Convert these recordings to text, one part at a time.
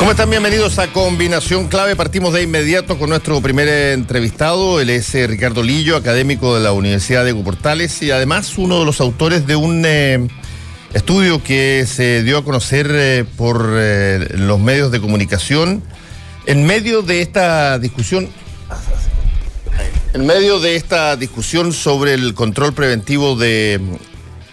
¿Cómo están? Bienvenidos a Combinación Clave. Partimos de inmediato con nuestro primer entrevistado. Él es eh, Ricardo Lillo, académico de la Universidad de Portales y además uno de los autores de un eh, estudio que se dio a conocer eh, por los medios de comunicación en medio de esta discusión. En medio de esta discusión sobre el control preventivo de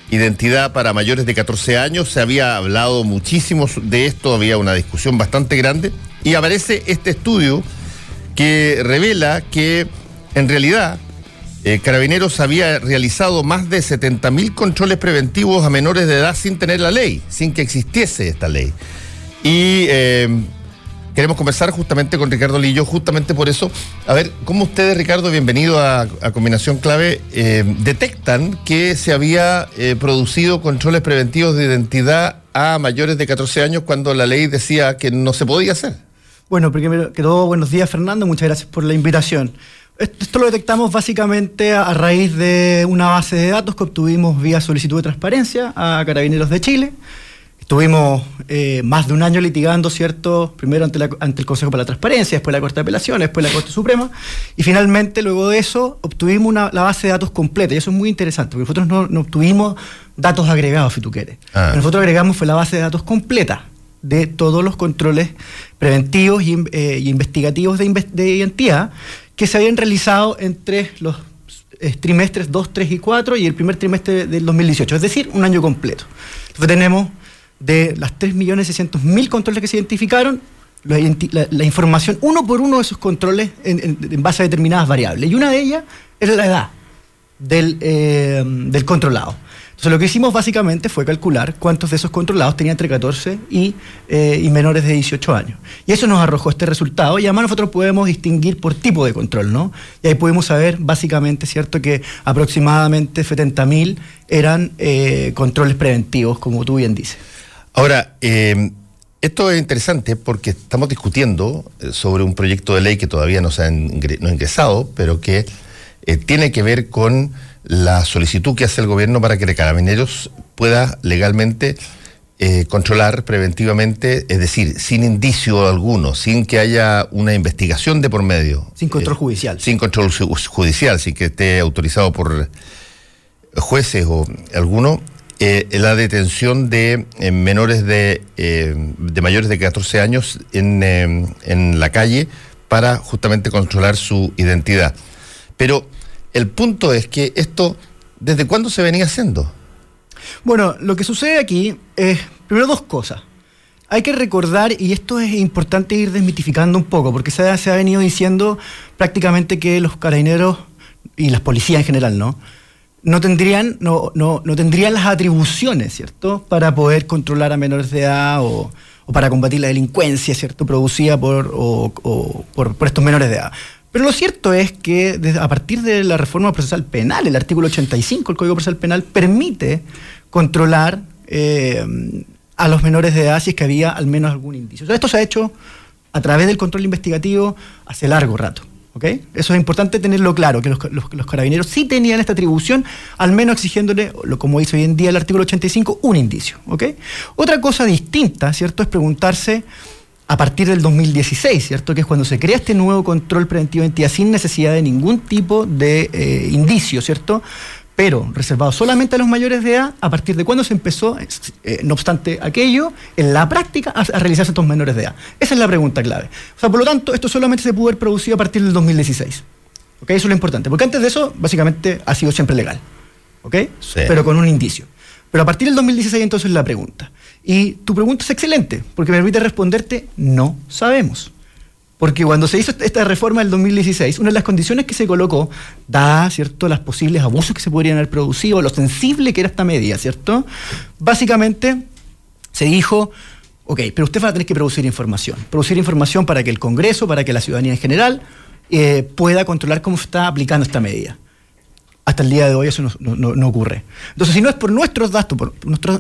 identidad para mayores de 14 años. Se había hablado muchísimo de esto, había una discusión bastante grande y aparece este estudio que revela que en realidad eh, Carabineros había realizado más de 70.000 controles preventivos a menores de edad sin tener la ley, sin que existiese esta ley. Y eh, queremos conversar justamente con Ricardo Lillo, justamente por eso. A ver, ¿cómo ustedes, Ricardo, bienvenido a, Combinación Clave, eh, detectan que se había eh, producido controles preventivos de identidad a mayores de 14 años cuando la ley decía que no se podía hacer? Bueno, primero que todo, buenos días, Fernando, muchas gracias por la invitación. Esto lo detectamos básicamente a raíz de una base de datos que obtuvimos vía solicitud de transparencia a Carabineros de Chile. Estuvimos eh, más de un año litigando, ¿cierto? Primero ante, el Consejo para la Transparencia, después la Corte de Apelaciones, después la Corte Suprema, y finalmente, luego de eso, obtuvimos una, la base de datos completa, y eso es muy interesante, porque nosotros no, obtuvimos datos agregados, si tú quieres. Ah. Nosotros agregamos fue la base de datos completa de todos los controles preventivos y, eh, investigativos de, de, identidad que se habían realizado entre los eh, trimestres 2, 3 y 4 y el primer trimestre del 2018, es decir, un año completo. Entonces tenemos de las 3.600.000 controles que se identificaron, la, información uno por uno de esos controles en, base a determinadas variables. Y una de ellas es la edad del, eh, del, controlado. Entonces lo que hicimos básicamente fue calcular cuántos de esos controlados tenían entre 14 y, eh, y, menores de 18 años. Y eso nos arrojó este resultado y además nosotros podemos distinguir por tipo de control, ¿no? Y ahí pudimos saber básicamente, ¿cierto?, que aproximadamente 70.000 eran eh, controles preventivos, como tú bien dices. Ahora, em, esto es interesante porque estamos discutiendo eh, sobre un proyecto de ley que todavía no se ha ingresado, pero que eh, tiene que ver con la solicitud que hace el gobierno para que Carabineros pueda legalmente eh, controlar preventivamente, es decir, sin indicio alguno, sin que haya una investigación de por medio. Sin control judicial. Sin control judicial, sin que esté autorizado por jueces o alguno, eh, la detención de eh, menores de, eh, de, mayores de 14 años en, en, la calle para justamente controlar su identidad. Pero el punto es que esto, ¿desde cuándo se venía haciendo? Bueno, lo que sucede aquí es, primero, dos cosas. Hay que recordar, y esto es importante ir desmitificando un poco, porque se ha, se ha venido diciendo prácticamente que los carabineros y las policías en general, ¿no? No tendrían, no, no, no tendrían las atribuciones, ¿cierto?, para poder controlar a menores de edad o, para combatir la delincuencia, ¿cierto?, producida por, o, por, estos menores de edad. Pero lo cierto es que a partir de la reforma procesal penal, el artículo 85 del Código Procesal Penal permite controlar eh, a los menores de edad si es que había al menos algún indicio. esto se ha hecho a través del control investigativo hace largo rato. Eso es importante tenerlo claro, que los, carabineros sí tenían esta atribución, al menos exigiéndole, como dice hoy en día el artículo 85, un indicio. Otra cosa distinta, ¿cierto?, es preguntarse a partir del 2016, ¿cierto? Que es cuando se crea este nuevo control preventivo de entidad sin necesidad de ningún tipo de eh, indicio, ¿cierto? Pero reservado solamente a los mayores de edad, a partir de cuándo se empezó, eh, no obstante aquello, en la práctica a, realizarse estos menores de edad. Esa es la pregunta clave. O sea, por lo tanto, esto solamente se pudo haber producido a partir del 2016. ¿Ok? Eso es lo importante. Porque antes de eso, básicamente, ha sido siempre legal. ¿Ok? Pero con un indicio. Pero a partir del 2016 entonces la pregunta. Y tu pregunta es excelente, porque me permite responderte, no sabemos. Porque cuando se hizo esta reforma del 2016, una de las condiciones que se colocó, da ¿cierto?, las posibles abusos que se podrían haber producido, lo sensible que era esta medida, ¿cierto? Básicamente se dijo, ok, pero usted va a tener que producir información. Producir información para que el Congreso, para que la ciudadanía en general, eh, pueda controlar cómo está aplicando esta medida. Hasta el día de hoy eso no, ocurre. Entonces, si no es por nuestros datos, por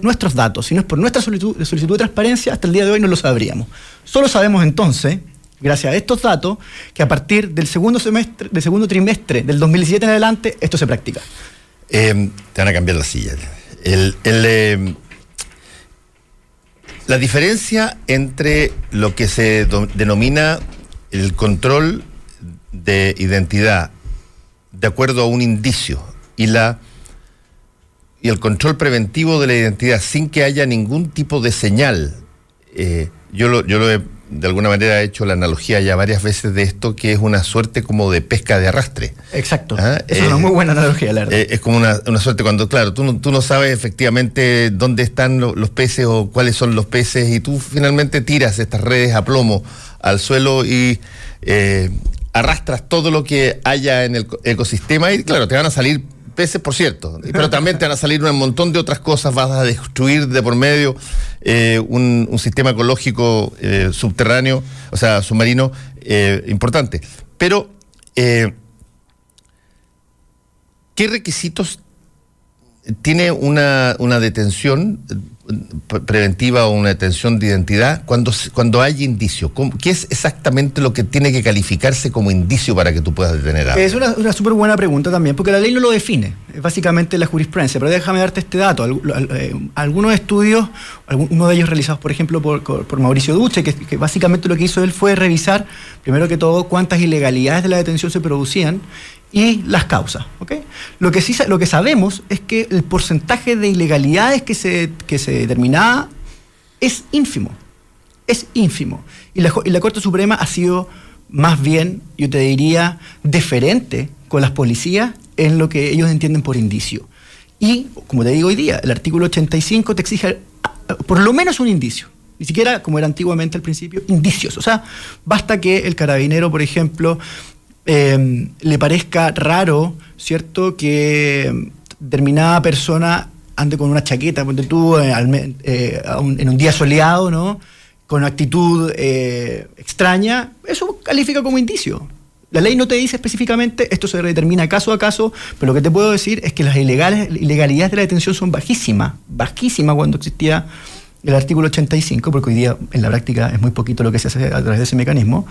nuestros datos, si no es por nuestra solicitud, solicitud de transparencia, hasta el día de hoy no lo sabríamos. Solo sabemos entonces gracias a estos datos, que a partir del segundo semestre, del segundo trimestre del 2017 en adelante, esto se practica. Eh, te van a cambiar la silla. Eh, La diferencia entre lo que se denomina el control de identidad de acuerdo a un indicio y la y el control preventivo de la identidad sin que haya ningún tipo de señal. Eh, yo lo, yo lo he de alguna manera he hecho la analogía ya varias veces de esto, que es una suerte como de pesca de arrastre. Exacto. ¿Ah? Es una muy buena analogía, la verdad. Eh, es como una, suerte cuando, claro, tú no, tú no sabes efectivamente dónde están los peces o cuáles son los peces y tú finalmente tiras estas redes a plomo al suelo y eh, arrastras todo lo que haya en el ecosistema y claro, te van a salir peces, por cierto, pero también te van a salir un montón de otras cosas, vas a destruir de por medio eh, un, sistema ecológico eh, subterráneo, o sea, submarino, eh, importante. Pero, ¿qué requisitos tiene una, una detención preventiva o una detención de identidad cuando, cuando hay indicio? ¿Qué es exactamente lo que tiene que calificarse como indicio para que tú puedas detener a Es una, una súper buena pregunta también, porque la ley no lo define, es básicamente la jurisprudencia, pero déjame darte este dato. Eh, algunos estudios, uno de ellos realizados, por ejemplo, por, por Mauricio Duche, que, que básicamente lo que hizo él fue revisar, primero que todo, cuántas ilegalidades de la detención se producían y las causas. Lo, que sí, lo que sabemos es que el porcentaje de ilegalidades que se, que se determinaba es ínfimo. Es ínfimo. Y la, y la Corte Suprema ha sido más bien, yo te diría, deferente con las policías en lo que ellos entienden por indicio. Y, como te digo hoy día, el artículo 85 te exige ah, por lo menos un indicio. Ni siquiera, como era antiguamente al principio, indicios. O sea, basta que el carabinero, por ejemplo, Em, le parezca raro, ¿cierto?, que determinada persona ande con una chaqueta, ponte tú, eh, eh, en un día soleado, ¿no? Con actitud eh, extraña, eso califica como indicio. La ley no te dice específicamente, esto se determina caso a caso, pero lo que te puedo decir es que las ilegales, ilegalidades de la detención son bajísimas, bajísimas cuando existía el artículo 85, porque hoy día en la práctica es muy poquito lo que se hace a través de ese mecanismo.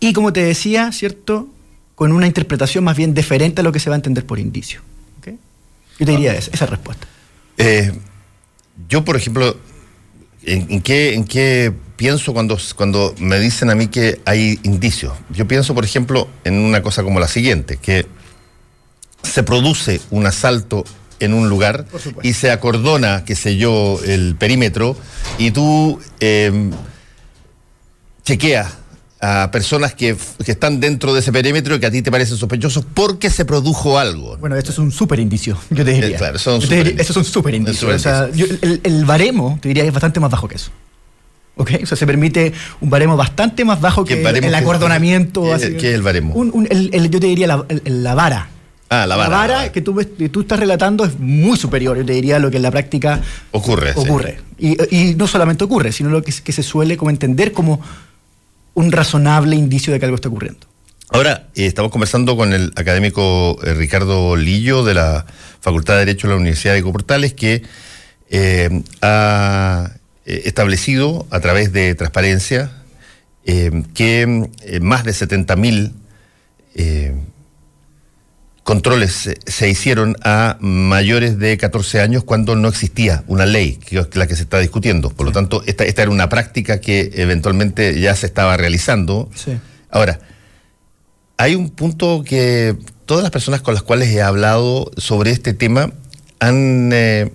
Y como te decía, ¿cierto? Con una interpretación más bien diferente a lo que se va a entender por indicio. Yo te diría esa, esa respuesta. Eh, yo, por ejemplo, ¿en, qué, ¿en qué pienso cuando, cuando me dicen a mí que hay indicios? Yo pienso, por ejemplo, en una cosa como la siguiente, que se produce un asalto en un lugar y se acordona, qué sé yo, el perímetro y tú eh, chequeas a personas que, están dentro de ese perímetro y que a ti te parecen sospechosos porque se produjo algo. Bueno, esto es un súper indicio, yo te diría. Eh, claro, son eso es un súper indicio. O sea, el, baremo, te diría, es bastante más bajo que eso. ¿Ok? O sea, se permite un baremo bastante más bajo que el, acordonamiento. ¿Qué, es el baremo? yo te diría la, vara. Ah, la vara. La vara que tú, tú estás relatando es muy superior, yo te diría, a lo que en la práctica ocurre. Ocurre. Y, no solamente ocurre, sino lo que, que se suele como entender como un razonable indicio de que algo está ocurriendo. Ahora, eh, estamos conversando con el académico eh, Ricardo Lillo de la Facultad de Derecho de la Universidad de Coportales, que eh, ha establecido a través de transparencia que más de 70.000 controles se, hicieron a mayores de 14 años cuando no existía una ley, que es la que se está discutiendo. Por lo tanto, esta, esta era una práctica que eventualmente ya se estaba realizando. Ahora, hay un punto que todas las personas con las cuales he hablado sobre este tema han eh,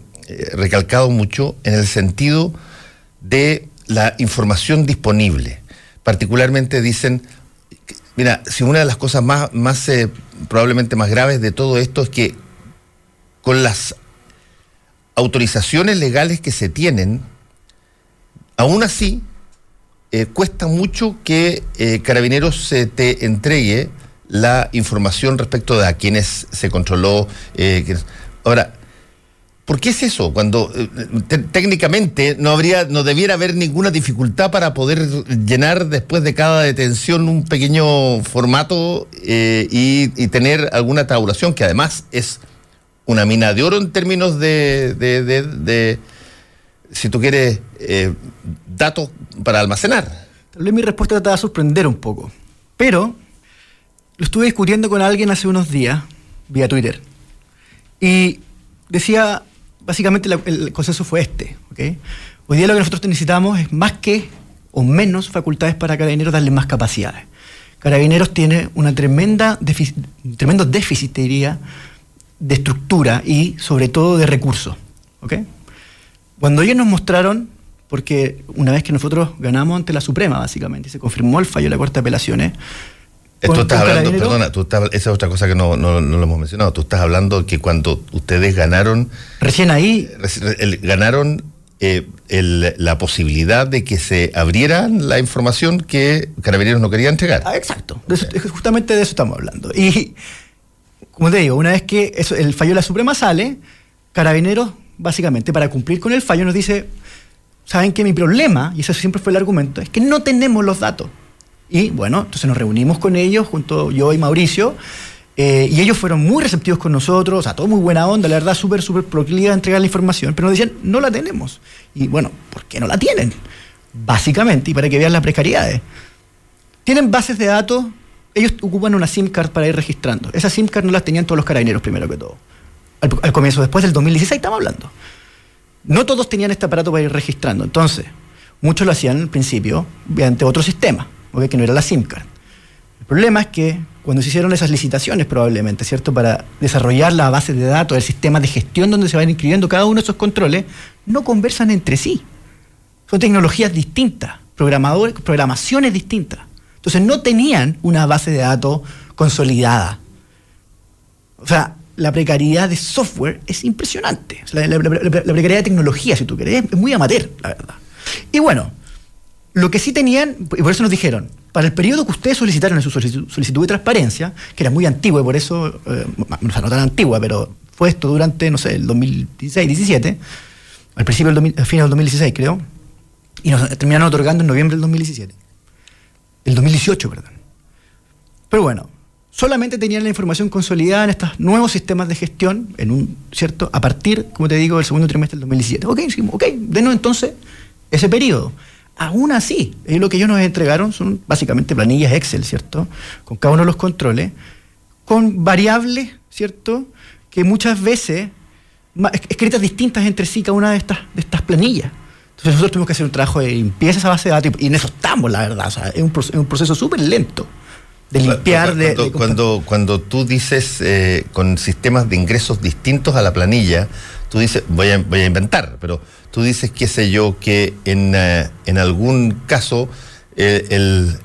recalcado mucho en el sentido de la información disponible. Particularmente dicen, Mira, si una de las cosas más, eh, probablemente más graves de todo esto es que con las autorizaciones legales que se tienen, aún así eh, cuesta mucho que eh, Carabineros se te entregue la información respecto de a quienes se controló. ahora, ¿Por qué es eso? Cuando eh, técnicamente no habría, no debiera haber ninguna dificultad para poder llenar después de cada detención un pequeño formato eh, y, tener alguna tabulación, que además es una mina de oro en términos de, si tú quieres, eh, datos para almacenar. Tal vez mi respuesta te va a sorprender un poco, pero lo estuve discutiendo con alguien hace unos días, vía Twitter, y decía básicamente el consenso fue este. Hoy día lo que nosotros necesitamos es más que o menos facultades para carabineros, darle más capacidades. Carabineros tiene una tremenda un tremendo déficit, diría, de estructura y sobre todo de recursos. Cuando ellos nos mostraron, porque una vez que nosotros ganamos ante la Suprema, básicamente, y se confirmó el fallo de la Corte de Apelaciones, Tú estás hablando, perdona, tú esa es otra cosa que no, no, lo hemos mencionado. Tú estás hablando que cuando ustedes ganaron. Recién ahí. ganaron eh, la posibilidad de que se abriera la información que Carabineros no quería entregar. Ah, exacto. justamente de eso estamos hablando. Y, como te digo, una vez que eso, el fallo de la Suprema sale, Carabineros, básicamente, para cumplir con el fallo, nos dice: ¿Saben que mi problema, y eso siempre fue el argumento, es que no tenemos los datos? Y bueno, entonces nos reunimos con ellos, junto yo y Mauricio, eh, y ellos fueron muy receptivos con nosotros, o sea, todo muy buena onda, la verdad, súper, súper proclive a entregar la información, pero nos decían, no la tenemos. Y bueno, ¿por qué no la tienen? Básicamente, y para que vean las precariedades. Tienen bases de datos, ellos ocupan una SIM card para ir registrando. Esas SIM card no las tenían todos los carabineros, primero que todo. Al, al comienzo, después del 2016 estamos hablando. No todos tenían este aparato para ir registrando. Entonces, muchos lo hacían al principio mediante otro sistema que no era la SIM card. El problema es que cuando se hicieron esas licitaciones probablemente, ¿cierto? Para desarrollar la base de datos, el sistema de gestión donde se van inscribiendo cada uno de esos controles, no conversan entre sí. Son tecnologías distintas, programadores, programaciones distintas. Entonces no tenían una base de datos consolidada. O sea, la precariedad de software es impresionante. la, precariedad de tecnología, si tú querés, es muy amateur, la verdad. Y bueno, lo que sí tenían, y por eso nos dijeron, para el periodo que ustedes solicitaron en su solicitud de transparencia, que era muy antigua y por eso, eh, o sea, no tan antigua, pero fue esto durante, no sé, el 2016-17, al principio del al final del 2016 creo, y nos terminaron otorgando en noviembre del 2017. El 2018, perdón. Pero bueno, solamente tenían la información consolidada en estos nuevos sistemas de gestión, en un, ¿cierto? A partir, como te digo, del segundo trimestre del 2017. Ok, ok, denos entonces ese periodo. Aún así, lo que ellos nos entregaron son básicamente planillas Excel, ¿cierto? Con cada uno de los controles, con variables, ¿cierto? Que muchas veces, escritas distintas entre sí, cada una de estas, de estas planillas. Entonces nosotros tuvimos que hacer un trabajo de limpieza de esa base de datos y en eso estamos, la verdad. O sea, es, un, proceso súper lento de limpiar. Cuando, cuando, cuando, tú dices eh, con sistemas de ingresos distintos a la planilla, tú dices, voy a, voy a inventar, pero tú dices, qué sé yo, que en, eh, algún caso eh, el,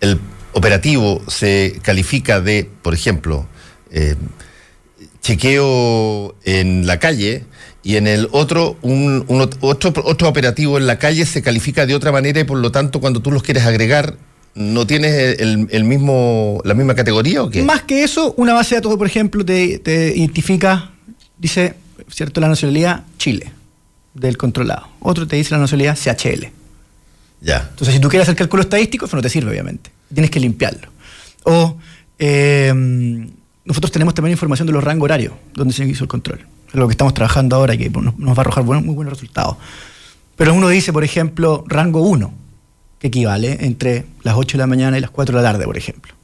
el, operativo se califica de, por ejemplo, chequeo en la calle y en el otro, un, otro, otro operativo en la calle se califica de otra manera y por lo tanto cuando tú los quieres agregar ¿No tienes el, mismo, la misma categoría o qué? Más que eso, una base de datos, por ejemplo, te, te identifica dice, ¿cierto? La nacionalidad Chile, del controlado. Otro te dice la nacionalidad CHL. Ya. Entonces, si tú quieres hacer cálculo estadístico, eso no te sirve, obviamente. Tienes que limpiarlo. O em, nosotros tenemos también información de los rangos horarios, donde se hizo el control. Es lo que estamos trabajando ahora y que nos, va a arrojar muy buenos resultados. Pero uno dice, por ejemplo, rango 1, que equivale entre las 8 de la mañana y las 4 de la tarde, por ejemplo.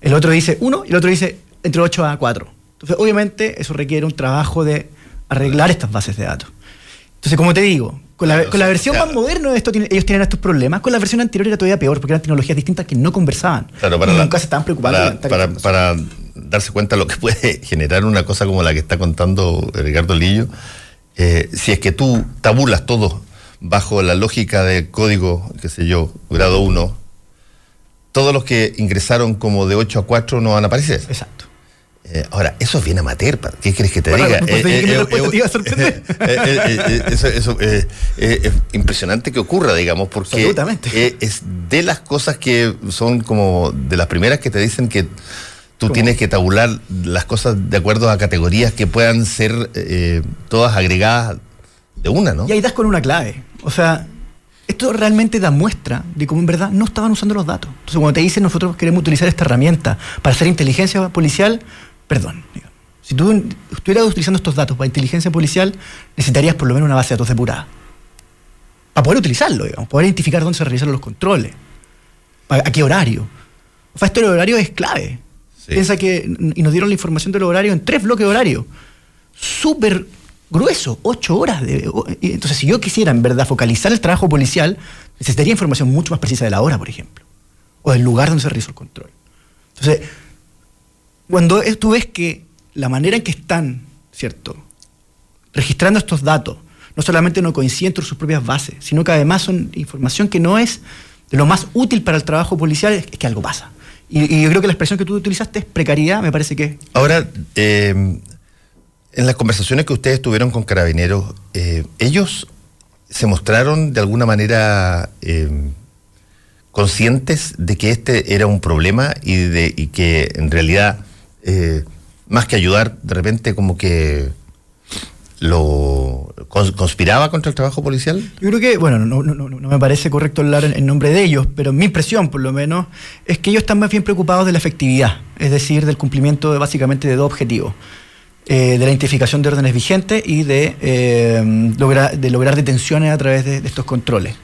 El otro dice 1 y el otro dice entre 8 a 4. Entonces, obviamente, eso requiere un trabajo de arreglar estas bases de datos. Entonces, como te digo, con la, versión más moderna de esto, ellos tienen estos problemas. Con la versión anterior era todavía peor, porque eran tecnologías distintas que no conversaban. Claro, para nunca se estaban preocupando. Para, darse cuenta de lo que puede generar una cosa como la que está contando Ricardo Lillo, eh, si es que tú tabulas todo bajo la lógica de código, qué sé yo, grado 1, todos los que ingresaron como de 8 a 4 no van a aparecer. Exacto. Eh, ahora, eso es bien amateur, ¿qué quieres que te diga? Eso es impresionante que ocurra, digamos, porque es de las cosas que son como de las primeras que te dicen que tú tienes que tabular las cosas de acuerdo a categorías que puedan ser eh, todas agregadas de una, ¿no? Y ahí das con una clave. O sea, esto realmente da muestra de cómo en verdad no estaban usando los datos. Entonces, cuando te dicen nosotros queremos utilizar esta herramienta para hacer inteligencia policial, perdón. Si tú estuvieras utilizando estos datos para inteligencia policial, necesitarías por lo menos una base de datos depurada. Para poder utilizarlo, digamos, poder identificar dónde se realizaron los controles, a, qué horario. O sea, esto del horario es clave. Piensa que y nos dieron la información del horario en tres bloques de horario. súper grueso, ocho horas. De, entonces, si yo quisiera en verdad focalizar el trabajo policial, necesitaría información mucho más precisa de la hora, por ejemplo, o del lugar donde se realizó el control. Entonces, cuando tú ves que la manera en que están, ¿cierto?, registrando estos datos, no solamente no coinciden entre sus propias bases, sino que además son información que no es de lo más útil para el trabajo policial, es que algo pasa. Y, yo creo que la expresión que tú utilizaste es precariedad, me parece que... Ahora, eh, en las conversaciones que ustedes tuvieron con carabineros, eh, ellos se mostraron de alguna manera eh, conscientes de que este era un problema y, de, que en realidad, más que ayudar, de repente como que lo conspiraba contra el trabajo policial? Yo creo que, bueno, no, me parece correcto hablar en, nombre de ellos, pero mi impresión, por lo menos, es que ellos están más bien preocupados de la efectividad, es decir, del cumplimiento básicamente de dos objetivos. Eh, de la identificación de órdenes vigentes y de, eh, lograr, de lograr detenciones a través de, estos controles.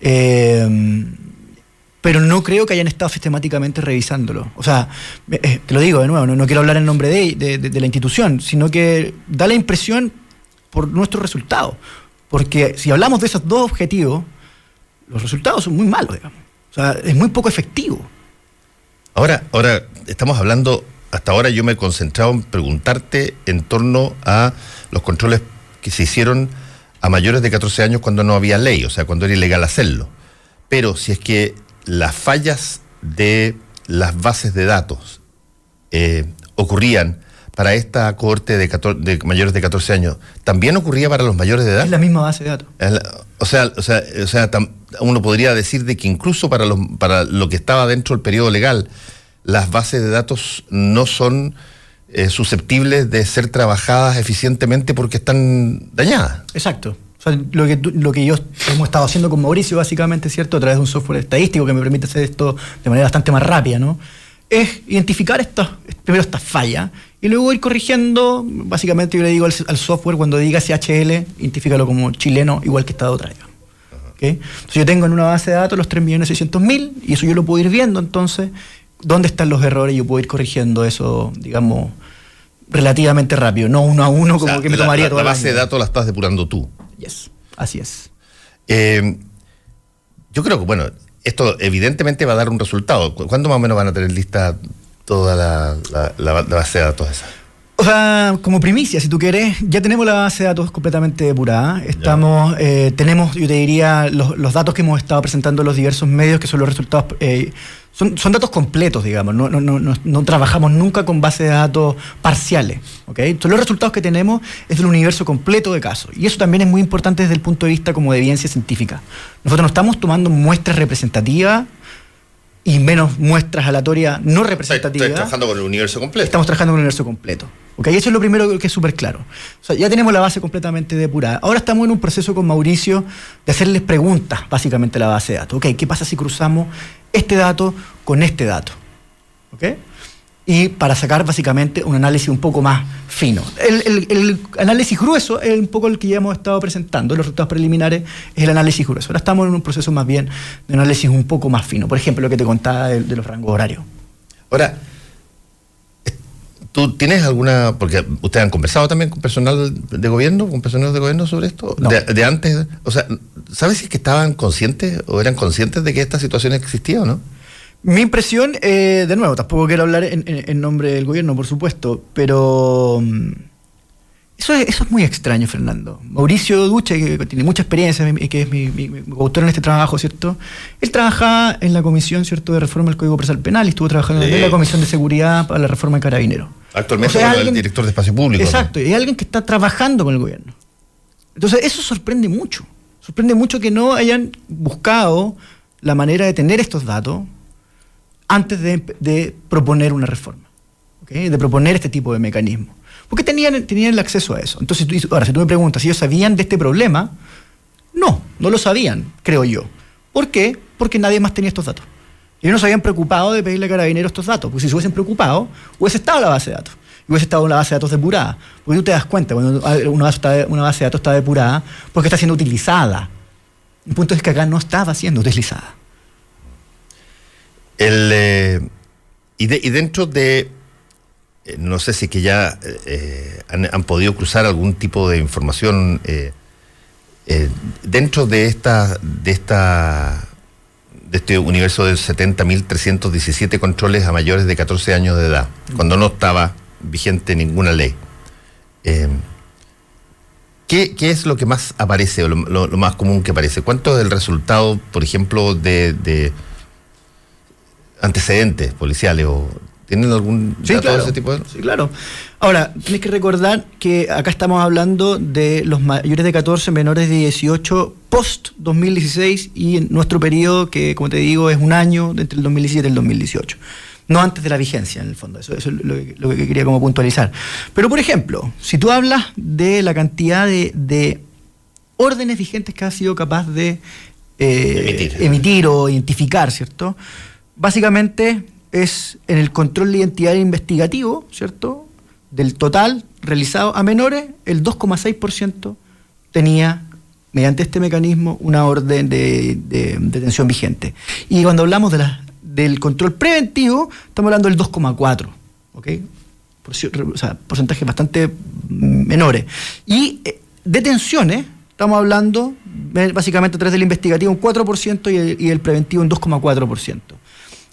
Eh, pero no creo que hayan estado sistemáticamente revisándolo. O sea, te lo digo de nuevo, no, quiero hablar en nombre de, de, la institución, sino que da la impresión por nuestros resultados. Porque si hablamos de esos dos objetivos, los resultados son muy malos, digamos. O sea, es muy poco efectivo. Ahora, ahora estamos hablando, hasta ahora yo me he concentrado en preguntarte en torno a los controles que se hicieron a mayores de 14 años cuando no había ley, o sea, cuando era ilegal hacerlo. Pero si es que las fallas de las bases de datos eh, ocurrían para esta cohorte de, mayores de 14 años, ¿también ocurría para los mayores de edad? Es la misma base de datos. o sea, o sea, o sea uno podría decir de que incluso para, los, para lo que estaba dentro del periodo legal, las bases de datos no son eh, susceptibles de ser trabajadas eficientemente porque están dañadas. Exacto. Lo que, lo que yo hemos estado haciendo con Mauricio, básicamente, ¿cierto? A través de un software estadístico que me permite hacer esto de manera bastante más rápida, ¿no? Es identificar estas, primero estas fallas y luego ir corrigiendo. Básicamente, yo le digo al, software cuando diga SHL, identifícalo como chileno, igual que Estado otra. ¿Okay? Entonces, yo tengo en una base de datos los 3.600.000 y eso yo lo puedo ir viendo, entonces, dónde están los errores y yo puedo ir corrigiendo eso, digamos, relativamente rápido, no uno a uno como que me tomaría la, toda la base de datos la estás depurando tú. Yes, así es. Eh, yo creo que, bueno, esto evidentemente va a dar un resultado. ¿Cuándo más o menos van a tener lista toda la, base de datos esa? O sea, como primicia, si tú quieres, ya tenemos la base de datos completamente depurada. Estamos, eh, tenemos, yo te diría, los, datos que hemos estado presentando en los diversos medios, que son los resultados eh, son, datos completos, digamos, no, no, no, no, trabajamos nunca con bases de datos parciales. ¿okay? Son los resultados que tenemos es del universo completo de casos. Y eso también es muy importante desde el punto de vista como de evidencia científica. Nosotros no estamos tomando muestras representativas y menos muestras aleatorias no representativas. Estamos trabajando con el universo completo. Estamos trabajando con el universo completo. Y eso es lo primero que es súper claro. O sea, ya tenemos la base completamente depurada. Ahora estamos en un proceso con Mauricio de hacerles preguntas, básicamente, a la base de datos. Okay, ¿Qué pasa si cruzamos este dato con este dato? ¿Okay? y para sacar básicamente un análisis un poco más fino. El, análisis grueso es un poco el que ya hemos estado presentando, los resultados preliminares es el análisis grueso. Ahora estamos en un proceso más bien de análisis un poco más fino, por ejemplo, lo que te contaba de, los rangos horarios. Ahora, ¿tú tienes alguna, porque ustedes han conversado también con personal de gobierno, con personal de gobierno sobre esto? De, de, antes, o sea, ¿sabes si es que estaban conscientes o eran conscientes de que esta situación existía o no? Mi impresión, eh, de nuevo, tampoco quiero hablar en, nombre del gobierno, por supuesto, pero mm, eso es, eso es muy extraño, Fernando. Mauricio Duche, que tiene mucha experiencia, que es mi, mi, autor en este trabajo, ¿cierto? Él trabajaba en la comisión, ¿cierto?, de reforma del Código Procesal Penal y estuvo trabajando en la comisión de seguridad para la reforma de Carabineros. Actualmente es el director de espacio público. Exacto, y hay alguien que está trabajando con el gobierno. Entonces, eso sorprende mucho. Sorprende mucho que no hayan buscado la manera de tener estos datos antes de, proponer una reforma, de proponer este tipo de mecanismo. Porque tenían, tenían el acceso a eso. Entonces, ahora, si tú me preguntas si ellos sabían de este problema, no, no lo sabían, creo yo. ¿Por qué? Porque nadie más tenía estos datos. Ellos no se habían preocupado de pedirle a Carabineros estos datos, porque si se hubiesen preocupado, hubiese estado en la base de datos. Y hubiese estado en la base de datos depurada. Porque tú te das cuenta, cuando una base, una base de datos está depurada, porque está siendo utilizada. El punto es que acá no estaba siendo utilizada. El, eh, y, dentro de no sé si que ya han, podido cruzar algún tipo de información dentro de esta, de esta de este universo de 70.317 controles a mayores de 14 años de edad, cuando no estaba vigente ninguna ley. Eh, ¿qué, es lo que más aparece o lo, más común que aparece? ¿Cuánto es el resultado, por ejemplo, de, antecedentes policiales o ¿Tienen algún sí, dato de ese tipo de.? Sí, claro. Ahora, tienes que recordar que acá estamos hablando de los mayores de 14, menores de 18, post 2016 y en nuestro periodo, que como te digo, es un año entre el 2017 y el 2018 no antes de la vigencia, en el fondo. Eso, es lo que, quería como puntualizar. Pero, por ejemplo, si tú hablas de la cantidad de, órdenes vigentes que ha sido capaz de eh, emitir. o identificar, ¿cierto? Básicamente es en el control de identidad investigativo, ¿cierto? Del total realizado a menores, el 2,6% tenía mediante este mecanismo una orden de, detención vigente. Y cuando hablamos de la, del control preventivo, estamos hablando del 2,4, ¿ok? o sea, porcentajes bastante menores. Y eh, detenciones, estamos hablando básicamente a través del investigativo un 4% y el, y el preventivo un 2,4%.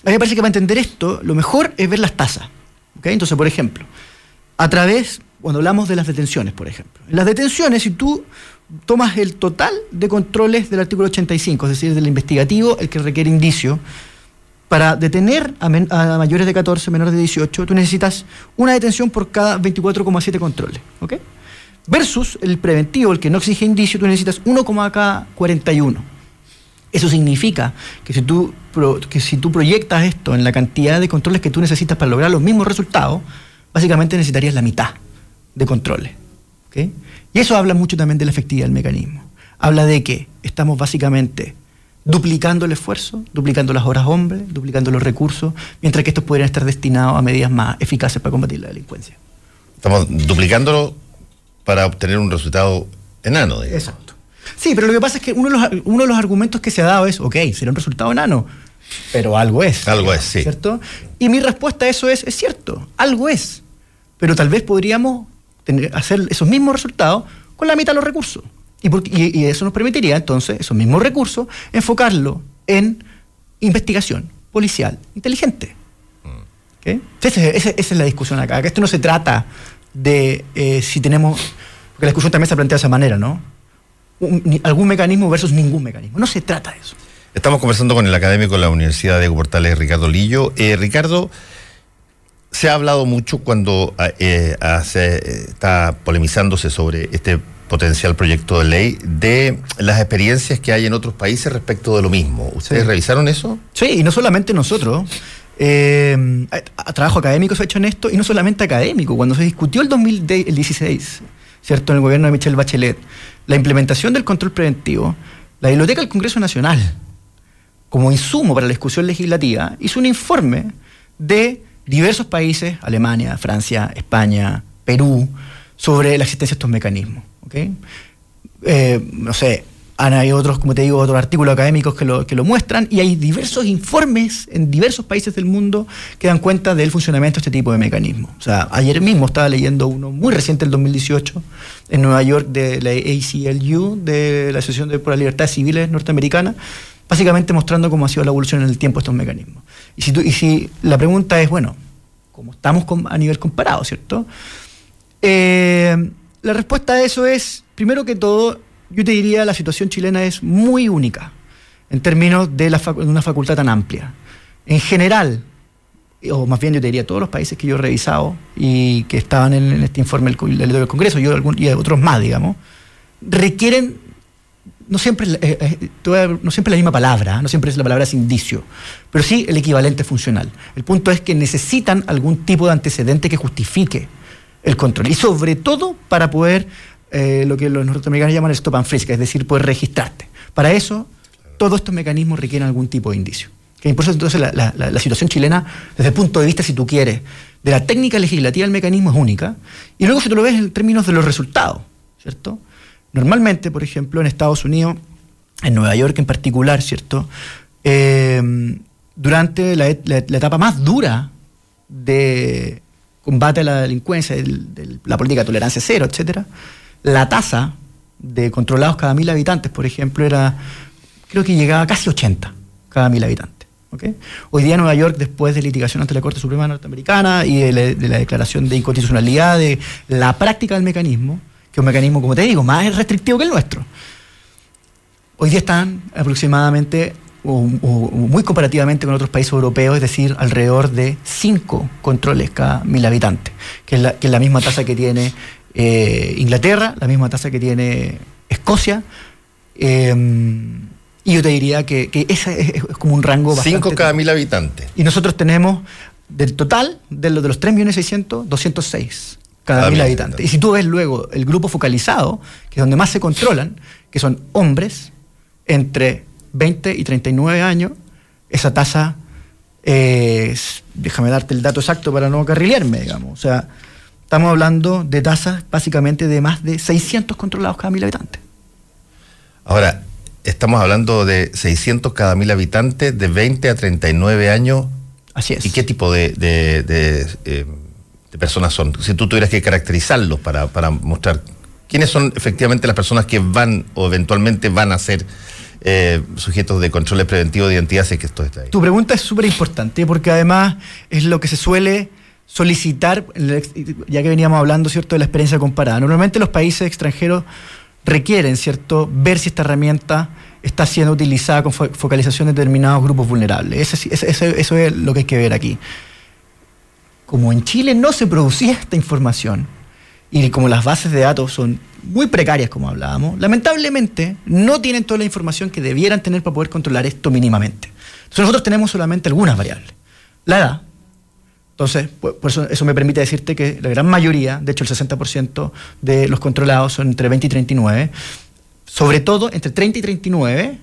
A mí me parece que para entender esto, lo mejor es ver las tasas. ¿ok? Entonces, por ejemplo, a través, cuando hablamos de las detenciones, por ejemplo. En las detenciones, si tú tomas el total de controles del artículo 85, es decir, del investigativo, el que requiere indicio, para detener a, mayores de 14, menores de 18, tú necesitas una detención por cada 24,7 controles. ¿ok? Versus el preventivo, el que no exige indicio, tú necesitas 1,41. Eso significa que si, tú, que si tú proyectas esto en la cantidad de controles que tú necesitas para lograr los mismos resultados, básicamente necesitarías la mitad de controles. Y eso habla mucho también de la efectividad del mecanismo. Habla de que estamos básicamente duplicando el esfuerzo, duplicando las horas hombres, duplicando los recursos, mientras que estos podrían estar destinados a medidas más eficaces para combatir la delincuencia. Estamos duplicándolo para obtener un resultado enano. Exacto. Sí, pero lo que pasa es que uno de, los, uno de los argumentos que se ha dado es, ok, será un resultado enano, pero algo es. Algo es, sí. ¿Cierto? Y mi respuesta a eso es, es cierto, algo es, pero tal vez podríamos tener, hacer esos mismos resultados con la mitad de los recursos. Y, eso nos permitiría entonces, esos mismos recursos, enfocarlo en investigación policial inteligente. Mm. Esa, es la discusión acá. Que esto no se trata de eh, si tenemos. Porque la discusión también se plantea de esa manera, ¿no? Algún mecanismo versus ningún mecanismo. No se trata de eso. Estamos conversando con el académico de la Universidad de Portales, Ricardo Lillo. Eh, Ricardo, se ha hablado mucho cuando eh, está polemizándose sobre este potencial proyecto de ley de las experiencias que hay en otros países respecto de lo mismo. ¿Ustedes revisaron eso? Sí, y no solamente nosotros. Eh, trabajo académico se ha hecho en esto, y no solamente académico. Cuando se discutió el 2016, ¿cierto? En el gobierno de Michelle Bachelet, la implementación del control preventivo, la Biblioteca del Congreso Nacional, como insumo para la discusión legislativa, hizo un informe de diversos países, Alemania, Francia, España, Perú, sobre la existencia de estos mecanismos. Eh, no sé, hay otros, como te digo, otros artículos académicos que lo, que lo muestran y hay diversos informes en diversos países del mundo que dan cuenta del funcionamiento de este tipo de mecanismos. O sea, ayer mismo estaba leyendo uno muy reciente, el 2018, en Nueva York, de la ACLU, de la Asociación por la Libertad Civiles Norteamericana, básicamente mostrando cómo ha sido la evolución en el tiempo de estos mecanismos. Y si, y si la pregunta es, bueno, ¿cómo estamos a nivel comparado, cierto? Eh, la respuesta a eso es, primero que todo, yo te diría la situación chilena es muy única en términos de, una facultad tan amplia. En general, o más bien yo te diría todos los países que yo he revisado y que estaban en, este informe del, del Congreso y otros más, digamos, requieren no siempre, eh, eh, no siempre la misma palabra, no siempre es la palabra es indicio, pero sí el equivalente funcional. El punto es que necesitan algún tipo de antecedente que justifique el control. Y sobre todo para poder, eh, lo que los norteamericanos llaman el stop and frisk, es decir, poder registrarte. Para eso, todos estos mecanismos requieren algún tipo de indicio. Que por entonces la, situación chilena, desde el punto de vista, si tú quieres, de la técnica legislativa del mecanismo es única. Y luego si tú lo ves en términos de los resultados, ¿cierto? Normalmente, por ejemplo, en Estados Unidos, en Nueva York en particular, ¿cierto? Eh, durante la etapa más dura de combate a la delincuencia, la política de tolerancia cero, etcétera, la tasa de controlados cada mil habitantes, por ejemplo, era, creo que llegaba a casi 80 cada mil habitantes. Hoy día Nueva York, después de litigación ante la Corte Suprema Norteamericana y de la, declaración de inconstitucionalidad de la práctica del mecanismo, que es un mecanismo, como te digo, más restrictivo que el nuestro, hoy día están aproximadamente o, muy comparativamente con otros países europeos, es decir, alrededor de 5 controles cada mil habitantes, que que es la misma tasa que tiene eh, Inglaterra, la misma tasa que tiene Escocia. Em, y yo te diría que, que ese es, como un rango bastante... 5 cada mil habitantes. Y nosotros tenemos, del total, de los, de los 3.600.000, 206 cada, mil habitantes. Y si tú ves luego el grupo focalizado, que es donde más se controlan, que son hombres entre 20 y 39 años, esa tasa es, déjame darte el dato exacto para no carrilearme, digamos. O sea, estamos hablando de tasas básicamente de más de 600 controlados cada mil habitantes. Ahora, estamos hablando de 600 cada mil habitantes de 20 a 39 años. Así es. ¿Y qué tipo de, eh, personas son? Si tú tuvieras que caracterizarlos para, para mostrar quiénes son efectivamente las personas que van o eventualmente van a ser eh, sujetos de controles preventivos de identidad, sé que esto está ahí. Tu pregunta es súper importante porque además es lo que se suele solicitar, ya que veníamos hablando, ¿cierto?, de la experiencia comparada. Normalmente los países extranjeros requieren, ¿cierto?, ver si esta herramienta está siendo utilizada con focalización de determinados grupos vulnerables. eso es lo que hay que ver aquí. Como en Chile no se producía esta información, y como las bases de datos son muy precarias, como hablábamos, lamentablemente no tienen toda la información que debieran tener para poder controlar esto mínimamente. Nosotros tenemos solamente algunas variables. La edad. Entonces, por, eso, eso me permite decirte que la gran mayoría, de hecho el 60% de los controlados son entre 20 y 39, sobre todo entre 30 y 39,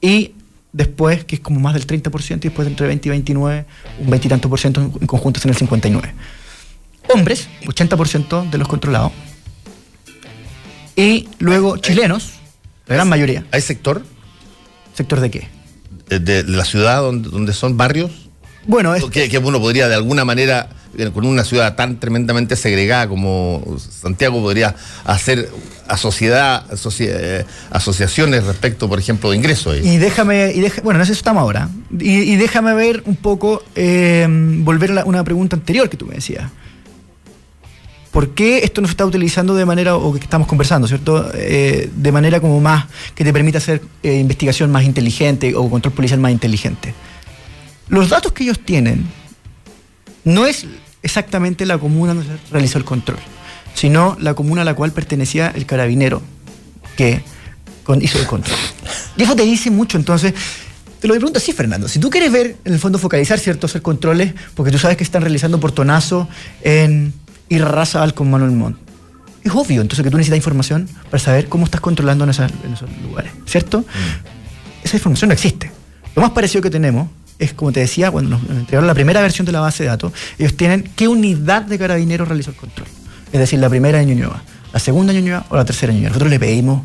y después, que es como más del 30%, y después entre 20 y 29, un 20 y tanto por ciento en conjunto es en el 59 hombres, 80% de los controlados, y luego chilenos, la gran mayoría. ¿Hay sector? ¿Sector de qué? De, la ciudad donde, son barrios. Bueno, es... Que, que, uno podría de alguna manera, eh, con una ciudad tan tremendamente segregada como Santiago, podría hacer a sociedad, eh, asociaciones respecto, por ejemplo, de ingresos. Y déjame, y bueno, en eso estamos ahora. Y, déjame ver un poco, eh, volver a una pregunta anterior que tú me decías. ¿Por qué esto no se está utilizando de manera, o que estamos conversando, ¿cierto? Eh, de manera como más, que te permita hacer eh, investigación más inteligente o control policial más inteligente? Los datos que ellos tienen no es exactamente la comuna donde se realizó el control, sino la comuna a la cual pertenecía el carabinero que hizo el control. Y eso te dice mucho, entonces, te lo pregunto así, Fernando. Si tú quieres ver, en el fondo, focalizar ciertos controles, porque tú sabes que están realizando portonazo en y Razabal con Manuel Montt. Es obvio, entonces que tú necesitas información para saber cómo estás controlando en, esos lugares, ¿cierto? Mm. Esa información no existe. Lo más parecido que tenemos es, como te decía, cuando nos entregaron la primera versión de la base de datos, ellos tienen qué unidad de carabineros realizó el control. Es decir, la primera en Ñuñoa, la segunda en Ñuñoa o la tercera Ñuñoa. Nosotros le pedimos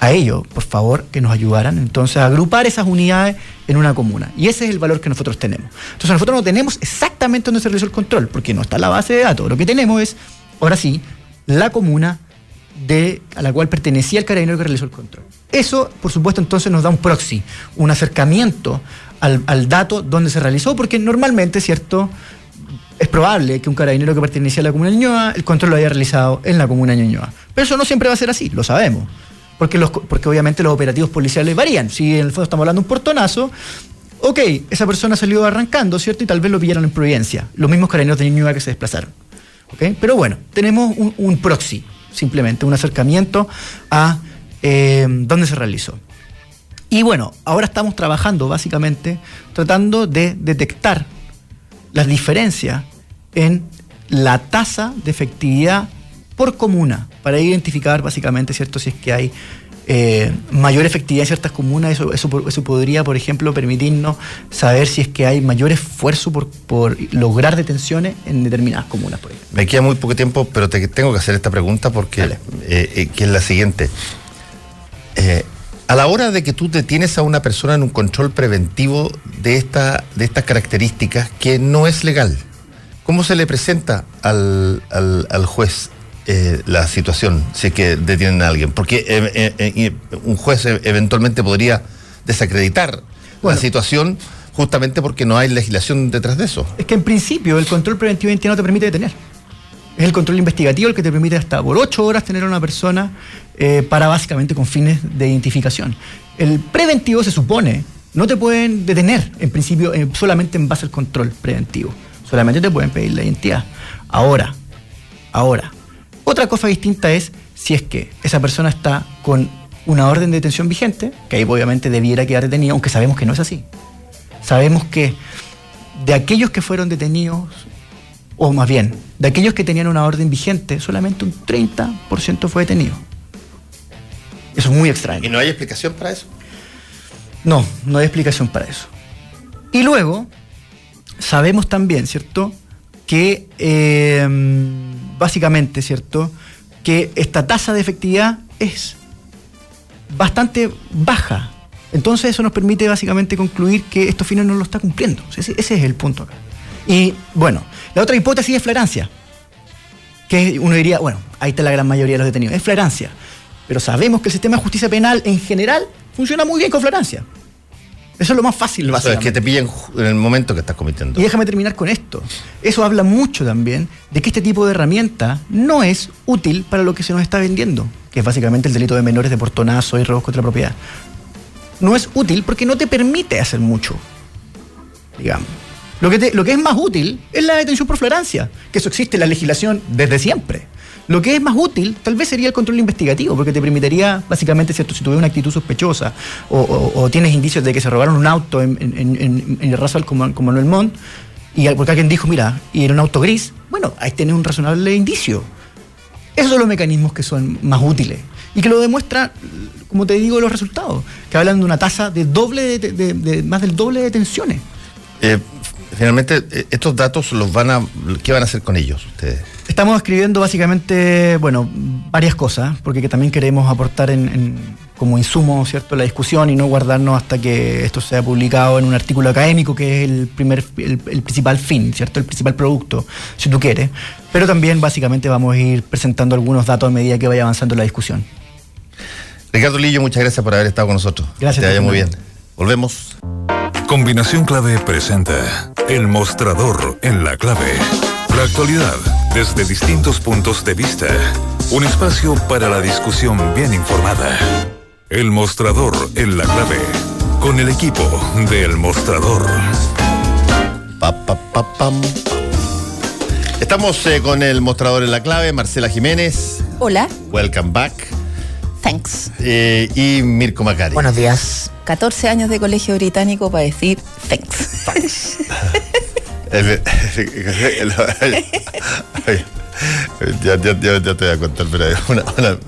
a ellos, por favor, que nos ayudaran entonces a agrupar esas unidades en una comuna. Y ese es el valor que nosotros tenemos. Entonces nosotros no tenemos exactamente dónde se realizó el control, porque no está la base de datos. Lo que tenemos es, ahora sí, la comuna de, a la cual pertenecía el carabinero que realizó el control. Eso, por supuesto, entonces nos da un proxy, un acercamiento al, dato donde se realizó, porque normalmente, ¿cierto? Es probable que un carabinero que pertenecía a la comuna de Ñuñoa, el control lo haya realizado en la comuna de Ñuñoa. Pero eso no siempre va a ser así, lo sabemos porque, los, porque obviamente los operativos policiales varían. Si en el fondo estamos hablando de un portonazo, ok, esa persona salió arrancando, ¿cierto? Y tal vez lo pillaron en Providencia. Los mismos carabineros de Ñuñoa que se desplazaron. ¿ok? Pero bueno, tenemos un, proxy, simplemente, un acercamiento a eh, dónde se realizó. Y bueno, ahora estamos trabajando básicamente tratando de detectar las diferencias en la tasa de efectividad por comuna para identificar básicamente, ¿cierto? Si es que hay eh, mayor efectividad en ciertas comunas, eso, eso, podría, por ejemplo, permitirnos saber si es que hay mayor esfuerzo por, por lograr detenciones en determinadas comunas, por ejemplo. Me queda muy poco tiempo, pero te tengo que hacer esta pregunta porque eh, eh, que es la siguiente. A la hora de que tú detienes a una persona en un control preventivo de, esta, de estas características que no es legal, ¿Cómo se le presenta al, al, juez eh, la situación si es que detienen a alguien? Porque eh, eh, un juez eventualmente podría desacreditar la situación justamente porque no hay legislación detrás de eso. Es que en principio el control preventivo no te permite detener. Es el control investigativo el que te permite hasta por ocho horas tener a una persona para básicamente con fines de identificación. El preventivo se supone no te pueden detener en principio solamente en base al control preventivo solamente te pueden pedir la identidad. Ahora, ahora, otra cosa distinta es si es que esa persona está con una orden de detención vigente, que ahí obviamente debiera quedar detenido, aunque sabemos que no es así. Sabemos que de aquellos que fueron detenidos, o más bien, de aquellos que tenían una orden vigente, solamente un 30% fue detenido. Eso es muy extraño. ¿Y no hay explicación para eso? No, no hay explicación para eso. Y luego, sabemos también, ¿cierto? Que eh, básicamente, ¿cierto? Que esta tasa de efectividad es bastante baja. Entonces eso nos permite básicamente concluir que estos fines no lo está cumpliendo. Ese, es el punto acá. Y bueno, la otra hipótesis es flagrancia. Que uno diría, bueno, ahí está la gran mayoría de los detenidos. Es flagrancia. Pero sabemos que el sistema de justicia penal en general funciona muy bien con flagrancia. Eso es lo más fácil, básicamente. Es que te pillen en el momento que estás cometiendo. Y déjame terminar con esto. Eso habla mucho también de que este tipo de herramienta no es útil para lo que se nos está vendiendo, que es básicamente el delito de menores de portonazo y robos contra la propiedad. No es útil porque no te permite hacer mucho, digamos. Lo que, es más útil es la detención por flagrancia, que eso existe en la legislación desde siempre. Lo que es más útil tal vez sería el control investigativo, porque te permitiría, básicamente, si tuvieras una actitud sospechosa o, tienes indicios de que se robaron un auto en, el Rasal como, como en el Mont, y porque alguien dijo, mira, y era un auto gris, bueno, ahí tienes un razonable indicio. Esos son los mecanismos que son más útiles y que lo demuestra, como te digo, los resultados, que hablan de una tasa de doble más del doble de detenciones. Eh, finalmente, eh, estos datos los van a, ¿qué van a hacer con ellos ustedes? Estamos escribiendo básicamente, bueno, varias cosas, porque también queremos aportar en, como insumo, ¿cierto?, la discusión y no guardarnos hasta que esto sea publicado en un artículo académico, que es el primer, el, principal fin, ¿cierto?, el principal producto, si tú quieres. Pero también básicamente vamos a ir presentando algunos datos a medida que vaya avanzando la discusión. Ricardo Lillo, muchas gracias por haber estado con nosotros. Gracias. Te vaya muy bien. Volvemos. Combinación Clave presenta El Mostrador en la Clave. La actualidad desde distintos puntos de vista. Un espacio para la discusión bien informada. El mostrador en la clave. Con el equipo del mostrador. Estamos eh, con el mostrador en la clave, Marcela Jiménez. Hola. Welcome back. Thanks. Eh, y Mirko Macari. Buenos días. 14 años de colegio británico para decir thanks. Thanks. ya, ya, ya, te voy a contar, pero hay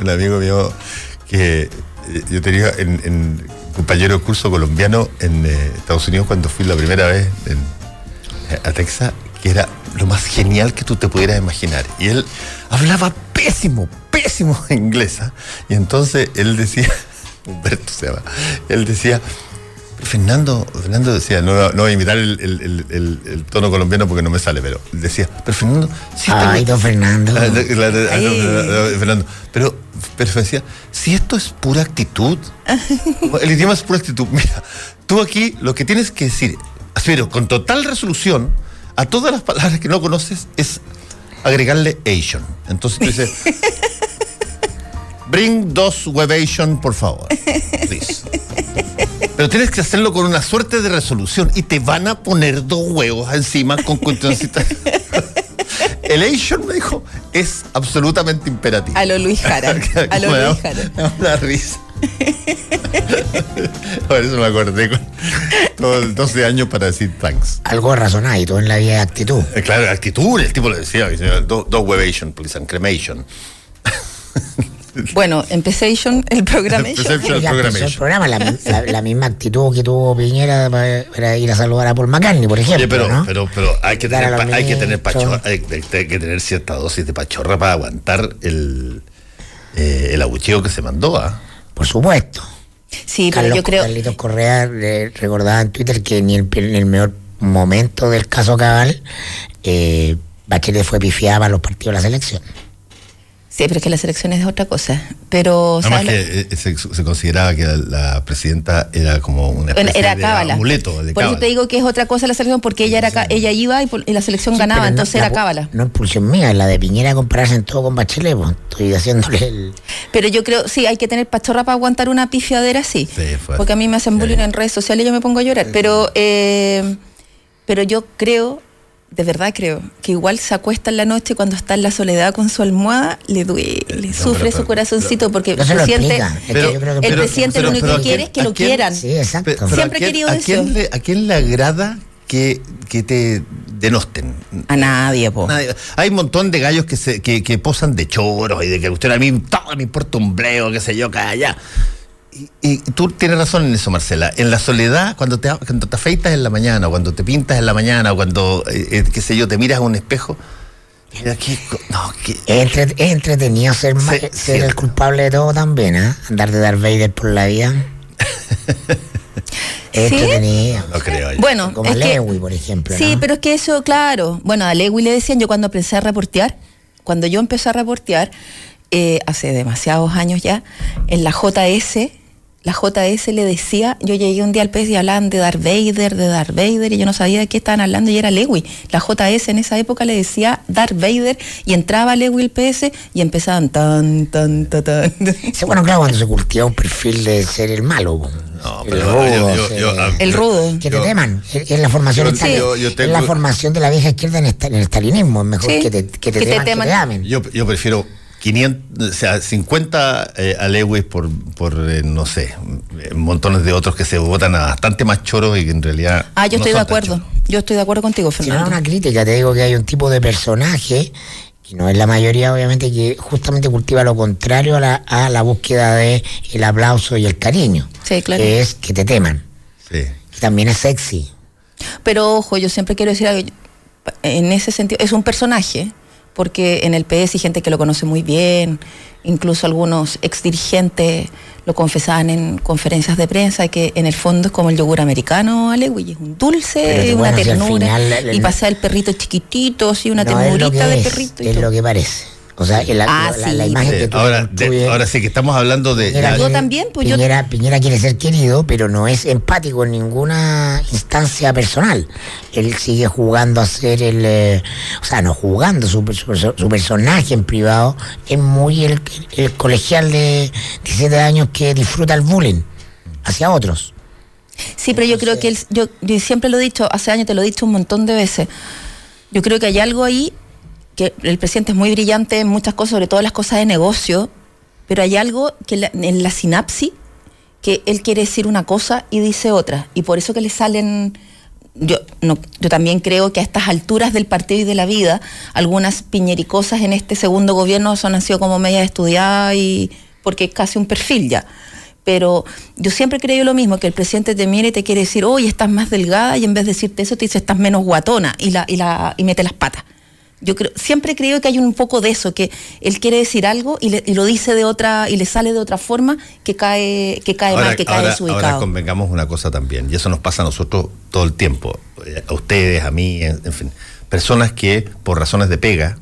un amigo mío que eh, yo tenía en, compañero de curso colombiano en eh, Estados Unidos cuando fui la primera vez a Texas, que era lo más genial que tú te pudieras imaginar. Y él hablaba pésimo, pésimo. ¿ah? Y entonces él decía, Humberto se llama, él decía, Fernando, Fernando decía, no, no voy a imitar el, tono colombiano porque no me sale, pero decía, pero Fernando, si Ay, don Fernando. Fernando. Pero, pero decía, si esto es pura actitud, el idioma es pura actitud. Mira, tú aquí lo que tienes que decir, pero con total resolución, a todas las palabras que no conoces, es agregarle Asian. Entonces tú dices, bring dos web Asian, por favor. Please. Pero tienes que hacerlo con una suerte de resolución y te van a poner dos huevos encima con cuestioncitas. El Asian, me dijo, es absolutamente imperativo. A lo Luis Jara. A lo Luis Jara. Me da una risa. Por eso me acordé con los 12 años para decir thanks. Algo razonado en la vida de actitud. Eh, claro, actitud, el tipo lo decía, dos do web Asian, please, and cremation. Bueno, Empezation, el programa. el programa, la, misma actitud que tuvo Piñera para, ir a saludar a Paul McCartney, por ejemplo. pero, pero, pero, hay que tener, hay que tener pachorra, hay, que tener cierta dosis de pachorra para aguantar el, eh, el abucheo que se mandó. ¿ah? Por supuesto. Sí, pero yo creo. Carlitos Correa recordaba en Twitter que ni el, en el mejor momento del caso Cabal, eh, Bachelet fue pifiada para los partidos de la selección. Sí, pero es que la selección es otra cosa. Pero, Además ¿sabes? que eh, se, se consideraba que la, la presidenta era como una especie era de cábala. amuleto de Por eso te digo que es otra cosa la selección, porque ella era ca- ella iba y, por- y la selección Sí, ganaba, no- entonces la era cábala. No es pulsión mía, la de Piñera compararse en todo con Bachelet. pues. Estoy haciéndole el. Pero yo creo, sí, hay que tener pachorra para aguantar una pifiadera así. Sí, porque a mí me hacen bullying Sí. en redes sociales y yo me pongo a llorar. Pero, eh, pero yo creo, de verdad creo, que igual se acuesta en la noche cuando está en la soledad con su almohada, le duele, no, sufre pero- su corazoncito porque No se siente. Pero- el pero- presidente lo único pero que ¿a quiere es que a lo quién- quieran. Sí, exacto. Pe- pero Siempre ¿a quién- he querido ¿a eso. quién, le, ¿A quién le agrada que, que te denosten? A nadie, po. Nadie- Hay un montón de gallos que, se, que, que posan de choros y de que usted a mí todo me importa un bleo, qué sé yo, que allá. Y, y tú tienes razón en eso, Marcela. En la soledad, cuando te, cuando te afeitas en la mañana, o cuando te pintas en la mañana, o cuando, eh, eh, qué sé yo, te miras a un espejo. Mira, qué co- no, qué- Es, entre- es entretenido ser, ma- Sí, ser sí. el culpable de todo también, ¿ah? Andar de Darth Vader por la vida. Es ¿Sí? entretenido. no creo yo. Bueno, Como es a que- Lewy, por ejemplo. Sí, ¿no? pero es que eso, claro. Bueno, a Lewy le decían, yo cuando empecé a reportear, cuando yo empecé a reportear, eh, hace demasiados años ya, en la JS, la JS le decía, yo llegué un día al PS y hablaban de Darth Vader, de Darth Vader, y yo no sabía de qué estaban hablando, y era Lewy. La JS en esa época le decía Darth Vader, y entraba Lewy el PS, y empezaban tan, tan, tan, tan. Sí, bueno, claro, cuando se cultiva un perfil de ser el malo. No, el pero rudo, yo- yo- ser- yo- El rudo. que te yo- teman. Es la formación, yo- esta- yo- yo es tengo- la formación de la vieja izquierda en, el estalinismo. Es mejor Sí, que te, que te que te teman, que te amen. Yo, yo prefiero 500, o sea, 50 eh, a Lewis por, por eh, no sé, eh, montones de otros que se votan a bastante más choros y que en realidad. Ah, yo no estoy de acuerdo. Yo estoy de acuerdo contigo, Si no es Fernando. una crítica, te digo que hay un tipo de personaje, que no es la mayoría, obviamente, que justamente cultiva lo contrario a la, a la búsqueda de el aplauso y el cariño. Sí, claro. Que es que te teman. Sí. Que también es sexy. Pero ojo, yo siempre quiero decir algo. En ese sentido, es un personaje, porque en el PS hay gente que lo conoce muy bien, incluso algunos exdirigentes lo confesaban en conferencias de prensa, que en el fondo es como el yogur americano, Alewi, es un dulce, una bueno, si al ternura, final y pasa el perrito chiquitito, así una no ternurita de es, perrito. y es todo. lo que parece. O sea, la, Ah, la- sí. la imagen Sí, que tú ahora, de- ahora sí que estamos hablando de. Piñera Yo quiere- también, pues, yo- Piñera, Piñera quiere ser querido, pero no es empático en ninguna instancia personal. Él sigue jugando a ser el. eh, o sea, no jugando, su, su- su personaje en privado es muy el, el colegial de 17 años que disfruta el bullying hacia otros. Sí, pero yo creo que él, yo, yo siempre lo he dicho, hace años te lo he dicho un montón de veces. Yo creo que hay algo ahí que el presidente es muy brillante en muchas cosas, sobre todo las cosas de negocio, pero hay algo que en la sinapsis que él quiere decir una cosa y dice otra, y por eso que le salen yo no, yo también creo que a estas alturas del partido y de la vida, algunas piñericosas en este segundo gobierno son han sido como medias estudiadas y porque es casi un perfil ya. Pero yo siempre he creído lo mismo, que el presidente te mira y te quiere decir, oye, estás más delgada, y en vez de decirte eso, te dice, estás menos guatona, y, la, y, la, y mete las patas. Yo creo, siempre he creído que hay un poco de eso, que él quiere decir algo y, le- y lo dice de otra, y le sale de otra forma que cae, que cae mal, que cae ahora- desubicado. ahora convengamos una cosa también, y eso nos pasa a nosotros todo el tiempo, eh, a ustedes, a mí, en, en fin. Personas que, por razones de pega,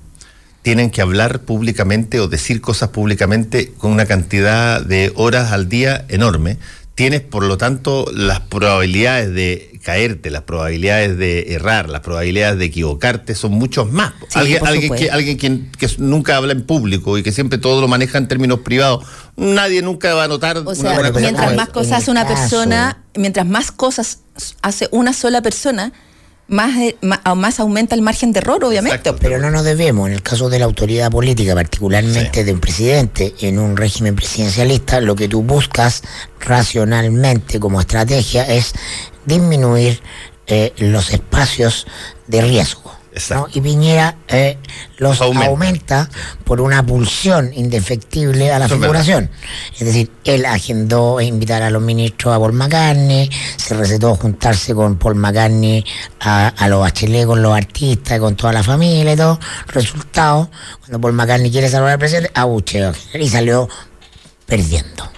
tienen que hablar públicamente o decir cosas públicamente con una cantidad de horas al día enorme. Tienes, por lo tanto, las probabilidades de caerte, las probabilidades de errar, las probabilidades de equivocarte son muchos más. Sí, alguien que, alguien quien, que nunca habla en público y que siempre todo lo maneja en términos privados, nadie nunca va a notar O una sea, cosa mientras más cosas hace una caso- persona, mientras más cosas hace una sola persona, más, a- más aumenta el margen de error, obviamente. Exacto. Pero no nos debemos, en el caso de la autoridad política, particularmente Sí. de un presidente en un régimen presidencialista, lo que tú buscas racionalmente como estrategia es disminuir eh, los espacios de riesgo. Y Piñera eh, los Aumenta. aumenta. por una pulsión indefectible a la Eso figuración. Es decir, él agendó invitar a los ministros a Paul McCartney, se recetó juntarse con Paul McCartney a, a los bachelet con los artistas, con toda la familia y todo. Resultado, cuando Paul McCartney quiere salvar al presidente, abucheo y salió perdiendo.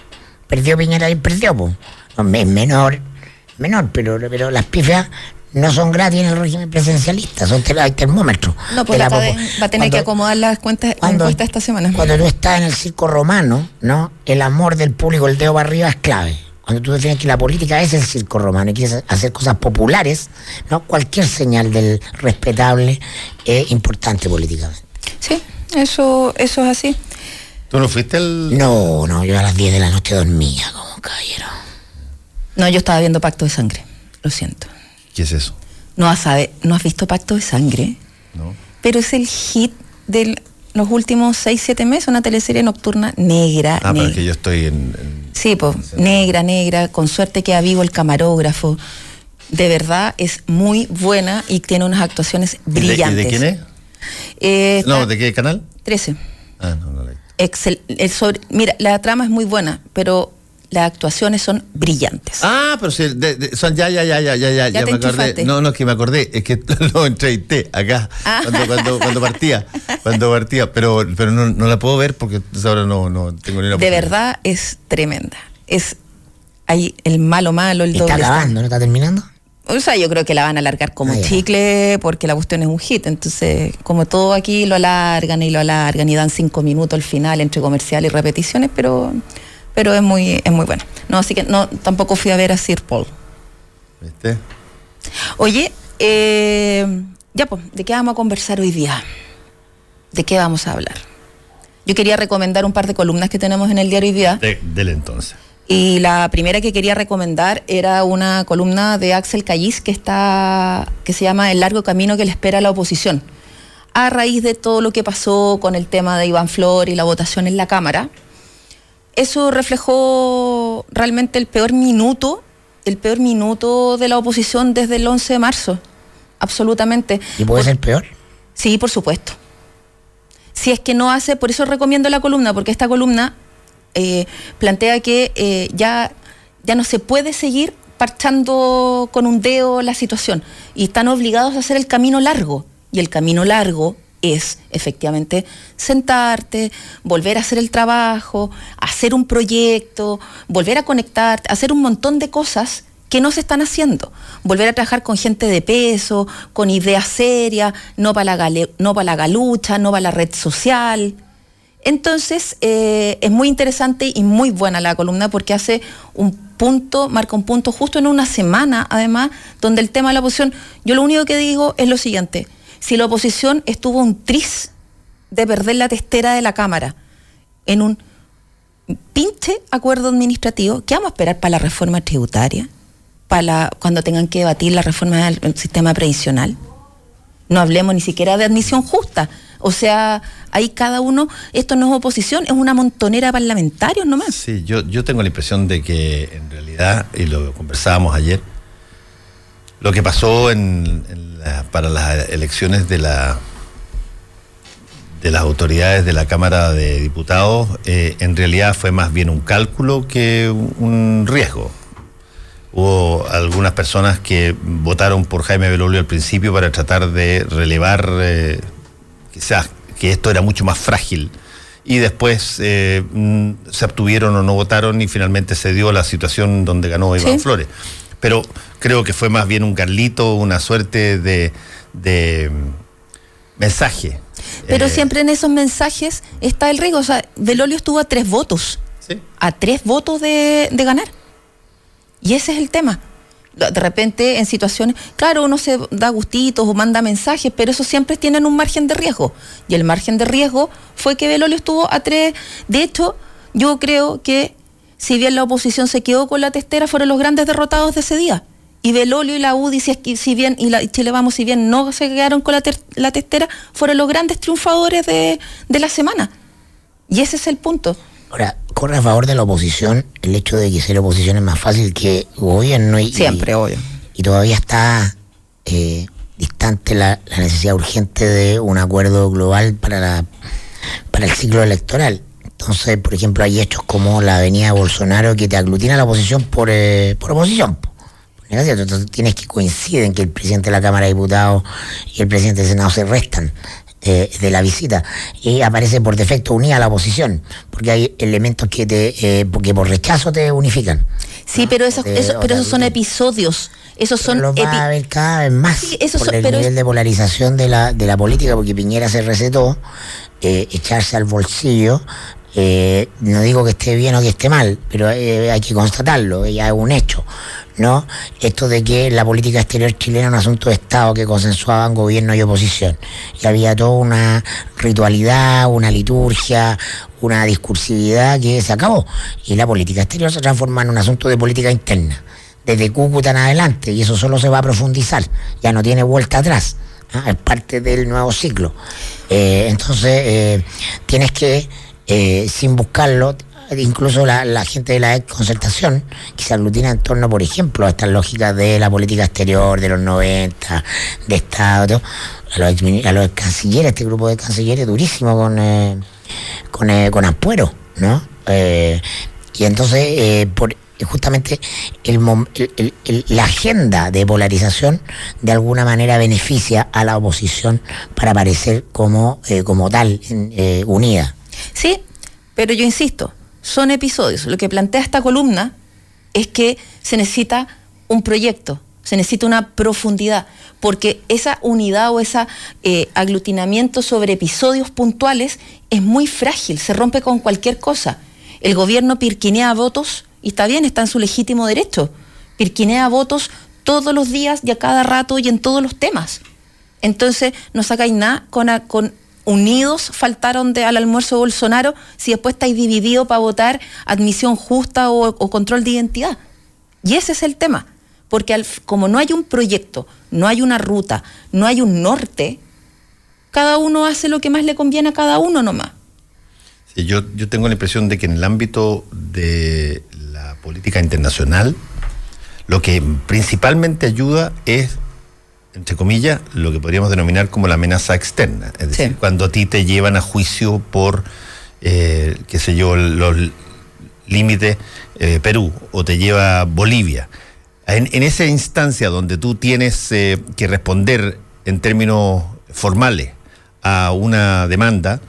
Perdió Piñera y perdió, pues. Es menor, menor, pero, pero las pifias no son gratis en el régimen presidencialista, son hay termómetros. No, pues va a tener que acomodar las cuentas cuando, esta semana. Cuando tú estás en el circo romano, ¿no? El amor del público, el dedo para arriba es clave. Cuando tú defines que la política es el circo romano y quieres hacer cosas populares, ¿no? Cualquier señal del respetable es importante políticamente. Sí, eso, eso es así. ¿Tú no fuiste el...? No, no, yo a las 10 de la noche dormía como caballero. No, yo estaba viendo Pacto de Sangre, lo siento. ¿Qué es eso? No, sabe, ¿no has visto Pacto de Sangre? No. Pero es el hit de los últimos 6, 7 meses, una teleserie nocturna negra. Ah, negra. que yo estoy en... sí, pues, negra, negra, con suerte queda vivo el camarógrafo. De verdad es muy buena y tiene unas actuaciones brillantes. ¿Y de, quién es? Eh, no, ¿de qué canal? 13. Ah, no, no Excel, el sobre, mira, la trama es muy buena, pero las actuaciones son brillantes. Ah, pero sí, son ya, ya, ya, ya, ya, ya, ya, me acordé. No, no, es que me acordé, es que lo entrevisté acá ah. cuando, cuando, partía, cuando partía, pero, pero no, no, la puedo ver porque ahora no, no tengo ni la De verdad es tremenda. Es ahí el malo malo, el doble. Está acabando, ¿no está terminando? O sea, yo creo que la van a alargar como ah, chicle porque la cuestión es un hit. Entonces, como todo aquí lo alargan y lo alargan y dan cinco minutos al final entre comercial y repeticiones, pero pero es muy, es muy bueno. No, así que no, tampoco fui a ver a Sir Paul. ¿Viste? Oye, eh, ya pues, ¿de qué vamos a conversar hoy día? ¿De qué vamos a hablar? Yo quería recomendar un par de columnas que tenemos en el diario hoy día. De, del entonces. Y la primera que quería recomendar era una columna de Axel Callis que está que se llama El largo camino que le espera a la oposición. A raíz de todo lo que pasó con el tema de Iván Flor y la votación en la Cámara, eso reflejó realmente el peor minuto, el peor minuto de la oposición desde el 11 de marzo. Absolutamente. ¿Y puede ser peor? Sí, por supuesto. Si es que no hace, por eso recomiendo la columna, porque esta columna eh, plantea que eh, ya, ya no se puede seguir parchando con un dedo la situación y están obligados a hacer el camino largo. Y el camino largo es efectivamente sentarte, volver a hacer el trabajo, hacer un proyecto, volver a conectarte, hacer un montón de cosas que no se están haciendo. Volver a trabajar con gente de peso, con ideas serias, no para la, no galucha, no para la red social. Entonces, eh, es muy interesante y muy buena la columna porque hace un punto, marca un punto justo en una semana, además, donde el tema de la oposición, yo lo único que digo es lo siguiente, si la oposición estuvo un tris de perder la testera de la Cámara en un pinche acuerdo administrativo, ¿qué vamos a esperar para la reforma tributaria? Para cuando tengan que debatir la reforma del sistema previsional. No hablemos ni siquiera de admisión justa. O sea, ahí cada uno, esto no es oposición, es una montonera parlamentaria nomás. Sí, yo, yo tengo la impresión de que en realidad, y lo conversábamos ayer, lo que pasó en, para las elecciones de la de las autoridades de la Cámara de Diputados eh, en realidad fue más bien un cálculo que un riesgo. Hubo algunas personas que votaron por Jaime Belolio al principio para tratar de relevar eh, quizás que esto era mucho más frágil y después eh, mm, se abstuvieron o no votaron y finalmente se dio la situación donde ganó Iván Flores pero creo que fue más bien un Carlito, una suerte de, mm, mensaje. Pero eh, siempre en esos mensajes está el riesgo. O sea, Belolio estuvo a tres votos. ¿Sí? A tres votos de, ganar. Y ese es el tema. De repente, en situaciones, claro, uno se da gustitos o manda mensajes, pero eso siempre tienen un margen de riesgo. Y el margen de riesgo fue que Belolio estuvo a tres. De hecho, yo creo que si bien la oposición se quedó con la testera, fueron los grandes derrotados de ese día. Y Belolio y la UDI, si, bien, y la Chile Vamos, si bien no se quedaron con la, testera, fueron los grandes triunfadores de, la semana. Y ese es el punto. Ahora, corre a favor de la oposición el hecho de que ser oposición es más fácil que gobierno. Y, Siempre, obvio. Y todavía está eh, distante la, la, necesidad urgente de un acuerdo global para, la, para el ciclo electoral. Entonces, por ejemplo, hay hechos como la avenida Bolsonaro que te aglutina la oposición por, eh, por oposición. Entonces tienes que coincidir en que el presidente de la Cámara de Diputados y el presidente del Senado se restan eh, de la visita y aparece por defecto unida a la oposición, porque hay elementos que te, eh, por rechazo te unifican. Sí, pero, esos, pero esos son episodios Esos son lo va a haber cada vez más Sí, por son- el pero nivel es- de polarización de la, de la política, porque Piñera se recetó eh, echarse al bolsillo. Eh, no digo que esté bien o que esté mal, pero eh, hay que constatarlo, ya es un hecho. ¿no? Esto de que la política exterior chilena es un asunto de Estado que consensuaban gobierno y oposición. Y había toda una ritualidad, una liturgia, una discursividad que se acabó. Y la política exterior se transforma en un asunto de política interna desde Cúcuta en adelante y eso solo se va a profundizar, ya no tiene vuelta atrás, es parte del nuevo ciclo. Eh, entonces, eh, tienes que, eh, sin buscarlo, incluso la, gente de la concertación, que se aglutina en torno, por ejemplo, a estas lógicas de la política exterior de los 90, de Estado, a los, a los cancilleres, este grupo de cancilleres durísimo con, eh, con, eh, con Ampuero, ¿no? Eh, y entonces, eh, por, justamente la agenda de polarización de alguna manera beneficia a la oposición para aparecer como, eh, como tal, eh, unida. Sí, pero yo insisto, son episodios. Lo que plantea esta columna es que se necesita un proyecto, se necesita una profundidad, porque esa unidad o ese aglutinamiento sobre episodios puntuales es muy frágil, se rompe con cualquier cosa. El gobierno pirquinea votos y está bien, está en su legítimo derecho. Pirquinea votos todos los días y a cada rato y en todos los temas. Entonces, no sacáis nada con, con unidos faltaron al almuerzo de Bolsonaro si después estáis divididos para votar admisión justa o, control de identidad. Y ese es el tema. Porque como no hay un proyecto, no hay una ruta, no hay un norte, cada uno hace lo que más le conviene a cada uno nomás. Sí, yo, yo tengo la impresión de que en el ámbito de la política internacional, lo que principalmente ayuda es, entre comillas, lo que podríamos denominar como la amenaza externa. Es decir, Sí. cuando a ti te llevan a juicio por, eh, qué sé yo, los límites eh, Perú o te lleva Bolivia. En, en esa instancia donde tú tienes eh, que responder en términos formales a una demanda,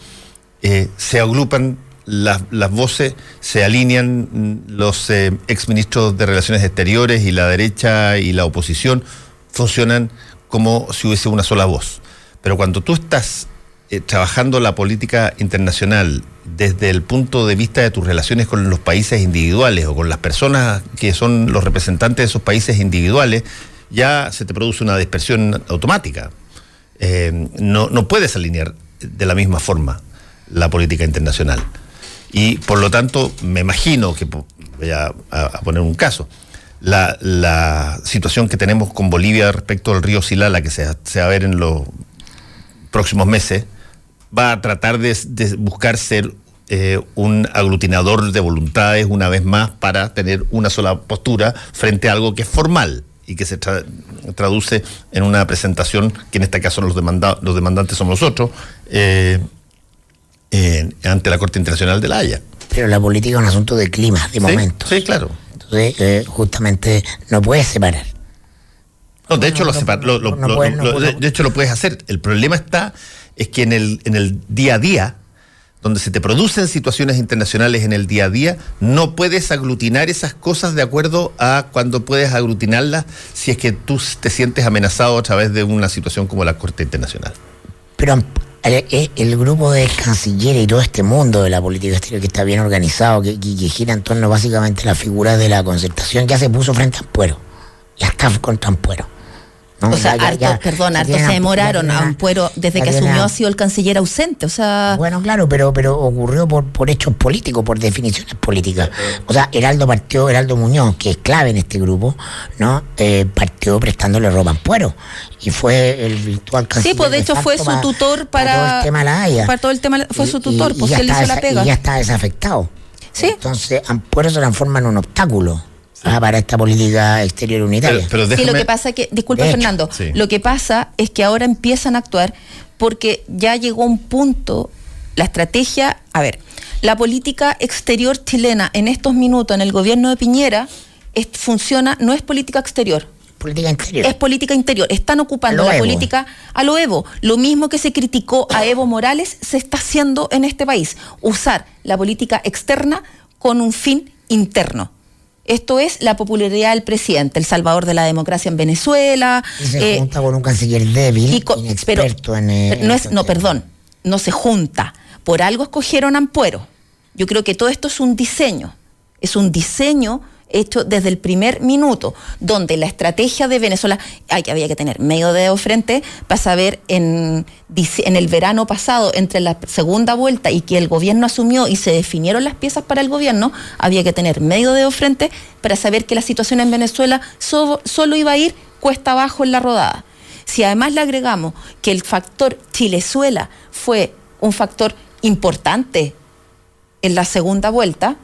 eh, se agrupan las, las voces, se alinean mm, los exministros de Relaciones Exteriores y la derecha y la oposición, funcionan como si hubiese una sola voz. Pero cuando tú estás eh, trabajando la política internacional desde el punto de vista de tus relaciones con los países individuales o con las personas que son los representantes de esos países individuales, ya se te produce una dispersión automática. Eh, no, no puedes alinear de la misma forma la política internacional. Y por lo tanto, me imagino que, voy a- a poner un caso, la, la situación que tenemos con Bolivia respecto al río Silala, que se, se va a ver en los próximos meses, va a tratar de, de buscar ser eh, un aglutinador de voluntades una vez más para tener una sola postura frente a algo que es formal y que se tra- traduce en una presentación que en este caso los, demanda- los demandantes somos nosotros eh, eh, ante la Corte Internacional de la Haya. Pero la política es un asunto de clima, de Sí, momento. Sí, claro. Eh, justamente no puedes separar. No, de hecho, No, no, no lo- puedes. de- de hecho lo puedes hacer. El problema está es que en el, en el día a día, donde se te producen situaciones internacionales en el día a día, no puedes aglutinar esas cosas de acuerdo a cuando puedes aglutinarlas si es que tú te sientes amenazado a través de una situación como la Corte Internacional. Pero el, el- el grupo de cancilleres y todo este mundo de la política exterior que está bien organizado, que, que- gira en torno básicamente a la figura de la concertación, ya se puso frente a Ampuero. Ya está contra Ampuero. ¿No? O sea, Ya- harto, ya- perdón, harto se demoraron. A desde que asumió, ha sido el canciller ausente. O sea, Bueno, claro, pero, pero ocurrió por, por hechos políticos, por definiciones políticas. O sea, Heraldo partió, Heraldo Muñoz, que es clave en este grupo, ¿no? Eh, partió prestándole ropa a Ampuero. Y fue el virtual canciller. Sí, pues de hecho fue su tutor para, todo el tema de la Haya. para todo el tema, fue Y- su tutor, y- pues y él hizo la pega. Y ya está desafectado. Sí. Entonces, Ampuero se transforma en un obstáculo ah, para esta política exterior unitaria. Pero, pero Sí, lo que pasa es que, disculpa hecho, Fernando, sí. lo que pasa es que ahora empiezan a actuar porque ya llegó un punto, la estrategia, a ver, la política exterior chilena en estos minutos en el gobierno de Piñera es- funciona, no es política exterior, política interior. es política interior. Están ocupando la Evo. política a lo Evo. Lo mismo que se criticó a Evo Morales se está haciendo en este país. Usar la política externa con un fin interno. Esto es la popularidad del presidente, el salvador de la democracia en Venezuela. Y se eh, junta con un canciller débil, inexperto en, eh, no, es, no, perdón, no se junta. Por algo escogieron Ampuero. Yo creo que todo esto es un diseño. Es un diseño hecho desde el primer minuto, donde la estrategia de Venezuela, hay, había que tener medio dedo frente para saber en, en el verano pasado, entre la segunda vuelta y que el gobierno asumió y se definieron las piezas para el gobierno, había que tener medio dedo frente para saber que la situación en Venezuela solo iba a ir cuesta abajo en la rodada. Si además le agregamos que el factor Chilezuela fue un factor importante en la segunda vuelta,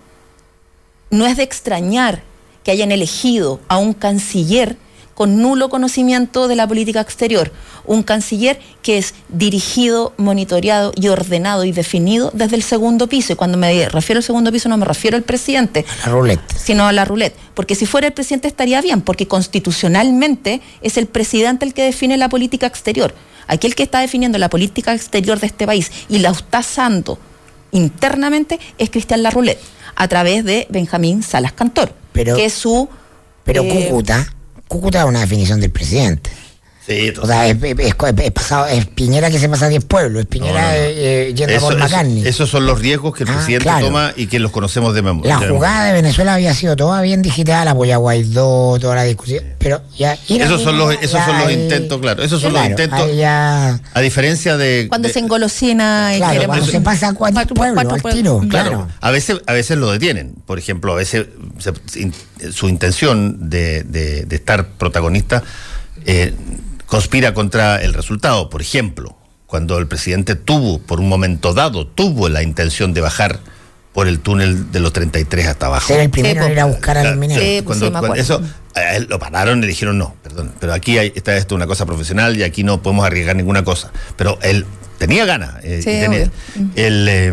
no es de extrañar que hayan elegido a un canciller con nulo conocimiento de la política exterior, un canciller que es dirigido, monitoreado y ordenado y definido desde el segundo piso. Y cuando me refiero al segundo piso no me refiero al presidente, a la roulette. sino a la roulette. Porque si fuera el presidente estaría bien, porque constitucionalmente es el presidente el que define la política exterior. Aquel que está definiendo la política exterior de este país y la está asando internamente es Cristian Larroulet a través de Benjamín Salas Cantor, que es su... Pero eh, Cúcuta, Cúcuta es una definición del presidente. Sí, o sea, es, pasado, es, Piñera que se pasa a 10 pueblos, es Piñera eh, eh, yendo por McCartney. esos son los riesgos que el ah, presidente toma y que los conocemos de memoria. La jugada de Venezuela había sido toda bien digital, apoya Guaidó, toda la discusión. Pero ya. Esos son los, esos son los intentos, claro. Esos son los intentos. A diferencia de. Cuando se engolosina y claro, cuando se pasa a cuatro, pueblos, al tiro. Claro. A veces, a veces lo detienen. Por ejemplo, a veces su intención de, de, de estar protagonista. Eh, conspira contra el resultado. Por ejemplo, cuando el presidente tuvo, por un momento dado, tuvo la intención de bajar por el túnel de los 33 hasta abajo. Ser el primero ir a buscar al minero. Pues cuando, eso, a él lo pararon y le dijeron no, perdón, pero aquí hay, está esto una cosa profesional y aquí no podemos arriesgar ninguna cosa. Pero él tenía ganas. Eh, el, eh,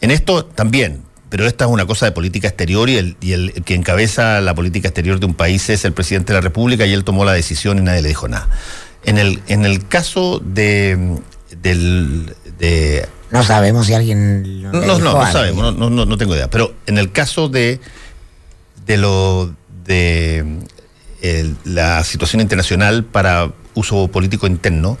en esto también, pero esta es una cosa de política exterior y el, y el que encabeza la política exterior de un país es el presidente de la República y él tomó la decisión y nadie le dijo nada. En el, en el caso de, del, de no sabemos si alguien no, no, no, sabemos, no, no, no, tengo idea. Pero en el caso de, de lo de la situación internacional para uso político interno,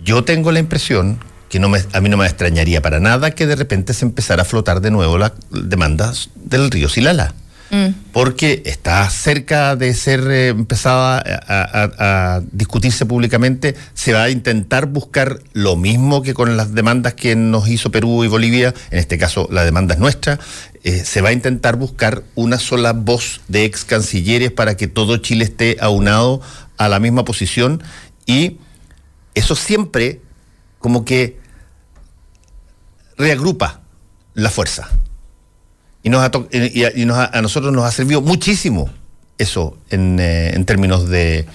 yo tengo la impresión que no me, a mí no me extrañaría para nada que de repente se empezara a flotar de nuevo las demandas del río Silala. Mm. Porque está cerca de ser eh, empezada a, discutirse públicamente, se va a intentar buscar lo mismo que con las demandas que nos hizo Perú y Bolivia, en este caso la demanda es nuestra, eh, se va a intentar buscar una sola voz de ex cancilleres para que todo Chile esté aunado a la misma posición y eso siempre como que reagrupa la fuerza. Y, nos y, a, nosotros nos ha servido muchísimo eso en, eh, en términos de,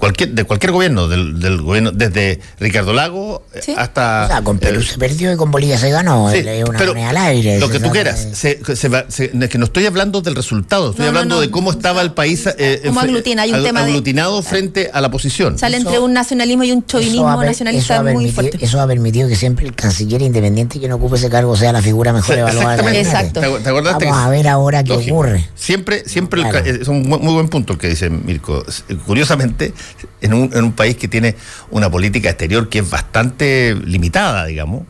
cualquier, de cualquier gobierno, del, gobierno, desde Ricardo Lago eh, hasta. O sea, con Perú se perdió y con Bolivia se ganó. Sí, una pero al aire. Lo que tú quieras. Se, que no estoy hablando del resultado, estoy hablando de cómo estaba el país eh, aglutina, hay un tema aglutinado frente a la posición. Sale entre un nacionalismo y un chauvinismo nacionalista muy fuerte. Eso ha permitido que siempre el canciller independiente que no ocupe ese cargo sea la figura mejor evaluada. Exacto. ¿Te, acordaste Vamos a ver ahora qué ocurre. Siempre, siempre es un muy, muy buen punto el que dice Mirko. Curiosamente, en un, en un país que tiene una política exterior que es bastante limitada, digamos,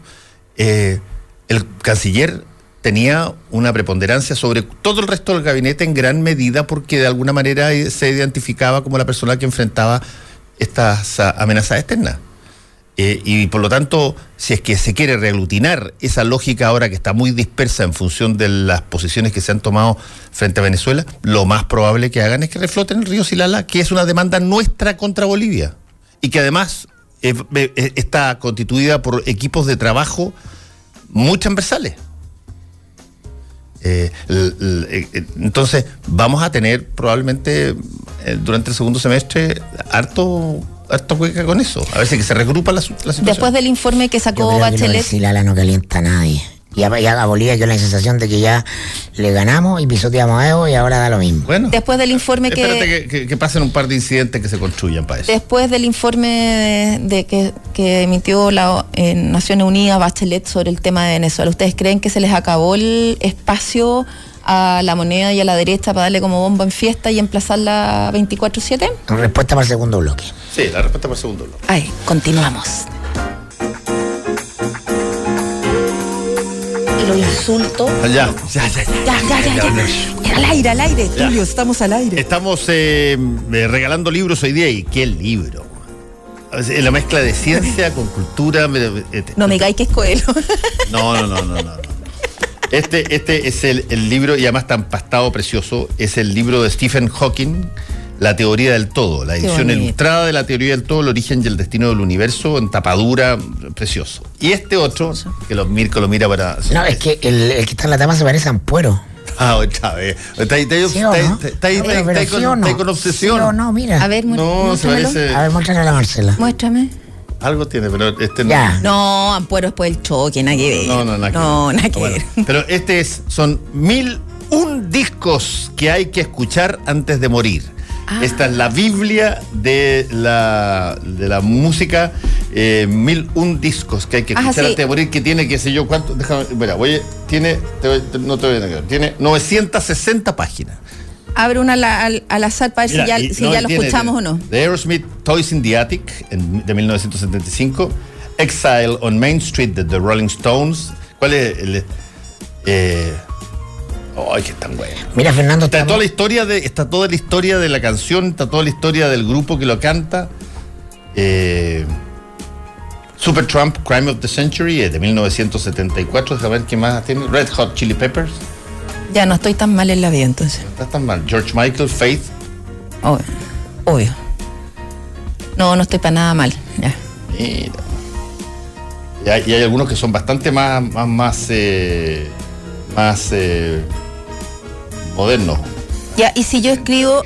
eh, el canciller tenía una preponderancia sobre todo el resto del gabinete en gran medida porque de alguna manera se identificaba como la persona que enfrentaba estas amenazas externas. Eh, y por lo tanto, si es que se quiere reaglutinar esa lógica ahora que está muy dispersa en función de las posiciones que se han tomado frente a Venezuela, lo más probable que hagan es que refloten el río Silala, que es una demanda nuestra contra Bolivia. Y que además eh, eh, está constituida por equipos de trabajo muy transversales. entonces, vamos a tener probablemente durante el segundo semestre harto harto juega con eso. A veces que se regrupa la, situación. Después del informe que sacó Bachelet. Que Lala no calienta a nadie. Y a, Bolivia que la sensación de que ya le ganamos y pisoteamos a Evo y ahora da lo mismo. Bueno, después del informe que, que, que, pasen un par de incidentes que se construyan para eso. Después del informe de, que, emitió la Naciones Unidas Bachelet sobre el tema de Venezuela, ¿ustedes creen que se les acabó el espacio a la moneda y a la derecha para darle como bomba en fiesta y emplazarla 24-7? Respuesta para el segundo bloque. Sí, la respuesta para el segundo bloque. Ay, continuamos. Lo insulto. Ah, Ya, ya, ya, ya. Ya, ya, ya, ya. Al aire, al aire, Ya. Tulio, estamos al aire. Estamos eh, eh, regalando libros hoy día y qué libro. Es La mezcla de ciencia con cultura. eh, No me digáis que es Coelho. No, no, no, no, no. Este, este es el, el libro, y además tan pastado precioso, es el libro de Stephen Hawking, La teoría del todo, la edición ilustrada de la teoría del todo, el origen y el destino del universo, en tapadura, precioso. Y este otro, que lo, Mirko lo mira para... No, es que el, el que está en la tapa se parece a Ampuero. Ah, otra vez. Está ahí, está ahí, ¿Sí o está ahí, no? está ahí, No, pero- está pero ahí ¿sí con, o no? está ahí con obsesión. ¿Sí o no, mira. A ver, No, se muéstramelo. parece... A ver, muéstrale a la Marcela. Muéstrame. Algo tiene, pero este no. Ya. No, Ampuero después del choque, nada que ver. No, no, nada que No, ver. nada que Bueno, ver. Pero este es, son mil un discos que hay que escuchar antes de morir. Ah. Esta es la Biblia de la, de la música. eh, mil un discos que hay que Ah, escuchar sí. antes de morir, que tiene, qué sé yo, cuánto. Déjame, mira, voy, tiene, te voy- te- no te voy a negar, tiene 960 páginas. Abre una al, al- azar para ver Mira, si ya, y- si no, ya lo tiene escuchamos o no. The Aerosmith Toys in the Attic en- de 1975. Exile on Main Street de The Rolling Stones. ¿Cuál es el.? Eh, ¡Ay, qué tan bueno! Mira, Fernando, Está estamos- toda la historia de, está toda la historia de la canción, está toda la historia del grupo que lo canta. Eh, Super Trump, Crime of the Century, eh, de 1974. Déjame ver qué más tiene. Red Hot Chili Peppers. Ya no estoy tan mal en la vida entonces. No está tan mal. George Michael, Faith. Obvio. Obvio. No, no estoy para nada mal. Ya. Mira. Y hay, y hay algunos que son bastante más, más, más, eh, más eh, modernos. Ya, y si yo escribo,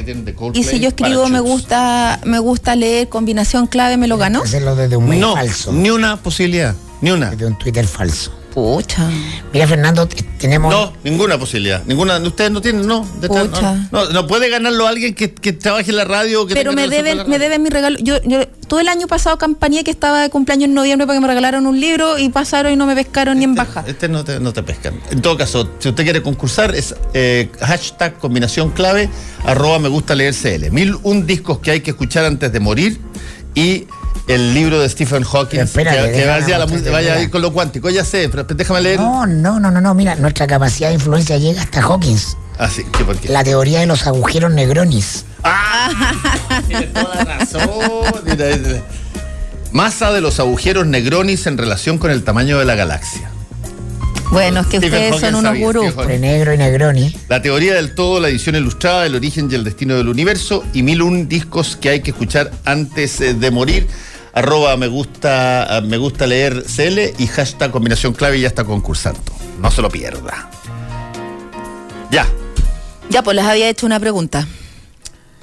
y si yo escribo me gusta, me gusta leer combinación clave, ¿me lo ganó? hacerlo desde un mail No, falso. ni una posibilidad, ni una. Desde un Twitter falso. Pucha. Mira, Fernando, tenemos. No, ninguna posibilidad. Ninguna. Ustedes no tienen, no. Estar- Pucha. no, no, no puede ganarlo alguien que, que trabaje en la radio. Que Pero me deben, me deben mi regalo. Yo, yo todo el año pasado campañé que estaba de cumpleaños en noviembre para que me regalaron un libro y pasaron y no me pescaron ni en baja. Este no te, no te pescan. En todo caso, si usted quiere concursar, es eh, hashtag combinación clave, arroba me gusta leer CL. Mil un discos que hay que escuchar antes de morir y el libro de Stephen Hawking, Espérate, que, que vaya, a la vaya mira. ahí con lo cuántico. Ya sé, pero déjame leer. No, no, no, no, no. Mira, nuestra capacidad de influencia llega hasta Hawkins. Ah, sí, ¿qué, por qué? La teoría de los agujeros negronis. Tiene toda razón. Mira, es- Masa de los agujeros negronis en relación con el tamaño de la galaxia. Bueno, es que Stephen ustedes Hawking son unos sabía, gurús. Entre negro y negroni. La teoría del todo, la edición ilustrada, el origen y el destino del universo y mil un discos que hay que escuchar antes eh, de morir. Arroba me gusta, ah, me gusta leer CL y hashtag combinación clave y ya está concursando. No se lo pierda. Ya. Ya, pues les había hecho una pregunta.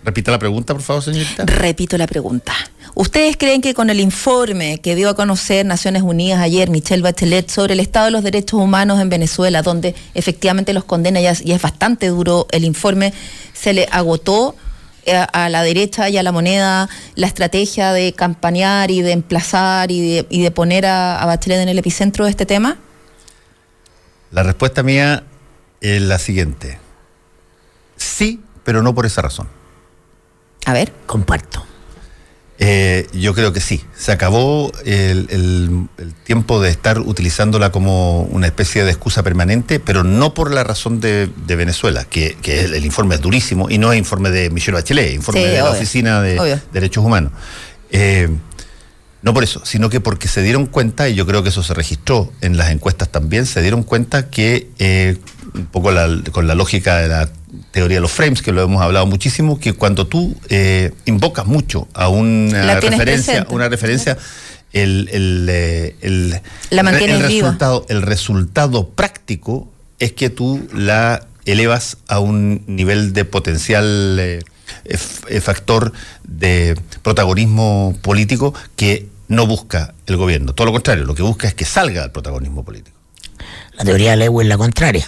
Repita la pregunta, por favor, señorita. Repito la pregunta. ¿Ustedes creen que con el informe que dio a conocer Naciones Unidas ayer Michelle Bachelet sobre el estado de los derechos humanos en Venezuela, donde efectivamente los condena y es, bastante duro el informe, se le agotó a la derecha y a la moneda la estrategia de campañar y de emplazar y de, y de poner a, a Bachelet en el epicentro de este tema? La respuesta mía es la siguiente. Sí, pero no por esa razón. A ver. Comparto. Eh, yo creo que sí. Se acabó el, el- el tiempo de estar utilizándola como una especie de excusa permanente, pero no por la razón de, de Venezuela, que, que el, el informe es durísimo y no es informe de Michelle Bachelet, es informe Sí, de la Oficina de obvio. Derechos Humanos. Eh, no por eso, sino que porque se dieron cuenta, y yo creo que eso se registró en las encuestas también, se dieron cuenta que, eh, un poco la- con la lógica de la teoría de los frames, que lo hemos hablado muchísimo, que cuando tú eh, invocas mucho a una referencia, presente. una referencia, el, el, eh, el- La el resultado, el resultado práctico es que tú la elevas a un nivel de potencial eh, factor de protagonismo político que no busca el gobierno. Todo lo contrario, lo que busca es que salga el protagonismo político. La teoría de Lewis es la contraria.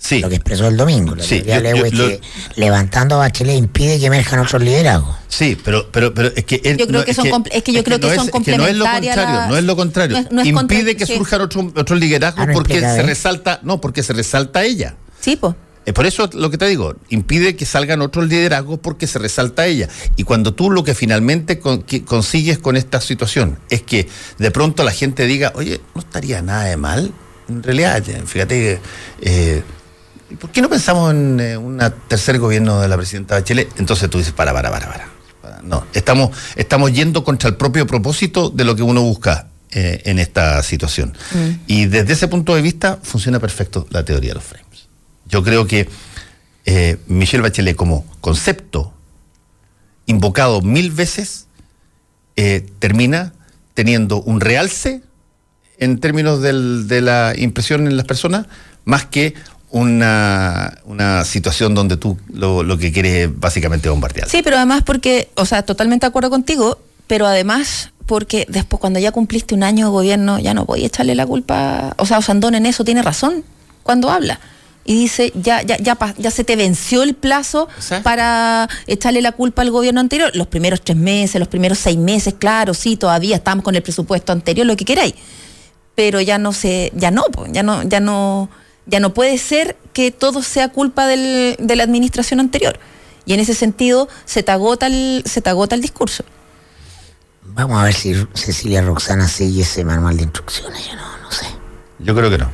Sí. Lo que expresó el domingo. La Sí, teoría de yo- Lewis yo- es que levantando a Bachelet impide que emerjan otros liderazgos. Sí, pero, pero, pero es que él- Yo creo que son compl- es que yo creo que no son es, es que no es lo contrario, no es lo contrario. no es- no es contra- Impide que sí. surjan otros otros liderazgos Ah, no porque implica, se resalta, no, porque se resalta ella. Sí, pues. Eh, por eso lo que te digo, impide que salgan otros liderazgos porque se resalta ella. Y cuando tú lo que finalmente con- que consigues con esta situación es que de pronto la gente diga, oye, no estaría nada de mal. En realidad, fíjate, eh, ¿por qué no pensamos en eh, un tercer gobierno de la presidenta Bachelet? Entonces tú dices, para, para, para, para. para. No, estamos, estamos yendo contra el propio propósito de lo que uno busca eh, en esta situación. Y desde ese punto de vista funciona perfecto la teoría de los frames. Yo creo que eh, Michelle Bachelet como concepto invocado mil veces eh, termina teniendo un realce en términos de la impresión en las personas más que una, una situación donde tú lo, lo que quieres es básicamente bombardear. Sí, pero además porque, o sea, totalmente de acuerdo contigo, pero además porque después cuando ya cumpliste un año de gobierno ya no voy a echarle la culpa, o sea, Osandón en eso tiene razón cuando habla. Y dice, ya, ya, ya, se te venció el plazo para echarle la culpa al gobierno anterior. Los primeros tres meses, los primeros seis meses, claro, sí, todavía estamos con el presupuesto anterior, lo que queráis. Pero ya no se, ya no, ya no, ya no, ya no puede ser que todo sea culpa del- de la administración anterior. Y en ese sentido se te agota el, se te agota el discurso. Vamos a ver si Cecilia Roxana sigue ese manual de instrucciones. Yo no, no sé. Yo creo que no.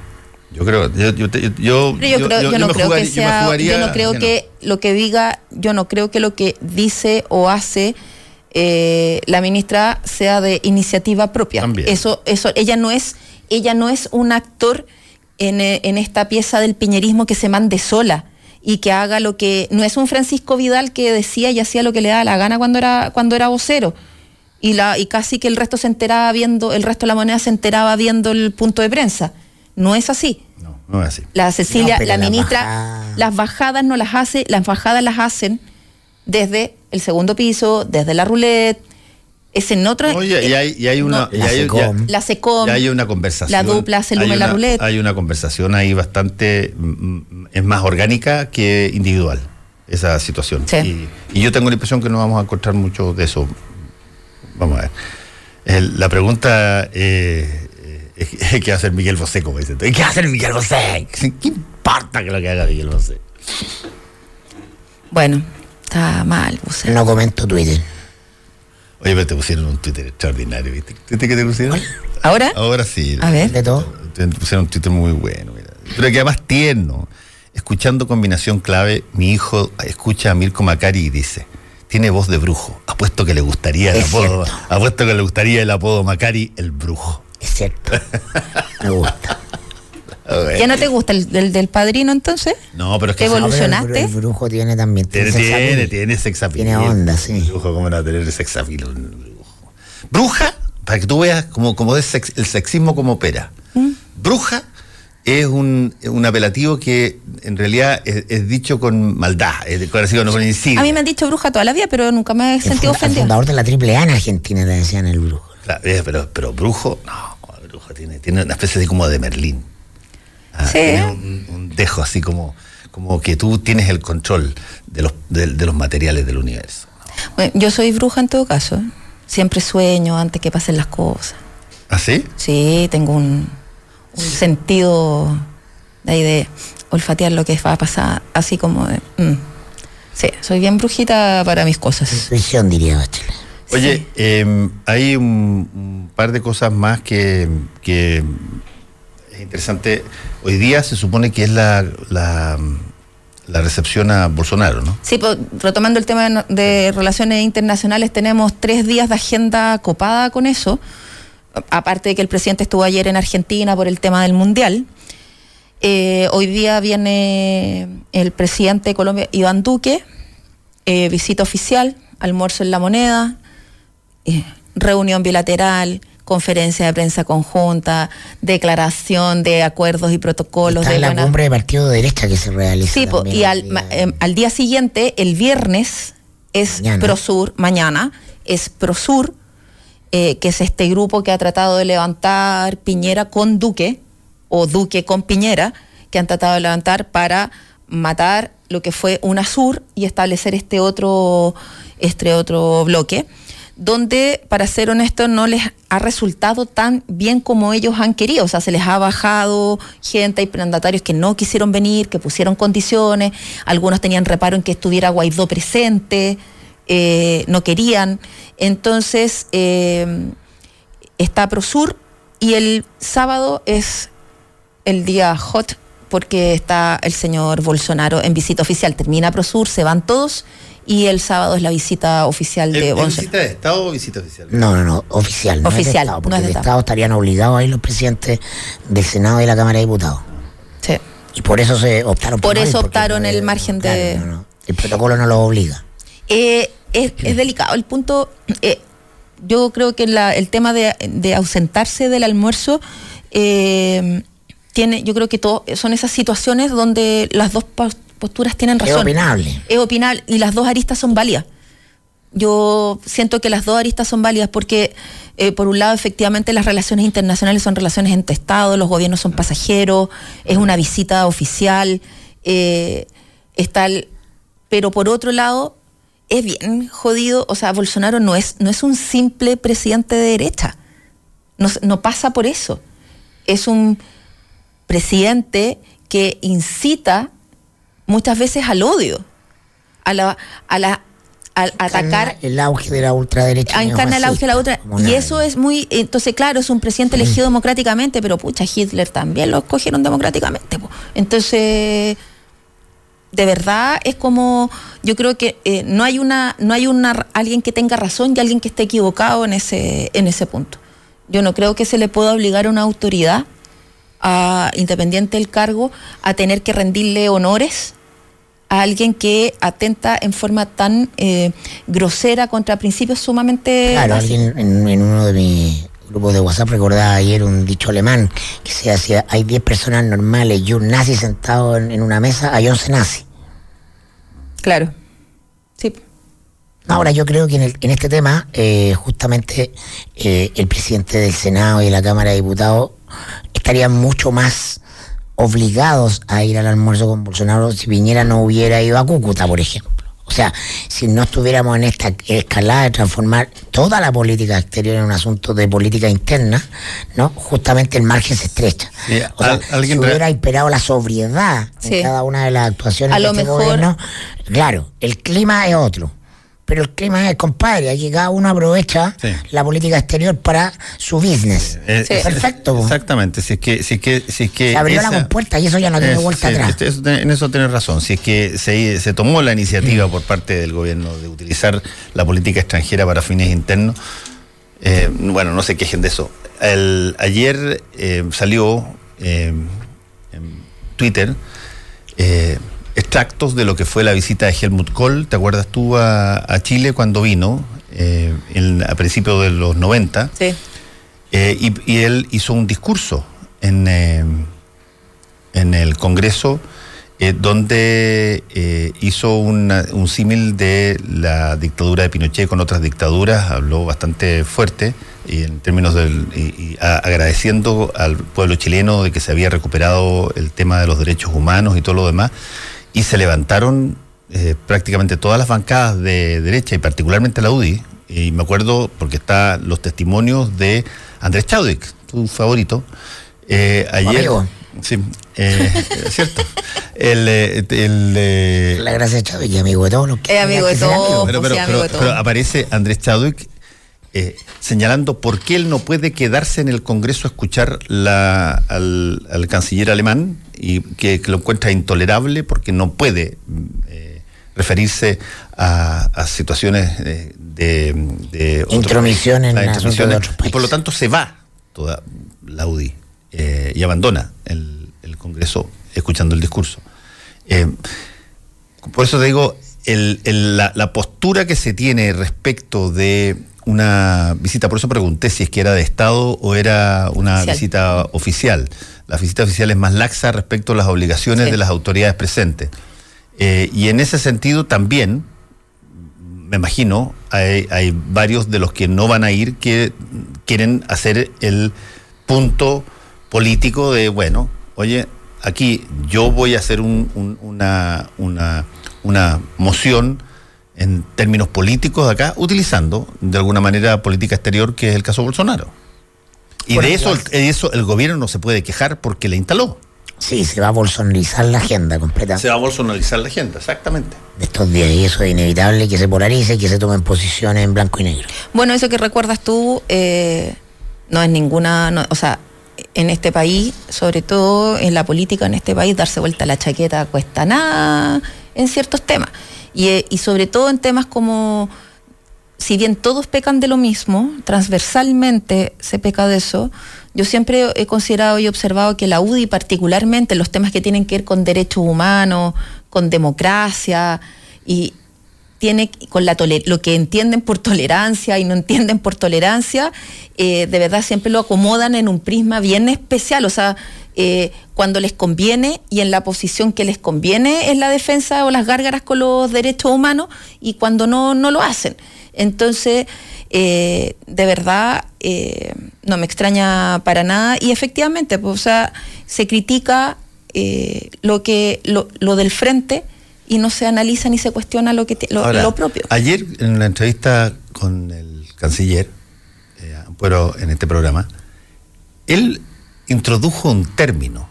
Yo creo, yo, yo, yo, yo- Pero yo, creo, yo, no creo jugaría- que yo me sea, jugaría yo no creo que no. que lo que diga, yo no creo que lo que dice o hace eh, la ministra sea de iniciativa propia. También. Eso, eso, ella no es, ella no es un actor en, eh, en esta pieza del piñerismo que se mande sola y que haga lo que, no es un Francisco Vidal que decía y hacía lo que le daba la gana cuando era, cuando era vocero. Y, la, y casi que el resto se enteraba viendo, el resto de la moneda se enteraba viendo el punto de prensa. No es así. No, no es así. La Cecilia, No, la la ministra, bajada- las bajadas no las hace, las bajadas las hacen desde el segundo piso, desde la roulette, es en otra. Oye, y hay, y hay una. no, y la hay- SECOM. ya- la SECOM, ya hay una conversación. la dupla hace hay Luma y la roulette. Hay una conversación ahí bastante. mm, Es más orgánica que individual, esa situación. Sí. Y, y yo tengo la impresión que no vamos a encontrar mucho de eso. Vamos a ver. El- la pregunta eh, es ¿qué va a hacer Miguel Bosé? Como dicen. ¿Qué va a hacer Miguel Bosé? ¿Qué importa que lo que haga Miguel Bosé? Bueno, está mal. sea. No comento Twitter. Oye, pero te pusieron un Twitter extraordinario, ¿viste? ¿Viste que te pusieron? ¿Ahora? Ahora sí. A ver. De todo. Te pusieron un Twitter muy bueno, mira. Pero que además tierno. Escuchando combinación clave, mi hijo escucha a Mirko Macari y dice, tiene voz de brujo. Apuesto que le gustaría el Es apodo. cierto. Apuesto que le gustaría el apodo Macari, el brujo. Es cierto. Me gusta. ¿Ya no te gusta el, del- del padrino entonces? No, pero es que ¿Te ese- evolu- No, pero el- ¿Evolucionaste? El, brujo tiene también. tiene, tiene, tiene. Tiene onda, sí. El brujo, ¿cómo no va a tener sex appeal? un brujo? Bruja, para que tú veas como, como es sex- el sexismo como opera. ¿Mm? Bruja es un, un apelativo que en realidad es, es dicho con maldad, es con, así, con, con insidia. A mí me han dicho bruja toda la vida, pero nunca me he sentido funda- el fundador de la triple A en Argentina le decían el brujo. Claro, eh, pero, pero brujo, no, brujo tiene, tiene una especie de como de Merlín. Ah, Sí. Tiene un, un dejo así como, como que tú tienes el control de los, de, de los materiales del universo. Bueno, yo soy bruja en todo caso. ¿eh? Siempre sueño antes que pasen las cosas. ¿Ah, sí? Sí, tengo un, un sentido de ahí de olfatear lo que va a pasar, así como de... mm. Sí, soy bien brujita para mis cosas. Intuición, diría Bachelet. Oye, Sí. eh, hay un, un par de cosas más que, que es interesante. Hoy día se supone que es la, la, la recepción a Bolsonaro, ¿no? Sí, pues, retomando el tema de relaciones internacionales, tenemos tres días de agenda copada con eso. Aparte de que el presidente estuvo ayer en Argentina por el tema del Mundial. Eh, hoy día viene el presidente de Colombia, Iván Duque, eh, visita oficial, almuerzo en la moneda, eh, reunión bilateral, conferencia de prensa conjunta, declaración de acuerdos y protocolos Está de la buena- cumbre de partido de derecha que se realiza. Sí, también y al, día. em, al día siguiente, el viernes, es Mañana. Prosur, mañana, es Prosur, eh, que es este grupo que ha tratado de levantar Piñera con Duque, o Duque con Piñera, que han tratado de levantar para matar lo que fue UNASUR y establecer este otro, este otro bloque. Donde, para ser honesto, no les ha resultado tan bien como ellos han querido. O sea, se les ha bajado gente, hay mandatarios que no quisieron venir, que pusieron condiciones, algunos tenían reparo en que estuviera Guaidó presente, eh, no querían. Entonces, eh, está Prosur y el sábado es el día hot porque está el señor Bolsonaro en visita oficial. Termina Prosur, se van todos y el sábado es la visita oficial de ¿Es visita de Estado o visita oficial? No, no, no, oficial. No Oficial, es de Estado, porque no es de de Estado. Estarían obligados a ir los presidentes del Senado y de la Cámara de Diputados. Sí. Y por eso se optaron Por no ir, eso optaron no el es- margen claro, de- no, no. El protocolo no los obliga. Eh, es, es delicado. El punto, eh, yo creo que la- el tema de, de ausentarse del almuerzo eh, tiene, yo creo que todo, son esas situaciones donde las dos posturas tienen Es razón. opinable. Es opinable y las dos aristas son válidas. Yo siento que las dos aristas son válidas porque, eh, por un lado, efectivamente las relaciones internacionales son relaciones entre Estados, los gobiernos son pasajeros, es una visita oficial, eh, está el- pero por otro lado, es bien jodido, o sea, Bolsonaro no es, no es un simple presidente de derecha, no, no pasa por eso, es un presidente que incita muchas veces al odio, a la, a la al atacar el auge de la ultraderecha. a encarna el auge de la como Y eso es muy. Entonces, claro, es un presidente elegido democráticamente, pero pucha, Hitler también lo escogieron democráticamente. po. Entonces, de verdad es como. Yo creo que eh, no hay una no hay una alguien que tenga razón y alguien que esté equivocado en ese, en ese punto. Yo no creo que se le pueda obligar a una autoridad, a, independiente del cargo, a tener que rendirle honores a alguien que atenta en forma tan eh, grosera contra principios sumamente Claro, básicos. alguien en, en uno de mis grupos de WhatsApp recordaba ayer un dicho alemán que se hacía, hay 10 personas normales y un nazi sentado en, en una mesa, hay 11 nazis. Claro. Sí. Ahora yo creo que en, el- en este tema, eh, justamente eh, el presidente del Senado y de la Cámara de Diputados estarían mucho más obligados a ir al almuerzo con Bolsonaro si Piñera no hubiera ido a Cúcuta, por ejemplo. O sea, si no estuviéramos en esta escalada de transformar toda la política exterior en un asunto de política interna, ¿no? Justamente el margen se estrecha. Sí, o sea, al- alguien si hubiera imperado la sobriedad Sí. en cada una de las actuaciones A de lo este mejor- gobierno, claro, el clima es otro. Pero el clima es, compadre, aquí cada uno aprovecha Sí. la política exterior para su business. Eh, Sí. es- Perfecto. Exactamente. Si es que, si es que, si es que Se abrió esa- la compuerta y eso ya no tiene Es- vuelta sí, atrás. este- eso en eso tienes razón. Si es que se, se tomó la iniciativa por parte del gobierno de utilizar la política extranjera para fines internos, eh, bueno, no se quejen de eso. El- ayer eh, salió eh, en Twitter eh, extractos de lo que fue la visita de Helmut Kohl, ¿te acuerdas tú a, a Chile cuando vino eh, en- a principios de los 90? Sí. Eh, y, y él hizo un discurso en, eh, en el Congreso donde hizo una- un símil de la dictadura de Pinochet con otras dictaduras, habló bastante fuerte y en términos del y- agradeciendo al pueblo chileno de que se había recuperado el tema de los derechos humanos y todo lo demás y se levantaron eh, prácticamente todas las bancadas de derecha y particularmente la UDI y me acuerdo porque está los testimonios de Andrés Chadwick, tu favorito eh, ayer amigo. sí eh, es cierto el, eh, el, eh, La gracia de Chávez y amigo de todos los que Es amigo de todos. pero, pues, pero- pero aparece Andrés Chadwick eh, señalando por qué él no puede quedarse en el Congreso a escuchar la- al, al canciller alemán y que, que lo encuentra intolerable porque no puede mm, eh, referirse a, a situaciones de, de, Intromisión países, en de otros y por lo tanto se va toda la UDI eh, y abandona el, el Congreso escuchando el discurso. Por eso te digo, el- el- la, la postura que se tiene respecto de una visita, por eso pregunté si es que era de Estado o era una Oficial. visita oficial. La visita oficial es más laxa respecto a las obligaciones Sí. de las autoridades presentes. Eh, y en ese sentido también, me imagino, hay, hay varios de los que no van a ir que quieren hacer el punto político de, bueno, oye, aquí yo voy a hacer un- un- una, una, una moción en términos políticos acá, utilizando de alguna manera política exterior, que es el caso Bolsonaro. Y de eso, de el gobierno no se puede quejar porque le instaló. Sí, se va a bolsonarizar la agenda completa Se va a bolsonarizar la agenda, exactamente. de estos días y eso es inevitable que se polarice y que se tomen posiciones en blanco y negro. Bueno, eso que recuerdas tú eh, no es ninguna, no- o sea, en este país, sobre todo en la política en este país, darse vuelta la chaqueta cuesta nada en ciertos temas. Y, eh, y sobre todo en temas como, si bien todos pecan de lo mismo, transversalmente se peca de eso, yo siempre he considerado y observado que la UDI particularmente, los temas que tienen que ver con derechos humanos, con democracia y con la lo que entienden por tolerancia y no entienden por tolerancia, eh, de verdad siempre lo acomodan en un prisma bien especial, o sea, eh, cuando les conviene y en la posición que les conviene es la defensa o las gárgaras con los derechos humanos y cuando no, no lo hacen. Entonces, eh, de verdad, no me extraña para nada y efectivamente, pues, o sea, se critica lo, que, lo del frente y no se analiza ni se cuestiona lo, que lo, Ahora, lo propio. Ayer en la entrevista con el canciller, eh, pero en este programa, él introdujo un término.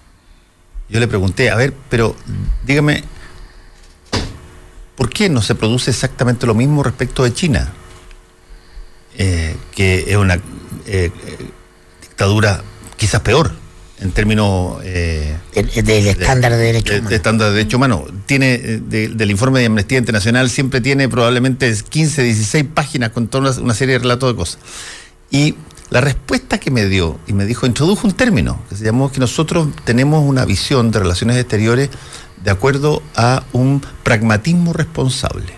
Yo le pregunté, a ver, pero dígame, ¿por qué no se produce exactamente lo mismo respecto de China? Eh, que es una eh, dictadura quizás peor en términos... eh, Del, del estándar de derechos de- de humanos. estándar de derecho humano. Tiene, eh, de- del informe de Amnistía Internacional, siempre tiene probablemente 15, 16 páginas con toda una, una serie de relatos de cosas. Y la respuesta que me dio, y me dijo, introdujo un término, que se llamó que nosotros tenemos una visión de relaciones exteriores de acuerdo a un pragmatismo responsable.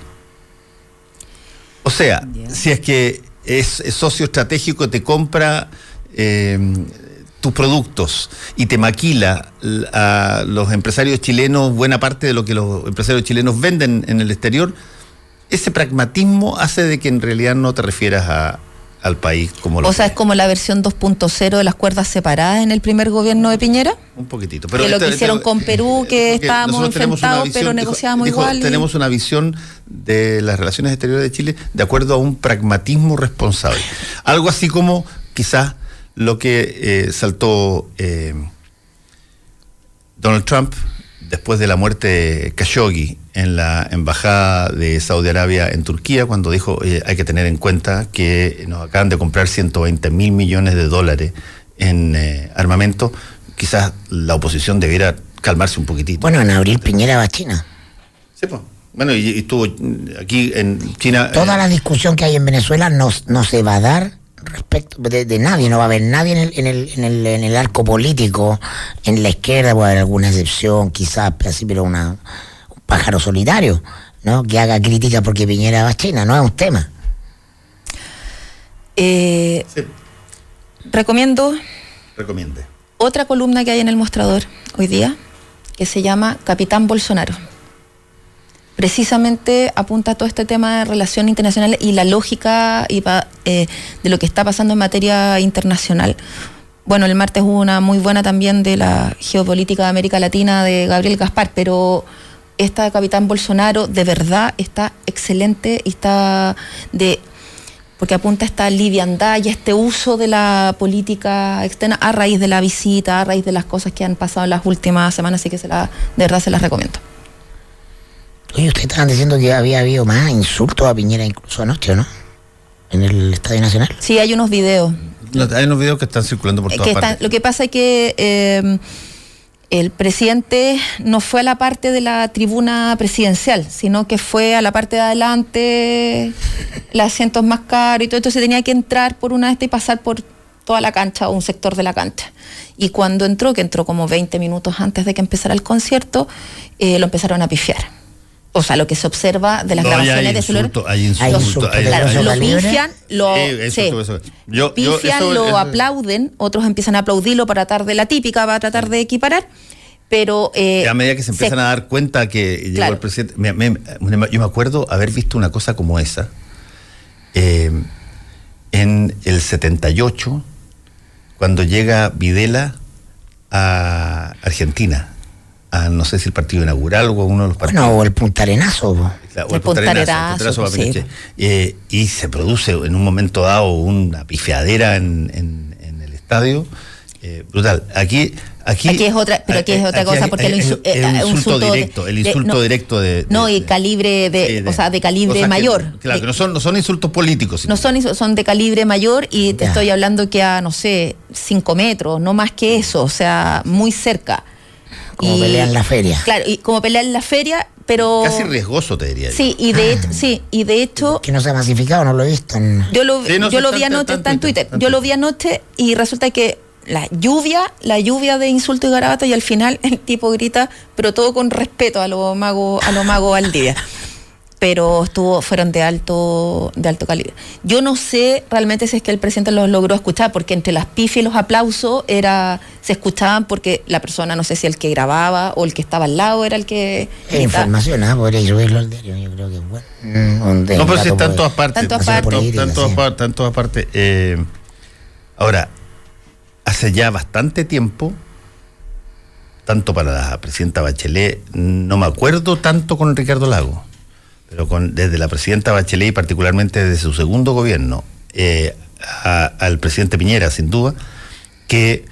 O sea, si es que es, es socio estratégico, te compra eh, tus productos y te maquila a los empresarios chilenos buena parte de lo que los empresarios chilenos venden en el exterior, ese pragmatismo hace de que en realidad no te refieras a- al país como lo O sea, es que como la versión 2.0 de las cuerdas separadas en el primer gobierno de Piñera. Un poquitito. Que lo que hicieron con Perú, que porque estábamos enfrentados, pero negociábamos dijo, igual y- Tenemos una visión de las relaciones exteriores de Chile de acuerdo a un pragmatismo responsable. Algo así como quizás lo que eh, saltó eh, Donald Trump después de la muerte de Khashoggi en la embajada de Saudi Arabia en Turquía, cuando dijo "Oye, hay que tener en cuenta que nos acaban de comprar 120 mil millones de dólares en eh, armamento, quizás la oposición debiera calmarse un poquitito. Bueno, en abril Piñera va a China. Sí, pues. Bueno, y, y estuvo aquí en China. Toda eh, la discusión que hay en Venezuela no, no se va a dar respecto de, de nadie, no va a haber nadie en el, en, el, en, el, en el arco político, en la izquierda puede haber alguna excepción, quizás así, pero una, un pájaro solitario, ¿no? Que haga crítica porque Piñera va a China, no es un tema. Eh, sí, recomiendo recomiende. otra columna que hay en el mostrador hoy día, que se llama Capitán Bolsonaro. Precisamente apunta a todo este tema de relaciones internacionales y la lógica eh, de lo que está pasando en materia internacional. Bueno, el martes hubo una muy buena también de la geopolítica de América Latina de Gabriel Gaspar, pero esta de Capitán Bolsonaro de verdad está excelente y está de porque apunta a esta liviandad y este uso de la política externa a raíz de la visita, a raíz de las cosas que han pasado en las últimas semanas, así que se la, de verdad se las recomiendo. Oye, ustedes estaban diciendo que había habido más insultos a Piñera incluso anoche, ¿no? En el Estadio Nacional. Sí, hay unos videos. No, hay unos videos que están circulando por todas que están- partes. lo que pasa es que eh, el presidente no fue a la parte de la tribuna presidencial, sino que fue a la parte de adelante, los asientos más caros y todo, entonces tenía que entrar por una de estas y pasar por toda la cancha o un sector de la cancha. Y cuando entró, que entró como 20 minutos antes de que empezara el concierto, eh, lo empezaron a pifiar. O sea, lo que se observa de las No, grabaciones de celular. insultos, hay insultos, insultos hay- hay- lo pifian, lo, aplauden, otros empiezan a aplaudirlo para tratar de la típica, para tratar de equiparar, pero... eh, a medida que se empiezan a dar cuenta que llegó Claro. el presidente. me- me- me- yo me acuerdo haber visto una cosa como esa eh, en el 78, cuando llega Videla a Argentina a, no sé si el partido inaugural o a uno de los partidos. Bueno, o el Punta Arenazo. po. Claro, El el Punta el Pinochet. Eh, y se produce en un momento dado una pifiadera en, en- en el estadio eh, brutal. Aquí, aquí, Aquí es otra, pero aquí es otra cosa porque el insu- eh, eh, insulto de- directo, el de- insulto no, directo de, de- No, y calibre de, sí, o sea, de calibre que- mayor. claro, que no son, no son insultos políticos. sino- no son, son de calibre mayor y te Ya. estoy hablando que a, no sé, 5 metros, no más que eso, o sea, muy cerca. Como Y- pelean en la feria. Claro, y como pelear en la feria, pero... Casi riesgoso, te diría. yo. Sí, y de hecho, sí, y de hecho, Que no se ha masificado, no lo he visto. en- yo lo, Sí, no, yo lo está- vi anoche, está está en Twitter, yo lo vi anoche y resulta que la lluvia, la lluvia de insultos y garabatos y al final el tipo grita, pero todo con respeto a los magos, a los magos Valdivia. Pero estuvo, fueron de alto, de alto calibre. Yo no sé realmente si es que el presidente los logró escuchar, porque entre las pifias y los aplausos era, se escuchaban porque la persona, no sé si el que grababa o el que estaba al lado era el que gritaba. información, ¿ah? Podría subirlo al diario, yo creo que es bueno. Mm, No, pero si está en todas partes. Está en todas partes. Está en todas Sí. partes. todas. Eh, ahora, hace ya bastante tiempo, tanto para la presidenta Bachelet, no me acuerdo tanto con Ricardo Lago, pero con, desde la presidenta Bachelet y particularmente desde su segundo gobierno, eh, al presidente Piñera, sin duda, que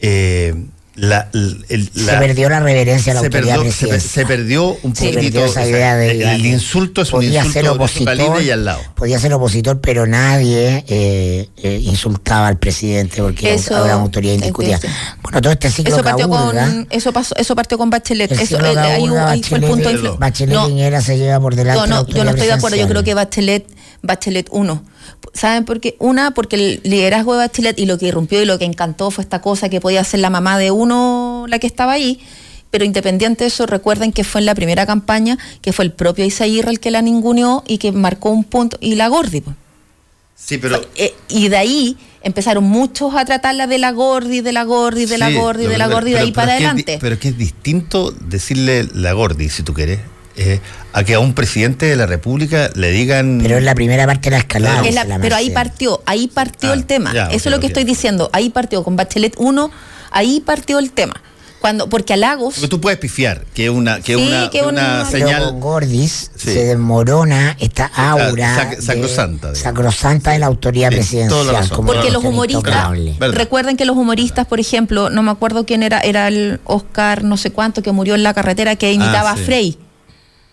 eh, la, el- Se perdió la reverencia a la se autoridad perdió, se, se perdió un Sí. Se poquitito. perdió esa o sea, idea de el, el insulto es un podía insulto ser opositor, calibre y al lado. podía ser opositor, pero nadie eh, eh, insultaba al presidente porque Eso- era una autoridad indiscutida. Bueno, todo este ciclo Eso partió caburga, con eso pasó eso partió con Bachelet. el Eso, ahí, caburga, ahí fue el Bachelet- punto de Bachelet- Bachelet No, Piñera se lleva por delante yo la no, yo no estoy de acuerdo. Yo creo que Bachelet, Bachelet 1. ¿Saben por qué? Una, porque el liderazgo de Bachelet y lo que irrumpió y lo que encantó fue esta cosa que podía ser la mamá de uno, la que estaba ahí. Pero independiente de eso, recuerden que fue en la primera campaña que fue el propio Isaíra el que la ninguneó y que marcó un punto. Y la Gordi, pues. Sí, pero. Eh, y de ahí empezaron muchos a tratarla de la Gordi, de la Gordi, de la Sí, Gordi, lo de la Gordi, de ahí pero para es que adelante. pero es que es distinto decirle la Gordi, si tú quieres, eh, a que a un presidente de la República le digan. Pero es la primera parte de la escalada. Es la- dice la pero ahí partió, ahí partió Ah, el tema. ya, Eso es lo que estoy diciendo. Ahí partió con Bachelet 1, ahí partió el tema. Cuando, porque a Lagos, Porque tú puedes pifiar, que es una, que Sí, una, que una señal. con Gordis Sí. se desmorona esta aura sac- de- sacrosanta, digamos. sacrosanta de la autoridad Sí, toda la presidencial. como porque los humoristas, recuerden que los humoristas, por ejemplo, no me acuerdo quién era, era el Oscar no sé cuánto que murió en la carretera que imitaba Ah, sí. a Frey,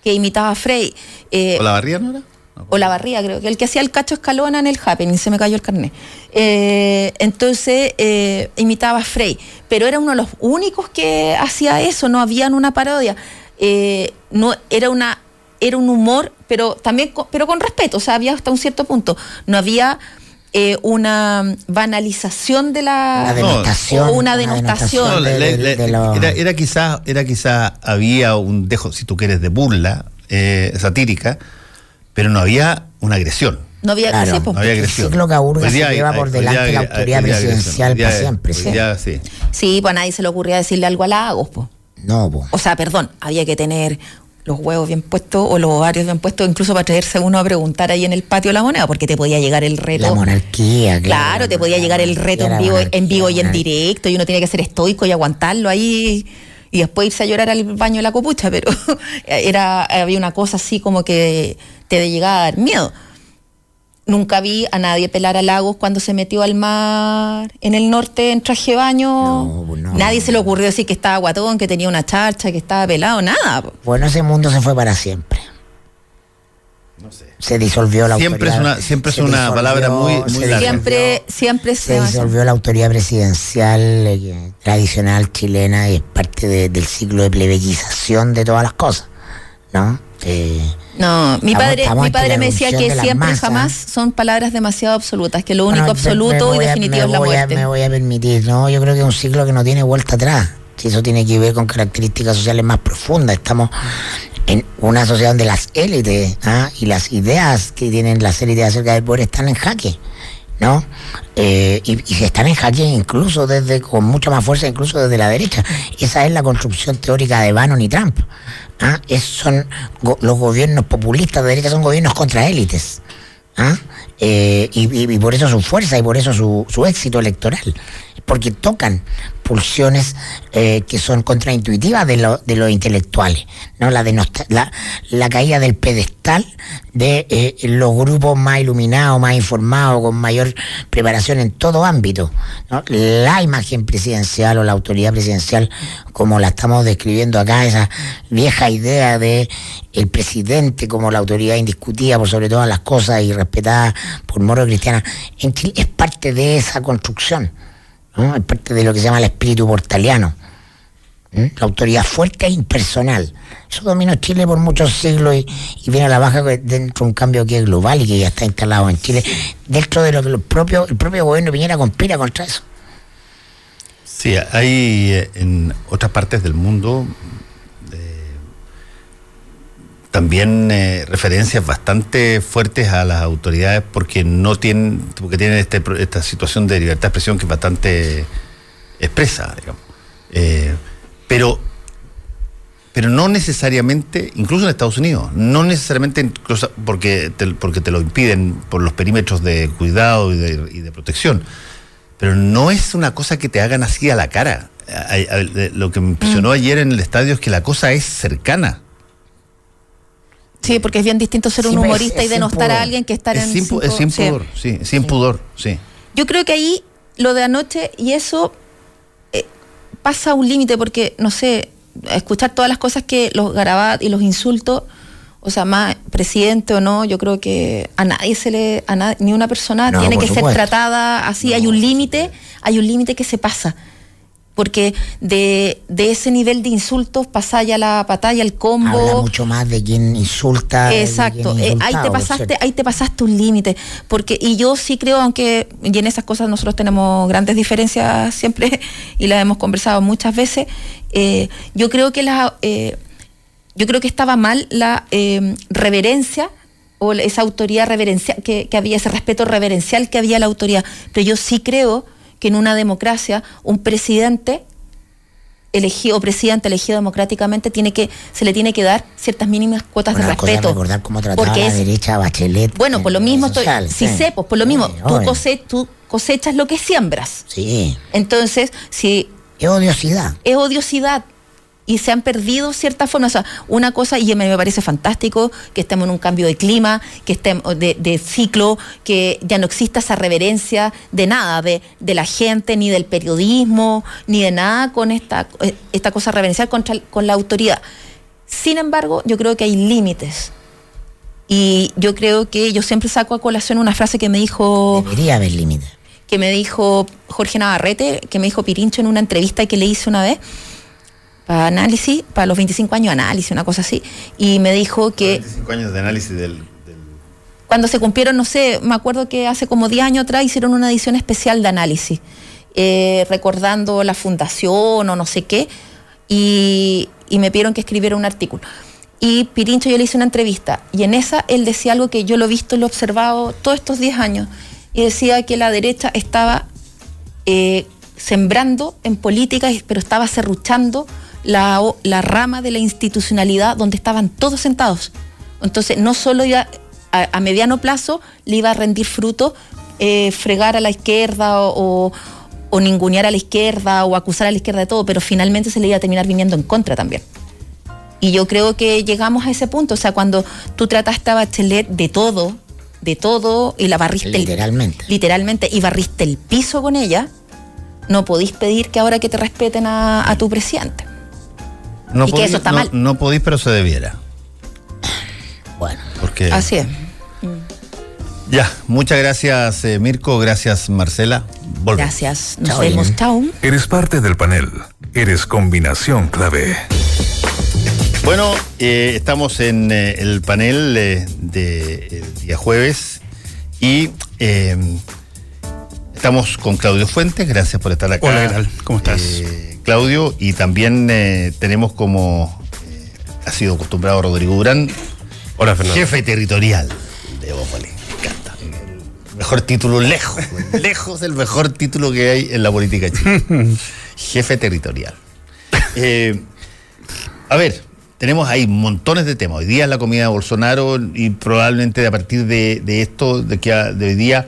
que imitaba a Frey. Eh, ¿O la barría no era? O la barría, creo que el que hacía el cacho escalona en el Happening, se me cayó el carnet. Eh, entonces eh, imitaba a Frey, pero era uno de los únicos que hacía eso, no habían una parodia. Eh, no, era una era un humor, pero también con, pero con respeto, o sea, había hasta un cierto punto. No había eh, una banalización de la Una denotación. o una denotación. No, de- de- de era, era quizás era quizá había un dejo, si tú quieres, de burla eh, satírica, pero no había una agresión. No había Claro. sí, pues, No había El agresión. ciclo Caburga día se lleva hay- por delante día la hay- autoridad presidencial agresión. Hoy día- para siempre, hoy sí. día sí. Sí, pues a nadie se le ocurría decirle algo a Lagos, pues. No, po. O sea, perdón, había que tener los huevos bien puestos o los ovarios bien puestos, incluso para traerse uno a preguntar ahí en el patio de la moneda, porque te podía llegar el reto. la monarquía. Claro, te podía llegar el reto en vivo, en vivo y en directo, y uno tiene que ser estoico y aguantarlo ahí y después irse a llorar al baño de la copucha, pero era había una cosa así como que te llegaba a dar miedo. Nunca vi a nadie pelar a Lagos cuando se metió al mar en el norte en traje de baño. No, pues no. nadie se le ocurrió decir que estaba guatón, que tenía una charcha, que estaba pelado, nada. Bueno, ese mundo se fue para siempre. No sé. Se disolvió la Siempre es autoridad. una- siempre es se una palabra muy- muy se larga. Siempre, siempre Se se, disolvió la autoridad presidencial eh, tradicional chilena y es parte de- del ciclo de plebeyización de todas las cosas, ¿no? Eh, No, mi padre, estamos mi padre me decía que de siempre jamás son palabras demasiado absolutas, que lo único bueno, absoluto y a- definitivo es la a- muerte. me voy a permitir, ¿no? Yo creo que es un ciclo que no tiene vuelta atrás. Si eso tiene que ver con características sociales más profundas. Estamos en una sociedad donde las élites ¿ah? y las ideas que tienen las élites acerca del poder están en jaque. ¿no? Eh, y, y están en jaque incluso desde, con mucha más fuerza, incluso desde la derecha. Esa es la construcción teórica de Bannon y Trump. ¿Ah? Es- son los gobiernos populistas de derecha son gobiernos contra élites. ¿ah? Eh, y- y por eso su fuerza y por eso su, su éxito electoral. Porque tocan pulsiones eh, que son contraintuitivas de, lo, de los intelectuales, ¿no? La, la, la caída del pedestal de eh, los grupos más iluminados, más informados, con mayor preparación en todo ámbito. La imagen presidencial o la autoridad presidencial, como la estamos describiendo acá, esa vieja idea de el presidente como la autoridad indiscutida por sobre todas las cosas y respetada por moro cristiana, en Chile es parte de esa construcción, es parte de lo que se llama el espíritu portaliano. la autoridad fuerte e impersonal. Eso dominó Chile por muchos siglos y, viene a la baja dentro de un cambio que es global y que ya está instalado en Chile, dentro de lo que el propio, el propio gobierno de Piñera conspira contra eso. Sí, hay eh, en otras partes del mundo también eh, referencias bastante fuertes a las autoridades porque no tienen, porque tienen este, esta situación de libertad de expresión que es bastante expresa, digamos. Eh, pero, pero no necesariamente, incluso en Estados Unidos, no necesariamente porque te, porque te lo impiden por los perímetros de cuidado y de, protección, pero no es una cosa que te hagan así a la cara. Lo que me impresionó mm. ayer en el estadio es que la cosa es cercana. Sí, porque es bien distinto ser un humorista y denostar a alguien que estar en... Sin, es sin pudor, sí, sin pudor, sí. Yo creo que ahí lo de anoche y eso eh, pasa un límite porque, no sé, escuchar todas las cosas que los garabat y los insultos, o sea, más presidente o no, yo creo que a nadie se le, a ni una persona tiene que ser tratada así, hay un límite, hay un límite que se pasa porque de, ese nivel de insultos pasa ya la batalla, el combo. Habla mucho más de quien insulta. Exacto, eh, ahí te pasaste, ahí te pasaste un límite, porque y yo sí creo, aunque y en esas cosas nosotros tenemos grandes diferencias siempre y las hemos conversado muchas veces, eh, yo creo que la, eh, yo creo que estaba mal la reverencia o esa autoridad reverencial que, que había, ese respeto reverencial que había a la autoridad, pero yo sí creo que en una democracia un presidente elegido o presidente elegido democráticamente tiene que se le tiene que dar ciertas mínimas cuotas de respeto. recordar cómo trataba la derecha Bachelet bueno por lo mismo estoy sí, sé pues por lo mismo tú, cosechas lo que siembras. Sí. Entonces si es odiosidad. Es odiosidad y se han perdido ciertas formas. O sea, una cosa, y me, parece fantástico que estemos en un cambio de clima, que estemos de, ciclo, que ya no exista esa reverencia de nada, de, de, la gente, ni del periodismo, ni de nada con esta, esta cosa reverencial contra, con la autoridad. Sin embargo, yo creo que hay límites. Y yo creo que yo siempre saco a colación una frase que me dijo. Debería haber límites. Que me dijo Jorge Navarrete, que me dijo Pirincho en una entrevista que le hice una vez para análisis, para los 25 años de análisis, una cosa así, y me dijo que... 25 años de análisis del, Cuando se cumplieron, no sé, me acuerdo que hace como 10 años atrás hicieron una edición especial de análisis, eh, recordando la fundación o no sé qué, y, me pidieron que escribiera un artículo. Y Pirincho yo le hice una entrevista, y en esa él decía algo que yo lo he visto y lo he observado todos estos 10 años, y decía que la derecha estaba... Eh, sembrando en política, pero estaba serruchando la, la rama de la institucionalidad donde estaban todos sentados. Entonces, no solo iba a, mediano plazo le iba a rendir fruto eh, fregar a la izquierda o, o, ningunear a la izquierda o acusar a la izquierda de todo, pero finalmente se le iba a terminar viniendo en contra también. Y yo creo que llegamos a ese punto, o sea, cuando tú trataste a Bachelet de todo, de todo, y la barriste. Literalmente. literalmente, y barriste el piso con ella, no podís pedir que ahora que te respeten a tu presidente. No y que eso está mal. No podéis, pero se debiera. Bueno. Porque... Así es. Ya, muchas gracias eh, Mirko, gracias Marcela. Gracias, nos vemos, chao. Eres parte del panel, eres combinación clave. Bueno, eh, estamos en eh, el panel de día jueves y estamos con Claudio Fuentes, gracias por estar acá. Hola, ¿qué tal? ¿Cómo estás? Claudio, y también eh, tenemos como eh, ha sido acostumbrado Rodrigo Durán, Hola, Fernando. jefe territorial de Bópoli. Me encanta. El mejor título, lejos, lejos el mejor título que hay en la política chilena. jefe territorial. Eh, a ver, tenemos ahí montones de temas. Hoy día es la comida de Bolsonaro y probablemente a partir de, esto, de que de hoy día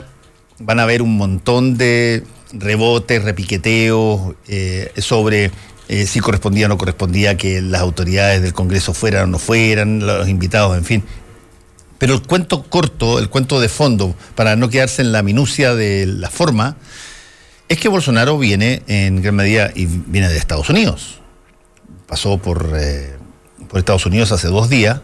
van a haber un montón de rebotes, repiqueteos eh, sobre eh, si correspondía o no correspondía que las autoridades del Congreso fueran o no fueran, los invitados, en fin. Pero el cuento corto, el cuento de fondo, para no quedarse en la minucia de la forma, es que Bolsonaro viene en gran medida y viene de Estados Unidos. Pasó por, eh, por Estados Unidos hace dos días.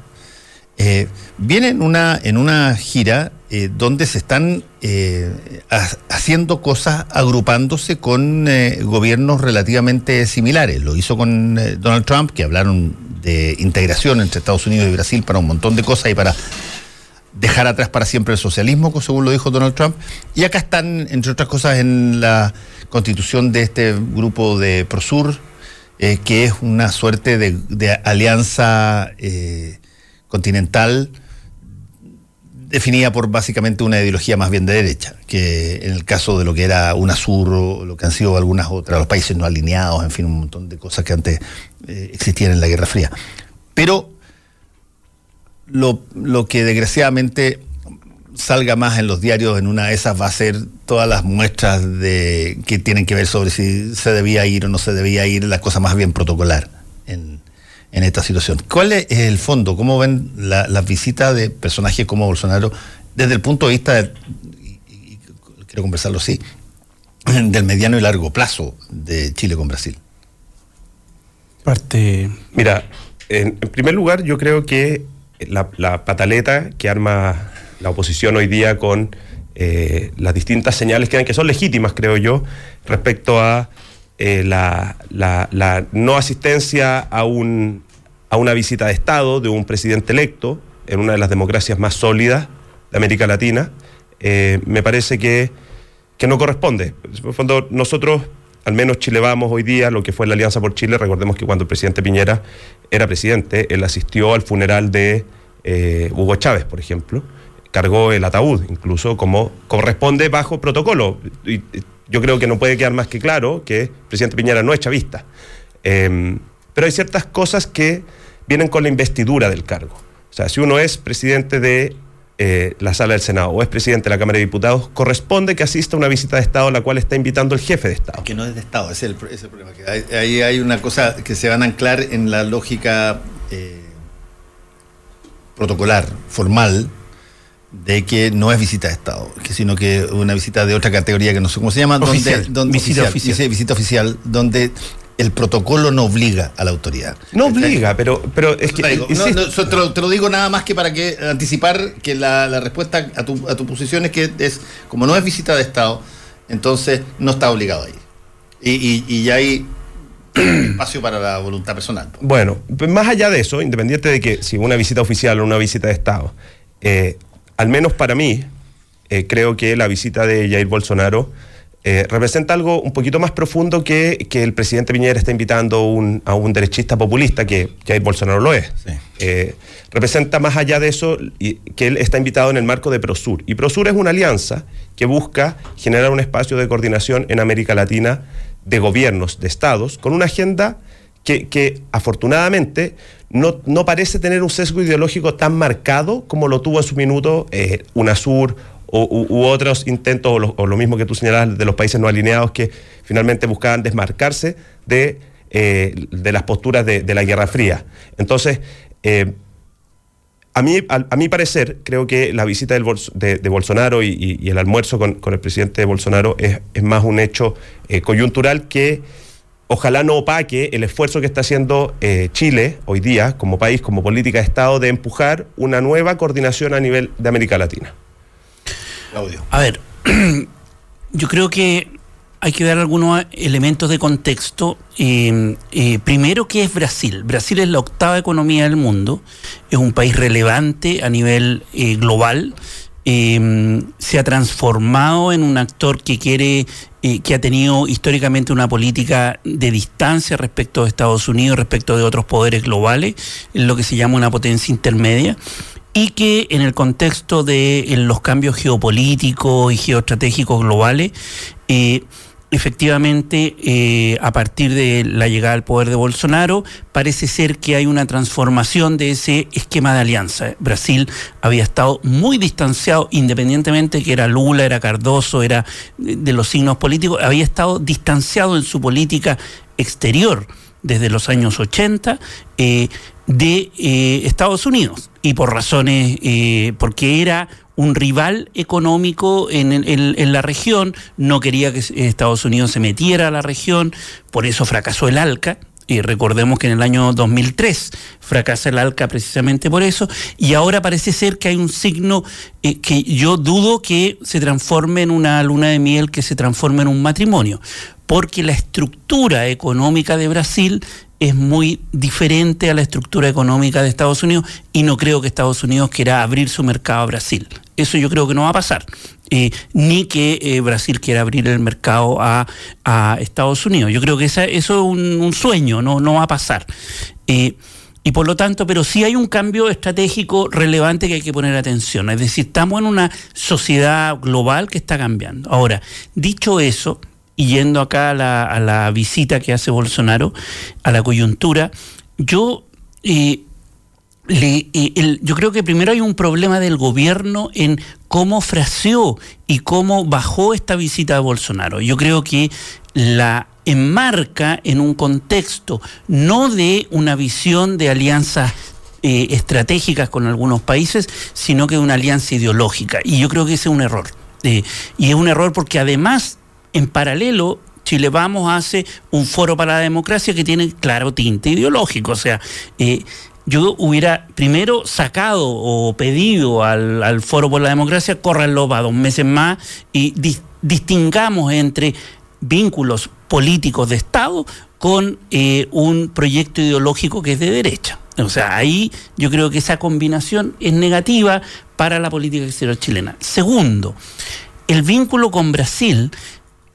Eh, viene en una, en una gira eh, donde se están eh, ha- haciendo cosas agrupándose con eh, gobiernos relativamente similares. Lo hizo con Donald Trump, que hablaron de integración entre Estados Unidos y Brasil para un montón de cosas y para dejar atrás para siempre el socialismo, según lo dijo Donald Trump. Y acá están, entre otras cosas, en la constitución de este grupo de Prosur, que es una suerte de, alianza continental definida por básicamente una ideología más bien de derecha, que en el caso de lo que era UNASUR o lo que han sido algunas otras, los países no alineados, en fin, un montón de cosas que antes eh, existían en la Guerra Fría. Pero lo, lo que desgraciadamente salga más en los diarios en una de esas va a ser todas las muestras de que tienen que ver sobre si se debía ir o no se debía ir, la cosa más bien protocolar en, en esta situación. ¿Cuál es el fondo? ¿Cómo ven la- las visitas de personajes como Bolsonaro desde el punto de vista, de- y, y quiero conversarlo así, del mediano y largo plazo de Chile con Brasil? Parte. Mira, en, en primer lugar, yo creo que la, la pataleta que arma la oposición hoy día con eh, las distintas señales que dan, que son legítimas, creo yo, respecto a eh, la, no asistencia a, un, a una visita de Estado de un presidente electo en una de las democracias más sólidas de América Latina, eh, me parece que, que no corresponde. En fondo, nosotros, al menos Chile Vamos hoy día, lo que fue la Alianza por Chile, recordemos que cuando el presidente Piñera era presidente, él asistió al funeral de eh, Hugo Chávez, por ejemplo, cargó el ataúd, incluso como corresponde bajo protocolo. Yo creo que no puede quedar más que claro que el presidente Piñera no es chavista. Eh, pero hay ciertas cosas que vienen con la investidura del cargo. O sea, si uno es presidente de eh, la sala del Senado o es presidente de la Cámara de Diputados, corresponde que asista a una visita de Estado a la cual está invitando el jefe de Estado. Que no es de Estado, ese es el, problema. Ahí hay una cosa que se van a anclar en la lógica eh, protocolar, formal, de que no es visita de Estado, que sino que una visita de otra categoría que no sé cómo se llama, Oficial, donde, donde visita oficial. dice visita oficial, donde el protocolo no obliga a la autoridad. No obliga, pero, pero es que... Te digo, no, insisto, no, eso te, lo, te lo digo nada más que para que anticipar que la, la respuesta a tu, a tu posición es que es como no es visita de Estado, entonces no está obligado a ir. Y, y, hay espacio para la voluntad personal. Bueno, pues más allá de eso, independiente de que si una visita oficial o una visita de Estado, eh, al menos para mí, eh, creo que la visita de Jair Bolsonaro eh, representa algo un poquito más profundo que, que el presidente Piñera está invitando un- a un derechista populista, que Jair Bolsonaro lo es. Sí. Eh, representa más allá de eso y- que él está invitado en el marco de Prosur. Y Prosur es una alianza que busca generar un espacio de coordinación en América Latina de gobiernos, de estados, con una agenda que, afortunadamente no, no parece tener un sesgo ideológico tan marcado como lo tuvo en su minuto eh, UNASUR u, otros intentos, o lo, mismo que tú señalabas de los países no alineados que finalmente buscaban desmarcarse de, eh, de las posturas de, de la Guerra Fría. Entonces, eh, a mí, a, a mi parecer, creo que la visita de, de Bolsonaro y, el almuerzo con, el presidente Bolsonaro es, más un hecho coyuntural que ojalá no opaque el esfuerzo que está haciendo eh, Chile hoy día como país, como política de Estado, de empujar una nueva coordinación a nivel de América Latina. Claudio. A ver, yo creo que hay que dar algunos elementos de contexto. Eh, eh, primero, ¿qué es Brasil? Brasil es la octava economía del mundo, es un país relevante a nivel eh, global. Eh, se ha transformado en un actor que quiere, eh, que ha tenido históricamente una política de distancia respecto de Estados Unidos, respecto de otros poderes globales, es lo que se llama una potencia intermedia y que en el contexto de en los cambios geopolíticos y geoestratégicos globales eh, efectivamente, eh, a partir de la llegada al poder de Bolsonaro, parece ser que hay una transformación de ese esquema de alianza. Brasil había estado muy distanciado, independientemente que era Lula, era Cardoso, era de los signos políticos, había estado distanciado en su política exterior desde los años 80 eh, de eh, Estados Unidos y por razones, porque era un rival económico en, la región, no quería que Estados Unidos se metiera a la región, por eso fracasó el ALCA. Y recordemos que en el año 2003 fracasa el ALCA precisamente por eso, y ahora parece ser que hay un signo eh, que yo dudo que se transforme en una luna de miel, que se transforme en un matrimonio, porque la estructura económica de Brasil es muy diferente a la estructura económica de Estados Unidos y no creo que Estados Unidos quiera abrir su mercado a Brasil. Eso yo creo que no va a pasar. Eh, ni que eh, Brasil quiera abrir el mercado a, Estados Unidos. Yo creo que eso es un, sueño, no, no va a pasar. Eh, y por lo tanto, pero sí hay un cambio estratégico relevante que hay que poner atención. Es decir, estamos en una sociedad global que está cambiando. Ahora, dicho eso, y yendo acá a la, a la visita que hace Bolsonaro, a la coyuntura, yo yo creo que primero hay un problema del gobierno en cómo fraseó y cómo bajó esta visita de Bolsonaro. Yo creo que la enmarca en un contexto no de una visión de alianzas eh, estratégicas con algunos países, sino que de una alianza ideológica. Y yo creo que ese es un error. Eh, y es un error porque además, en paralelo, Chile Vamos hace un foro para la democracia que tiene claro tinte ideológico. O sea, eh, yo hubiera primero sacado o pedido al, Foro por la Democracia, córranlo para dos meses más y distingamos entre vínculos políticos de Estado con eh, un proyecto ideológico que es de derecha. O sea, ahí yo creo que esa combinación es negativa para la política exterior chilena. Segundo, el vínculo con Brasil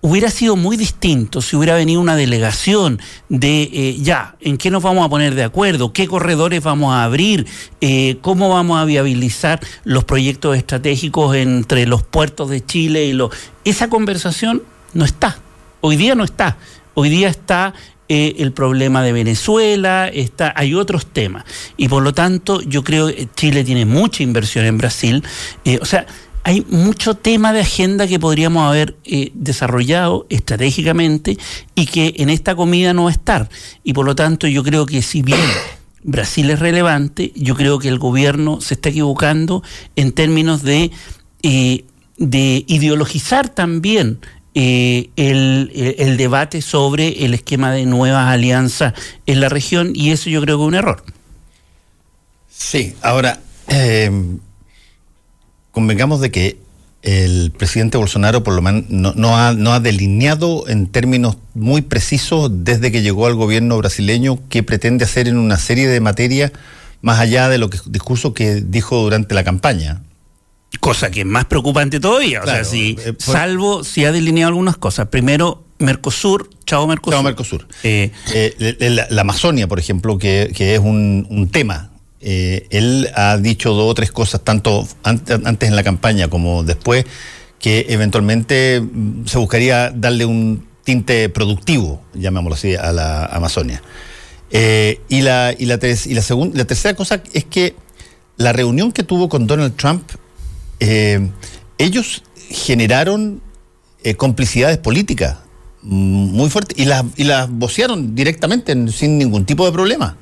hubiera sido muy distinto si hubiera venido una delegación de eh, ya, en qué nos vamos a poner de acuerdo, qué corredores vamos a abrir, eh, cómo vamos a viabilizar los proyectos estratégicos entre los puertos de Chile y los... Esa conversación no está, hoy día no está, hoy día está eh, el problema de Venezuela, está, hay otros temas. Y por lo tanto, yo creo que Chile tiene mucha inversión en Brasil. o sea, hay mucho tema de agenda que podríamos haber eh, desarrollado estratégicamente y que en esta comida no va a estar. Y por lo tanto yo creo que si bien Brasil es relevante, yo creo que el gobierno se está equivocando en términos de, eh, de ideologizar también eh, el, debate sobre el esquema de nuevas alianzas en la región y eso yo creo que es un error. Sí, ahora convengamos de que el presidente Bolsonaro por lo menos no, ha, no, ha, delineado en términos muy precisos desde que llegó al gobierno brasileño qué pretende hacer en una serie de materias más allá de lo que discurso que dijo durante la campaña. Cosa que es más preocupante todavía. o sea, si, eh, salvo si ha delineado algunas cosas. Primero, Mercosur, chao Mercosur. Chao Mercosur. Eh, eh, la, Amazonia, por ejemplo, que, que es un, un tema eh, él ha dicho dos o tres cosas, tanto antes en la campaña como después, que eventualmente mm, se buscaría darle un tinte productivo, llamémoslo así, a la Amazonia. Eh, y la, y, la, y la, la tercera cosa es que la reunión que tuvo con Donald Trump, eh, ellos generaron complicidades políticas mm, muy fuertes y las, y las vocearon directamente sin ningún tipo de problema.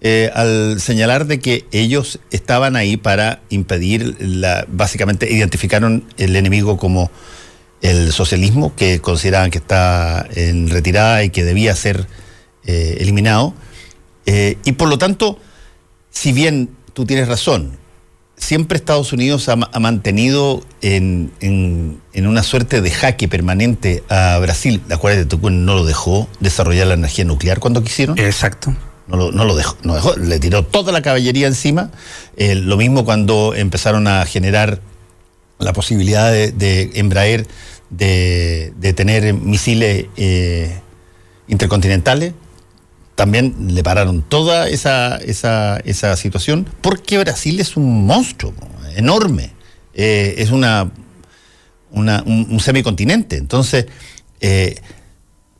Eh, al señalar de que ellos estaban ahí para impedir, la, básicamente identificaron el enemigo como el socialismo, que consideraban que está en retirada y que debía ser eh, eliminado. Eh, y por lo tanto, si bien tú tienes razón, siempre Estados Unidos ha, mantenido en, en, una suerte de jaque permanente a Brasil, la cual no lo dejó desarrollar la energía nuclear cuando quisieron. Exacto no lo, no lo dejó, no dejó, le tiró toda la caballería encima. Eh, lo mismo cuando empezaron a generar la posibilidad de, de Embraer de, tener misiles eh, intercontinentales. También le pararon toda esa, esa, esa, situación porque Brasil es un monstruo enorme. Eh, es una, una un, semicontinente. Entonces,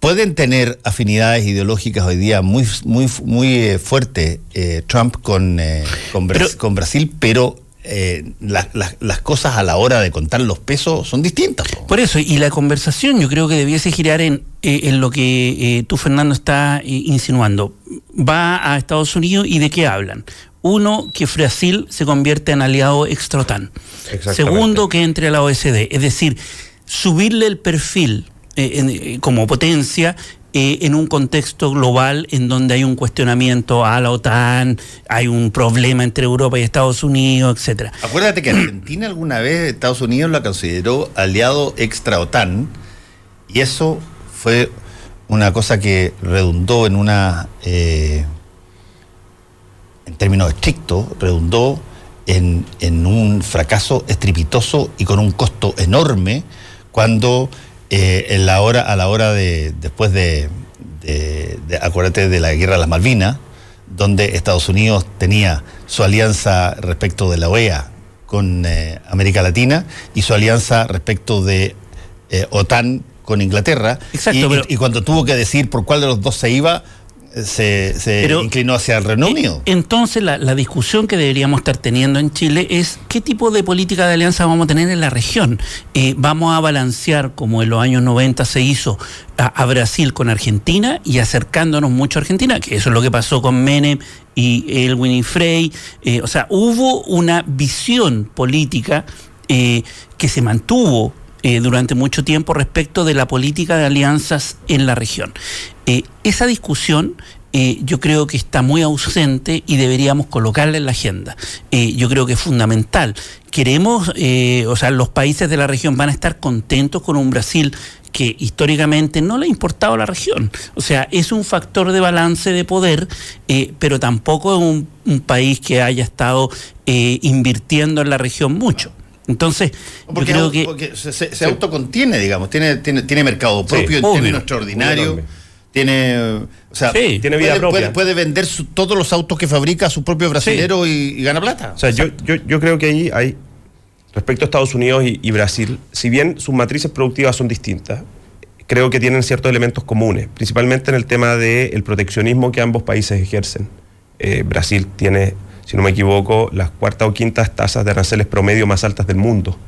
pueden tener afinidades ideológicas hoy día muy, muy, muy eh, fuertes eh, Trump con, eh, con, Bra- Pero- con Brasil, pero eh, la- la- las cosas a la hora de contar los pesos son distintas. po. Por eso, y la conversación yo creo que debiese girar en, eh, en lo que eh, tú, Fernando, está eh, insinuando. Va a Estados Unidos y de qué hablan. Uno, que Brasil se convierte en aliado extra-OTAN. Exactamente. Segundo, que entre a la OSD. Es decir, subirle el perfil eh, eh, como potencia eh, en un contexto global en donde hay un cuestionamiento a la OTAN, hay un problema entre Europa y Estados Unidos, etcétera. Acuérdate que Argentina alguna vez Estados Unidos la consideró aliado extra OTAN y eso fue una cosa que redundó en una, eh, en términos estrictos, redundó en, en un fracaso estrepitoso y con un costo enorme cuando eh, en la hora, a la hora de, después de, de- de- acuérdate de la guerra de las Malvinas, donde Estados Unidos tenía su alianza respecto de la OEA con eh, América Latina y su alianza respecto de eh, OTAN con Inglaterra. Exacto, y, y- pero- y cuando tuvo que decir por cuál de los dos se iba, se, se Pero- inclinó hacia el Reino Eh, Unido. Entonces, la, la discusión que deberíamos estar teniendo en Chile es qué tipo de política de alianza vamos a tener en la región. Eh, ¿Vamos a balancear, como en los años 90 se hizo, a, a Brasil con Argentina y acercándonos mucho a Argentina? Que eso es lo que pasó con Menem y Elwin y Frey. Eh, o sea, hubo una visión política eh, que se mantuvo eh, durante mucho tiempo respecto de la política de alianzas en la región. Eh, esa discusión eh, yo creo que está muy ausente y deberíamos colocarla en la agenda. Yo creo que es fundamental. Queremos, o sea, los países de la región van a estar contentos con un Brasil que históricamente no le ha importado a la región. O sea, es un factor de balance de poder, pero tampoco es un, país que haya estado invirtiendo en la región mucho. Entonces, Porque, yo creo que... porque se, se- se autocontiene, digamos, tiene, tiene, tiene mercado Sí, propio en obvio. términos extraordinarios. Tiene, o sea, Sí. Tiene vida puede, propia. puede- puede vender su- todos los autos que fabrica a su propio brasilero y, y gana plata. O sea, yo, yo, yo creo que ahí hay, respecto a Estados Unidos y, y Brasil, si bien sus matrices productivas son distintas, creo que tienen ciertos elementos comunes, principalmente en el tema del proteccionismo que ambos países ejercen. Eh, Brasil tiene, si no me equivoco, las cuartas o quintas tasas de aranceles promedio más altas del mundo.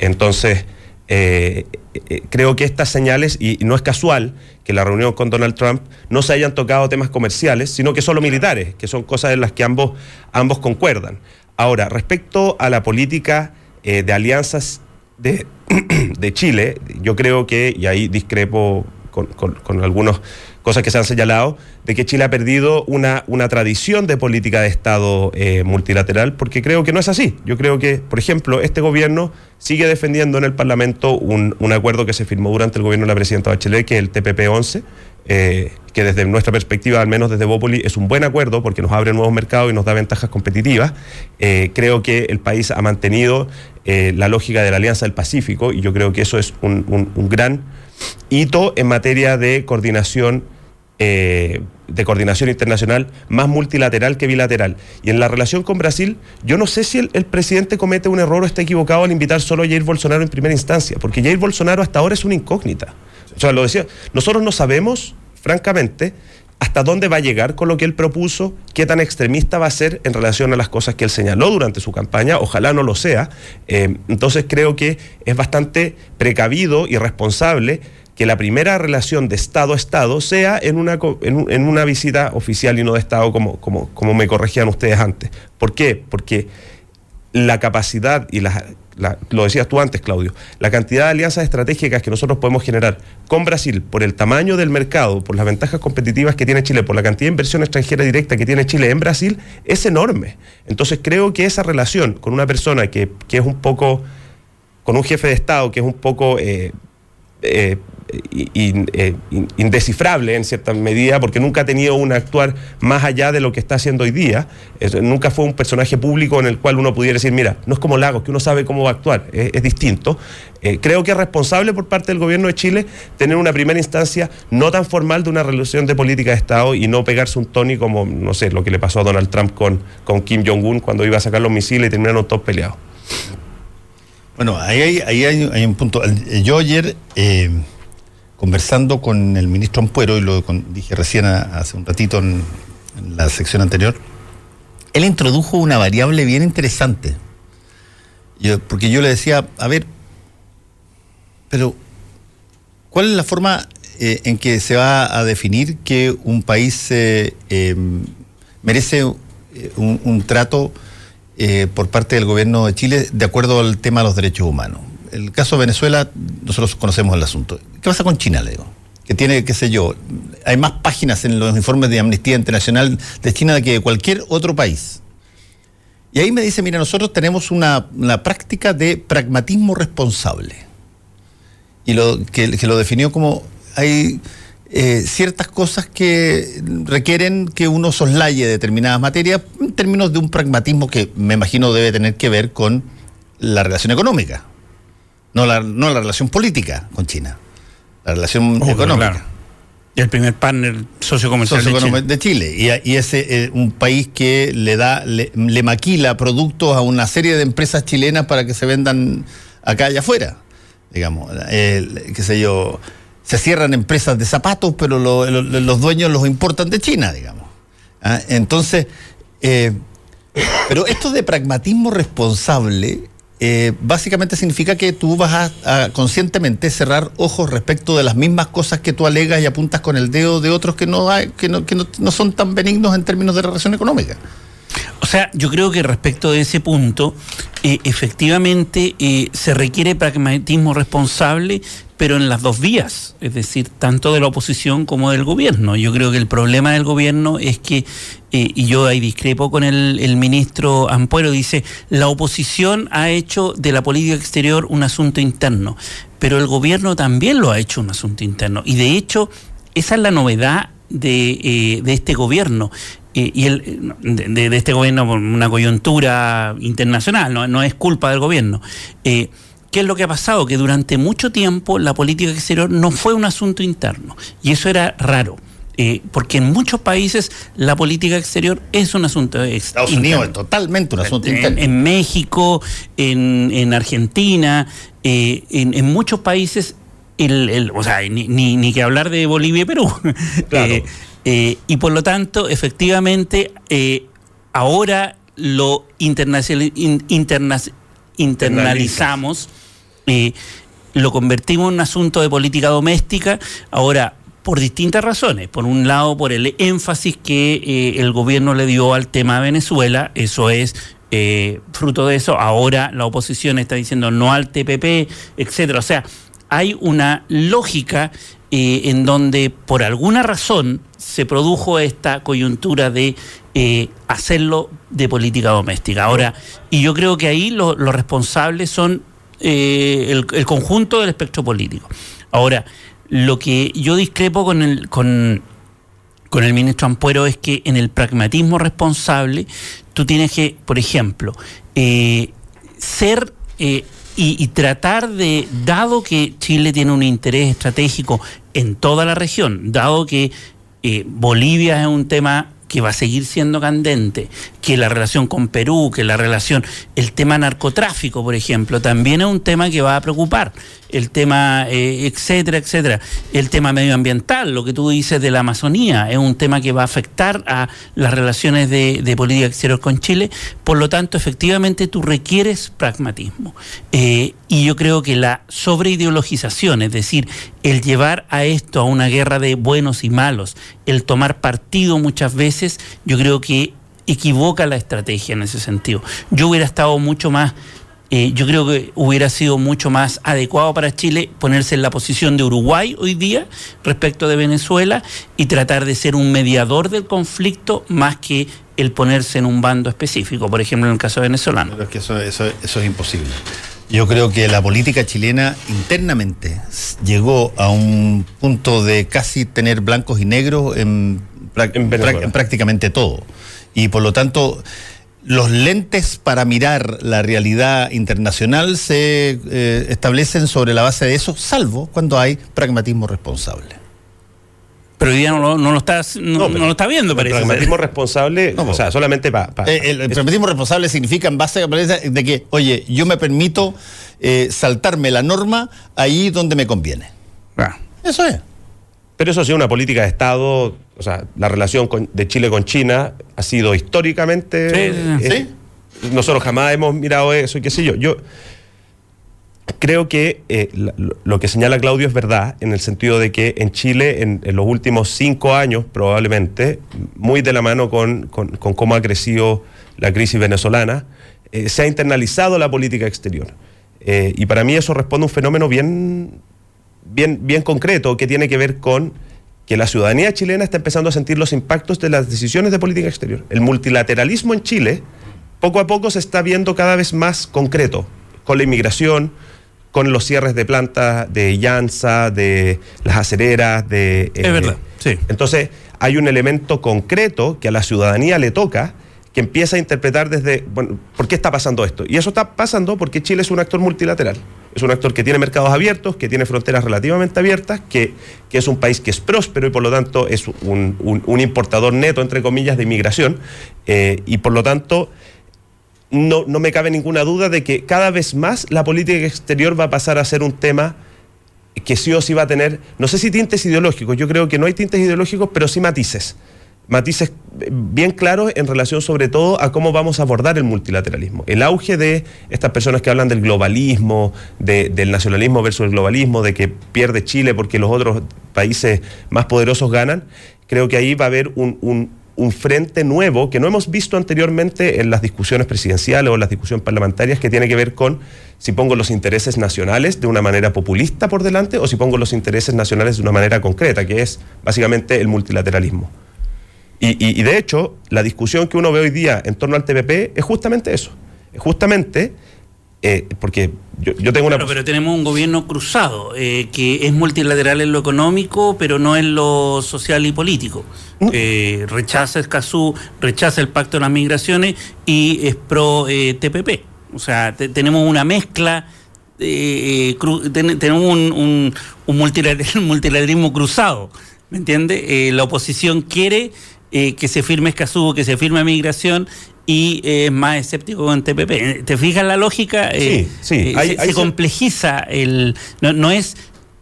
Entonces, eh, eh, creo que estas señales, y, no es casual que la reunión con Donald Trump no se hayan tocado temas comerciales, sino que solo militares, que son cosas en las que ambos, ambos concuerdan. Ahora, respecto a la política eh, de alianzas de, de Chile, yo creo que, y ahí discrepo con, con, con algunas cosas que se han señalado, de que Chile ha perdido una, una tradición de política de Estado eh, multilateral, porque creo que no es así. Yo creo que, por ejemplo, este gobierno sigue defendiendo en el Parlamento un, un acuerdo que se firmó durante el gobierno de la presidenta Bachelet, que es el TPP-11, eh, que desde nuestra perspectiva, al menos desde Bópoli, es un buen acuerdo porque nos abre nuevos mercados y nos da ventajas competitivas. Eh, creo que el país ha mantenido la lógica de la Alianza del Pacífico y yo creo que eso es un- un gran hito en materia de coordinación eh, de coordinación internacional más multilateral que bilateral. Y en la relación con Brasil, yo no sé si el, presidente comete un error o está equivocado al invitar solo a Jair Bolsonaro en primera instancia, porque Jair Bolsonaro hasta ahora es una incógnita. O sea, lo decía, nosotros no sabemos, francamente, hasta dónde va a llegar con lo que él propuso, qué tan extremista va a ser en relación a las cosas que él señaló durante su campaña, ojalá no lo sea. Eh, entonces creo que es bastante precavido y responsable que la primera relación de Estado a Estado sea en una, en, un- en una visita oficial y no de Estado como, como, como me corregían ustedes antes. ¿Por qué? Porque la capacidad y la, la- lo decías tú antes, Claudio, la cantidad de alianzas estratégicas que nosotros podemos generar con Brasil por el tamaño del mercado, por las ventajas competitivas que tiene Chile, por la cantidad de inversión extranjera directa que tiene Chile en Brasil, es enorme. Entonces creo que esa relación con una persona que, que es un poco, con un jefe de Estado que es un poco... eh, eh, eh, in- indescifrable en cierta medida, porque nunca ha tenido un actuar más allá de lo que está haciendo hoy día. Nunca fue un personaje público en el cual uno pudiera decir, mira, no es como Lagos, que uno sabe cómo va a actuar, es, distinto. Eh, creo que es responsable por parte del gobierno de Chile tener una primera instancia no tan formal de una relación de política de Estado y no pegarse un Tony como, no sé, lo que le pasó a Donald Trump con, con Kim Jong-un cuando iba a sacar los misiles y terminaron todos peleados. Bueno, ahí hay, ahí hay, un punto. Yo ayer, eh, conversando con el ministro Ampuero, y lo dije recién hace un ratito en, la sección anterior, él introdujo una variable bien interesante. porque yo le decía, a ver, pero ¿cuál es la forma eh, en que se va a definir que un país eh, em, merece eh, un, trato por parte del gobierno de Chile de acuerdo al tema de los derechos humanos? El caso de Venezuela, nosotros conocemos el asunto. ¿Qué pasa con China, le digo? Que tiene, qué sé yo, hay más páginas en los informes de Amnistía Internacional de China que de cualquier otro país. Y ahí me dice, mira, nosotros tenemos una, práctica de pragmatismo responsable. Y lo, que lo definió como hay eh, ciertas cosas que requieren que uno soslaye determinadas materias en términos de un pragmatismo que me imagino debe tener que ver con la relación económica, no la, no la relación política con China, la relación económica. Y el primer partner sociocomercial de, Chile. Y, y ese es eh, un país que le da, le, maquila productos a una serie de empresas chilenas para que se vendan acá y afuera. Digamos, qué sé yo, se cierran empresas de zapatos, pero los dueños los importan de China, digamos. ¿Ah? Entonces, eh, pero esto de pragmatismo responsable eh, básicamente significa que tú vas a, conscientemente cerrar ojos respecto de las mismas cosas que tú alegas y apuntas con el dedo de otros que no, hay, que no, que no son tan benignos en términos de relación económica. O sea, yo creo que respecto de ese punto, eh, efectivamente eh, se requiere pragmatismo responsable, pero en las dos vías, es decir, tanto de la oposición como del gobierno. Yo creo que el problema del gobierno es que, eh, y yo ahí discrepo con el, el, ministro Ampuero, dice, la oposición ha hecho de la política exterior un asunto interno, pero el gobierno también lo ha hecho un asunto interno. Y de hecho, esa es la novedad de, de este gobierno y el, de, este gobierno por una coyuntura internacional, no, es culpa del gobierno. Eh, ¿Qué es lo que ha pasado? Que durante mucho tiempo la política exterior no fue un asunto interno y eso era raro. Eh, porque en muchos países la política exterior es un asunto Estados Unidos es totalmente un asunto interno. En, México, en, Argentina, eh, en, muchos países, el, o sea, ni, ni, que hablar de Bolivia y Perú. Claro. Eh, y por lo tanto, efectivamente, eh, ahora lo internalizamos, eh, lo convertimos en un asunto de política doméstica. Ahora, por distintas razones. Por un lado, por el énfasis que el gobierno le dio al tema de Venezuela, eso es fruto de eso. Ahora la oposición está diciendo no al TPP, etcétera. O sea, hay una lógica en donde por alguna razón se produjo esta coyuntura de eh, hacerlo de política doméstica. Ahora, y yo creo que ahí los responsables son eh, el, conjunto del espectro político. Ahora, lo que yo discrepo con el, con, con el ministro Ampuero es que en el pragmatismo responsable tú tienes que, por ejemplo, eh, y, tratar de, dado que Chile tiene un interés estratégico en toda la región, dado que eh, Bolivia es un tema que va a seguir siendo candente, que la relación con Perú, que la relación, el tema narcotráfico, por ejemplo, también es un tema que va a preocupar, el tema, eh, etcétera, etcétera, el tema medioambiental, lo que tú dices de la Amazonía, es un tema que va a afectar a las relaciones de, política exterior con Chile, por lo tanto, efectivamente, tú requieres pragmatismo. Eh, y yo creo que la sobreideologización, es decir, el llevar a esto a una guerra de buenos y malos, el tomar partido muchas veces, yo creo que equivoca la estrategia en ese sentido. Yo hubiera estado mucho más, eh, yo creo que hubiera sido mucho más adecuado para Chile ponerse en la posición de Uruguay hoy día respecto de Venezuela y tratar de ser un mediador del conflicto más que el ponerse en un bando específico, por ejemplo en el caso venezolano. Pero es que eso, eso, eso es imposible. Yo creo que la política chilena internamente llegó a un punto de casi tener blancos y negros en, prácticamente todo. Y por lo tanto, los lentes para mirar la realidad internacional se eh, establecen sobre la base de eso, salvo cuando hay pragmatismo responsable. Pero hoy día no, lo, está, no, lo está viendo, parece. El pragmatismo responsable, o sea, solamente para... Eh, el, pragmatismo responsable significa en base a de que, oye, yo me permito eh, saltarme la norma ahí donde me conviene. Ah. Eso es. Pero eso ha sido una política de Estado, o sea, la relación con- de Chile con China ha sido históricamente... Sí, sí, eh, Nosotros jamás hemos mirado eso y qué sé yo. Yo creo que eh, lo- lo que señala Claudio es verdad, en el sentido de que en Chile, en, en los últimos cinco años probablemente, muy de la mano con, con- con cómo ha crecido la crisis venezolana, eh, se ha internalizado la política exterior. Eh, y para mí eso responde a un fenómeno bien bien, bien concreto que tiene que ver con que la ciudadanía chilena está empezando a sentir los impactos de las decisiones de política exterior. El multilateralismo en Chile poco a poco se está viendo cada vez más concreto, con la inmigración, con los cierres de plantas de Llanza, de las acereras, de... Es verdad, sí. Entonces hay un elemento concreto que a la ciudadanía le toca que empieza a interpretar desde, bueno, ¿por qué está pasando esto? Y eso está pasando porque Chile es un actor multilateral. Es un actor que tiene mercados abiertos, que tiene fronteras relativamente abiertas, que, que es un país que es próspero y por lo tanto es un, un- importador neto, entre comillas, de inmigración. eh, y por lo tanto, no, no me cabe ninguna duda de que cada vez más la política exterior va a pasar a ser un tema que sí o sí va a tener, no sé si tintes ideológicos, yo creo que no hay tintes ideológicos, pero sí matices. Matices bien claros en relación sobre todo a cómo vamos a abordar el multilateralismo. El auge de estas personas que hablan del globalismo, de- del nacionalismo versus el globalismo, de que pierde Chile porque los otros países más poderosos ganan, creo que ahí va a haber un, un- un frente nuevo que no hemos visto anteriormente en las discusiones presidenciales o en las discusiones parlamentarias que tiene que ver con si pongo los intereses nacionales de una manera populista por delante o si pongo los intereses nacionales de una manera concreta, que es básicamente el multilateralismo. Y, y- y de hecho, la discusión que uno ve hoy día en torno al TPP es justamente eso. Es justamente eh, porque yo, yo tengo una... Pero tenemos un gobierno cruzado, eh, que es multilateral en lo económico, pero no en lo social y político. Mm. Eh, rechaza Escazú, rechaza el pacto de las migraciones y es pro eh, TPP. O sea, te- tenemos una mezcla, eh, cru- ten- tenemos un, un- un multilater- multilateralismo cruzado, ¿me entiende? Eh, la oposición quiere eh, que se firme Escazú, que se firme migración y eh, es más escéptico con TPP. ¿Te fijas la lógica? Eh, Sí, sí. Hay- se, hay se cier- complejiza el. No, no es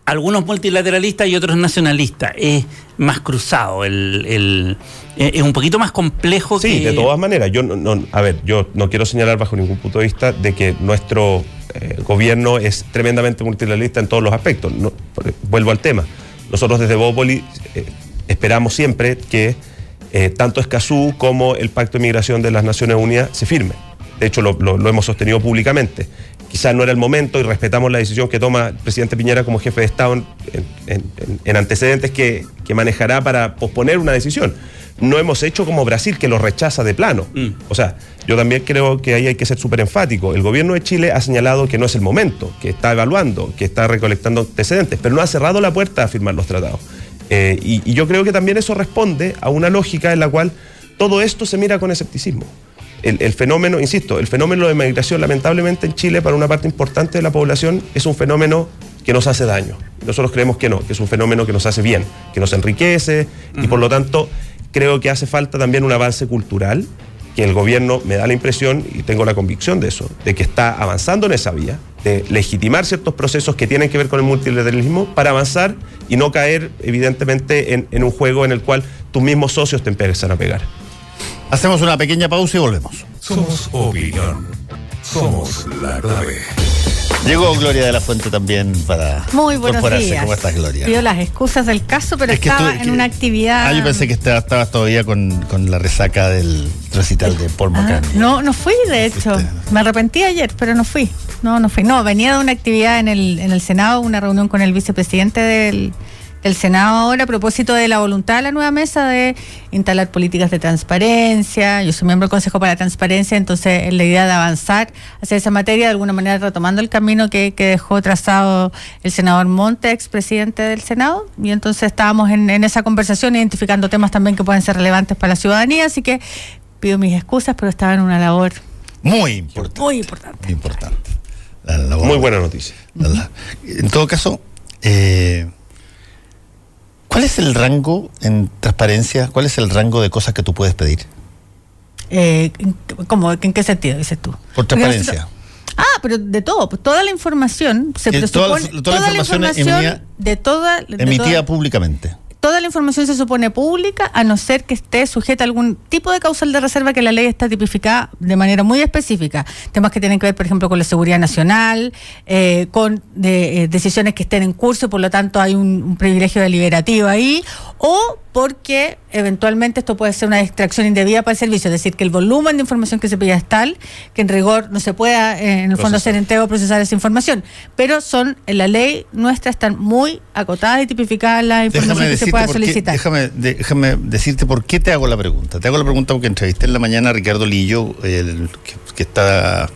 algunos multilateralistas y otros nacionalistas. Es más cruzado. El, el- es un poquito más complejo Sí, que. de todas maneras. Yo no, no- a ver, yo no quiero señalar bajo ningún punto de vista de que nuestro eh, gobierno es tremendamente multilateralista en todos los aspectos. No, vuelvo al tema. Nosotros desde Bópoli eh, esperamos siempre que eh, tanto Escazú como el Pacto de Migración de las Naciones Unidas se firme. De hecho, lo, lo- lo hemos sostenido públicamente. Quizás no era el momento y respetamos la decisión que toma el presidente Piñera como jefe de Estado en, en- en- en antecedentes que, que manejará para posponer una decisión. No hemos hecho como Brasil, que lo rechaza de plano. Mm. O sea, yo también creo que ahí hay que ser súper enfático. El gobierno de Chile ha señalado que no es el momento, que está evaluando, que está recolectando antecedentes, pero no ha cerrado la puerta a firmar los tratados. Eh, y, y yo creo que también eso responde a una lógica en la cual todo esto se mira con escepticismo. El, el fenómeno, insisto, el fenómeno de migración lamentablemente en Chile para una parte importante de la población es un fenómeno que nos hace daño. Nosotros creemos que no, que es un fenómeno que nos hace bien, que nos enriquece y por lo tanto creo que hace falta también un avance cultural que el gobierno me da la impresión y tengo la convicción de eso, de que está avanzando en esa vía, de legitimar ciertos procesos que tienen que ver con el multilateralismo para avanzar y no caer evidentemente en, en un juego en el cual tus mismos socios te empiezan a pegar. Hacemos una pequeña pausa y volvemos. Somos opinión. Somos la clave. Llegó Gloria de la Fuente también para Muy buenos días. ¿Cómo estás, Gloria? Pido las excusas del caso, pero Es que estaba en que- una actividad. Ah, yo pensé que estaba- estabas todavía con, con la resaca del recital de Paul Ah, McCartney. no, no fui, de hecho. fuiste. Me arrepentí ayer, pero no fui. No, no fui. No, venía de una actividad en el, en el Senado, una reunión con el vicepresidente del, del Senado ahora a propósito de la voluntad de la nueva mesa de instalar políticas de transparencia. Yo soy miembro del Consejo para la Transparencia, entonces la idea de avanzar hacia esa materia, de alguna manera retomando el camino que, que dejó trazado el senador Monte, expresidente del Senado. Y entonces estábamos en, en esa conversación identificando temas también que pueden ser relevantes para la ciudadanía, así que pido mis excusas, pero estaba en una labor Muy importante. muy importante. Muy importante. La labor- Muy buena noticia. la- En todo caso, eh, ¿cuál es el rango en transparencia? ¿Cuál es el rango de cosas que tú puedes pedir? Eh, ¿Cómo? ¿En qué sentido dices tú? Por transparencia. Ah, pero de todo, pues, toda la información se Que toda la- presupone, toda la información emitida- de toda de Emitida toda- públicamente. Toda la información se supone pública a no ser que esté sujeta a algún tipo de causal de reserva que la ley está tipificada de manera muy específica. Temas que tienen que ver, por ejemplo, con la seguridad nacional, eh, con de- eh, decisiones que estén en curso y por lo tanto hay un, un privilegio deliberativo ahí, o porque eventualmente esto puede ser una extracción indebida para el servicio, es decir, que el volumen de información que se pida es tal que en rigor no se pueda eh, en el fondo hacer entrega o procesar esa información. Pero son, en la ley nuestra están muy acotadas y tipificadas las informaciones Déjame que se pueda qué- solicitar. déjame, déjame decirte por qué te hago la pregunta. Te hago la pregunta porque entrevisté en la mañana a Ricardo Lillo, el, que, que está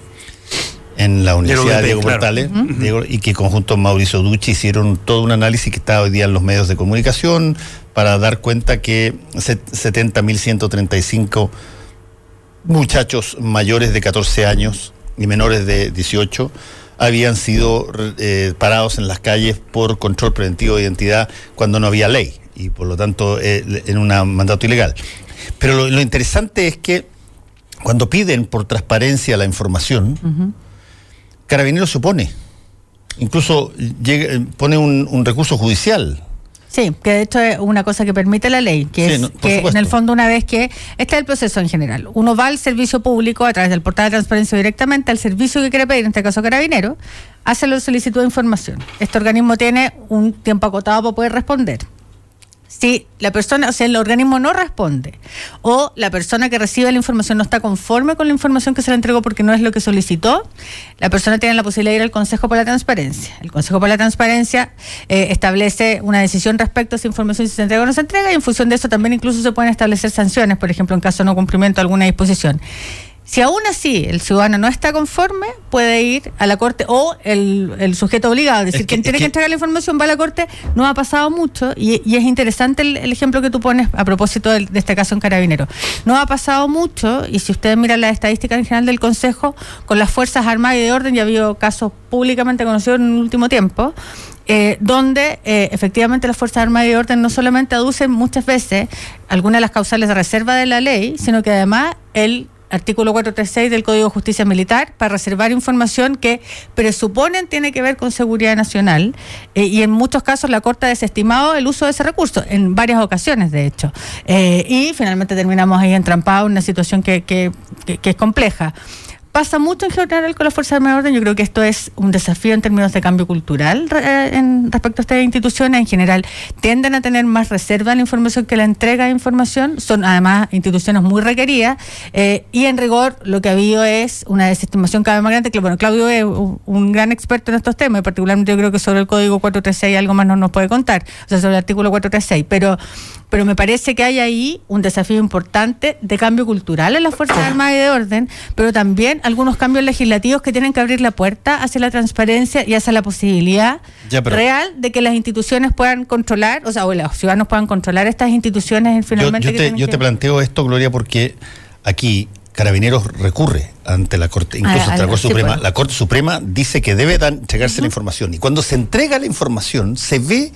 en la Universidad Diego claro. Portales, Diego, y que conjunto con Mauricio Ducci hicieron todo un análisis que está hoy día en los medios de comunicación para dar cuenta que se- 70.135 muchachos mayores de 14 años y menores de 18 habían sido eh, parados en las calles por control preventivo de identidad cuando no había ley y por lo tanto eh, en un mandato ilegal. Pero lo, lo interesante es que cuando piden por transparencia la información, Carabineros se opone. Incluso llega- eh, pone un, un recurso judicial. Sí, que de hecho es una cosa que permite la ley, que Sí, es no, que supuesto. en el fondo una vez que este es el proceso en general, uno va al servicio público a través del portal de transparencia directamente al servicio que quiere pedir, en este caso carabinero, hace la solicitud de información. Este organismo tiene un tiempo acotado para poder responder. Si la persona, o sea, el organismo no responde o la persona que recibe la información no está conforme con la información que se le entregó porque no es lo que solicitó, la persona tiene la posibilidad de ir al Consejo por la Transparencia. El Consejo por la Transparencia eh, establece una decisión respecto a esa información si se entrega o no se entrega y en función de eso también incluso se pueden establecer sanciones, por ejemplo, en caso de no cumplimiento de alguna disposición. Si aún así el ciudadano no está conforme, puede ir a la corte o el, el sujeto obligado, es decir, Es que- quien tiene que que- entregar la información va a la corte, no ha pasado mucho y, y es interesante el, el ejemplo que tú pones a propósito de, este caso en Carabinero. No ha pasado mucho y si ustedes miran las estadísticas en general del Consejo, con las Fuerzas Armadas y de Orden, ya ha habido casos públicamente conocidos en el último tiempo, eh, donde eh, efectivamente las Fuerzas Armadas y de Orden no solamente aducen muchas veces algunas de las causales de reserva de la ley, sino que además el artículo 436 del Código de Justicia Militar para reservar información que presuponen tiene que ver con seguridad nacional eh, y en muchos casos la Corte ha desestimado el uso de ese recurso, en varias ocasiones de hecho. Eh, y finalmente terminamos ahí entrampados en una situación que, que- que- que es compleja. Pasa mucho en general con las fuerzas de orden. Yo creo que esto es un desafío en términos de cambio cultural eh, en, respecto a estas instituciones. En general, tienden a tener más reserva en la información que la entrega de información. Son además instituciones muy requeridas. eh, y en rigor, lo que ha habido es una desestimación cada vez más grande. Que, bueno, Claudio es un, un gran experto en estos temas. Y particularmente, yo creo que sobre el código 436 algo más no nos puede contar. O sea, sobre el artículo 436. Pero, pero me parece que hay ahí un desafío importante de cambio cultural en las Fuerzas Armadas y de Orden, pero también algunos cambios legislativos que tienen que abrir la puerta hacia la transparencia y hacia la posibilidad Ya, real de que las instituciones puedan controlar, o sea, o los ciudadanos puedan controlar estas instituciones Yo, finalmente. yo que te, yo que- te planteo esto, Gloria, porque aquí Carabineros recurre ante la Corte, incluso Ah, ante la ah, Corte sí, Suprema. pues. La Corte Suprema dice que debe entregarse la información. Y cuando se entrega la información, se ve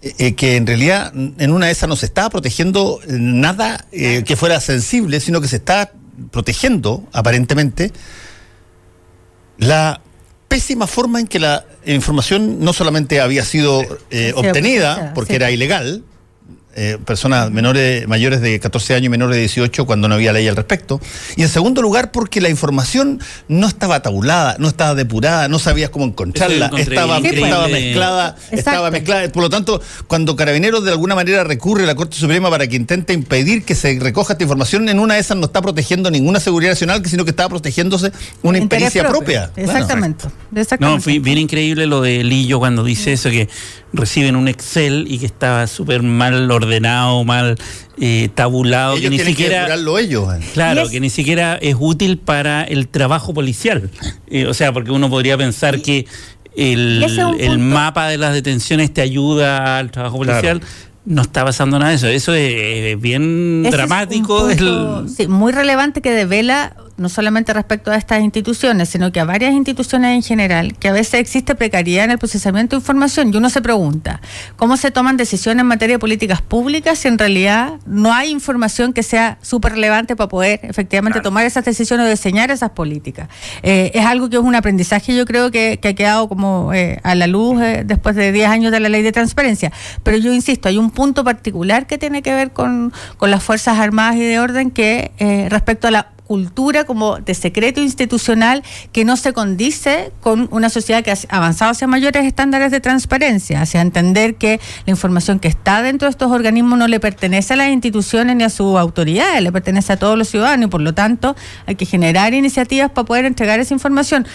eh, eh, que en realidad en una de esas no se estaba protegiendo nada eh, que fuera sensible, sino que se está protegiendo, aparentemente, la pésima forma en que la información no solamente había sido eh, obtenida, porque era ilegal, eh, personas menores, mayores de 14 años y menores de 18 cuando no había ley al respecto. Y en segundo lugar, porque la información no estaba tabulada, no estaba depurada, no sabías cómo encontrarla, estaba, estaba mezclada, Exacto. estaba mezclada. Por lo tanto, cuando Carabineros de alguna manera recurre a la Corte Suprema para que intente impedir que se recoja esta información, en una de esas no está protegiendo ninguna seguridad nacional, sino que estaba protegiéndose una impericia propia. Claro. Exactamente. No, fue bien increíble lo de Lillo cuando dice eso, que reciben un Excel y que estaba súper mal ordenado, mal eh, tabulado, Ellos que ni que siquiera... depurarlo ellos. eh. Claro, es- que ni siquiera es útil para el trabajo policial. Eh, o sea, porque uno podría pensar que el, es el mapa de las detenciones te ayuda al trabajo policial. No está pasando nada de eso. Eso es bien Ese es dramático. punto, el- sí, muy relevante que devela no solamente respecto a estas instituciones, sino que a varias instituciones en general, que a veces existe precariedad en el procesamiento de información y uno se pregunta, ¿cómo se toman decisiones en materia de políticas públicas si en realidad no hay información que sea súper relevante para poder efectivamente tomar esas decisiones o diseñar esas políticas? Eh, es algo que es un aprendizaje yo creo que, que ha quedado como eh, a la luz eh, después de 10 años de la ley de transparencia. Pero yo insisto, hay un punto particular que tiene que ver con, con las Fuerzas Armadas y de Orden que eh, respecto a la cultura como de secreto institucional que no se condice con una sociedad que ha avanzado hacia mayores estándares de transparencia, hacia entender que la información que está dentro de estos organismos no le pertenece a las instituciones ni a sus autoridades, le pertenece a todos los ciudadanos y por lo tanto hay que generar iniciativas para poder entregar esa información.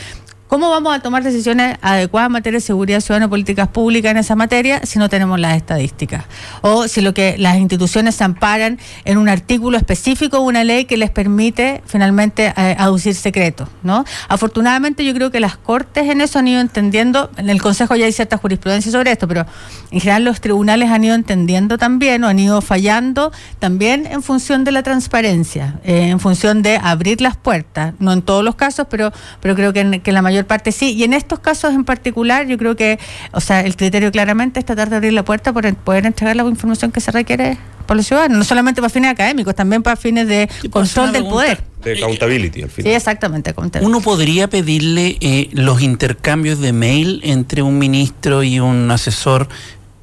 ¿Cómo vamos a tomar decisiones adecuadas en materia de seguridad ciudadana políticas públicas en esa materia si no tenemos las estadísticas? O si lo que las instituciones se amparan en un artículo específico o una ley que les permite finalmente eh, aducir secretos, ¿no? Afortunadamente yo creo que las cortes en eso han ido entendiendo, en el Consejo ya hay cierta jurisprudencia sobre esto, pero en general los tribunales han ido entendiendo también o han ido fallando también en función de la transparencia, eh, en función de abrir las puertas, no en todos los casos, pero, pero creo que la mayor parte sí. Y en estos casos en particular, yo creo que, o sea, el criterio claramente es tratar de abrir la puerta por poder entregar la información que se requiere por los ciudadanos, no solamente para fines académicos, también para fines de control del poder. De accountability, al final. Sí, exactamente. Uno podría pedirle eh, los intercambios de mail entre un ministro y un asesor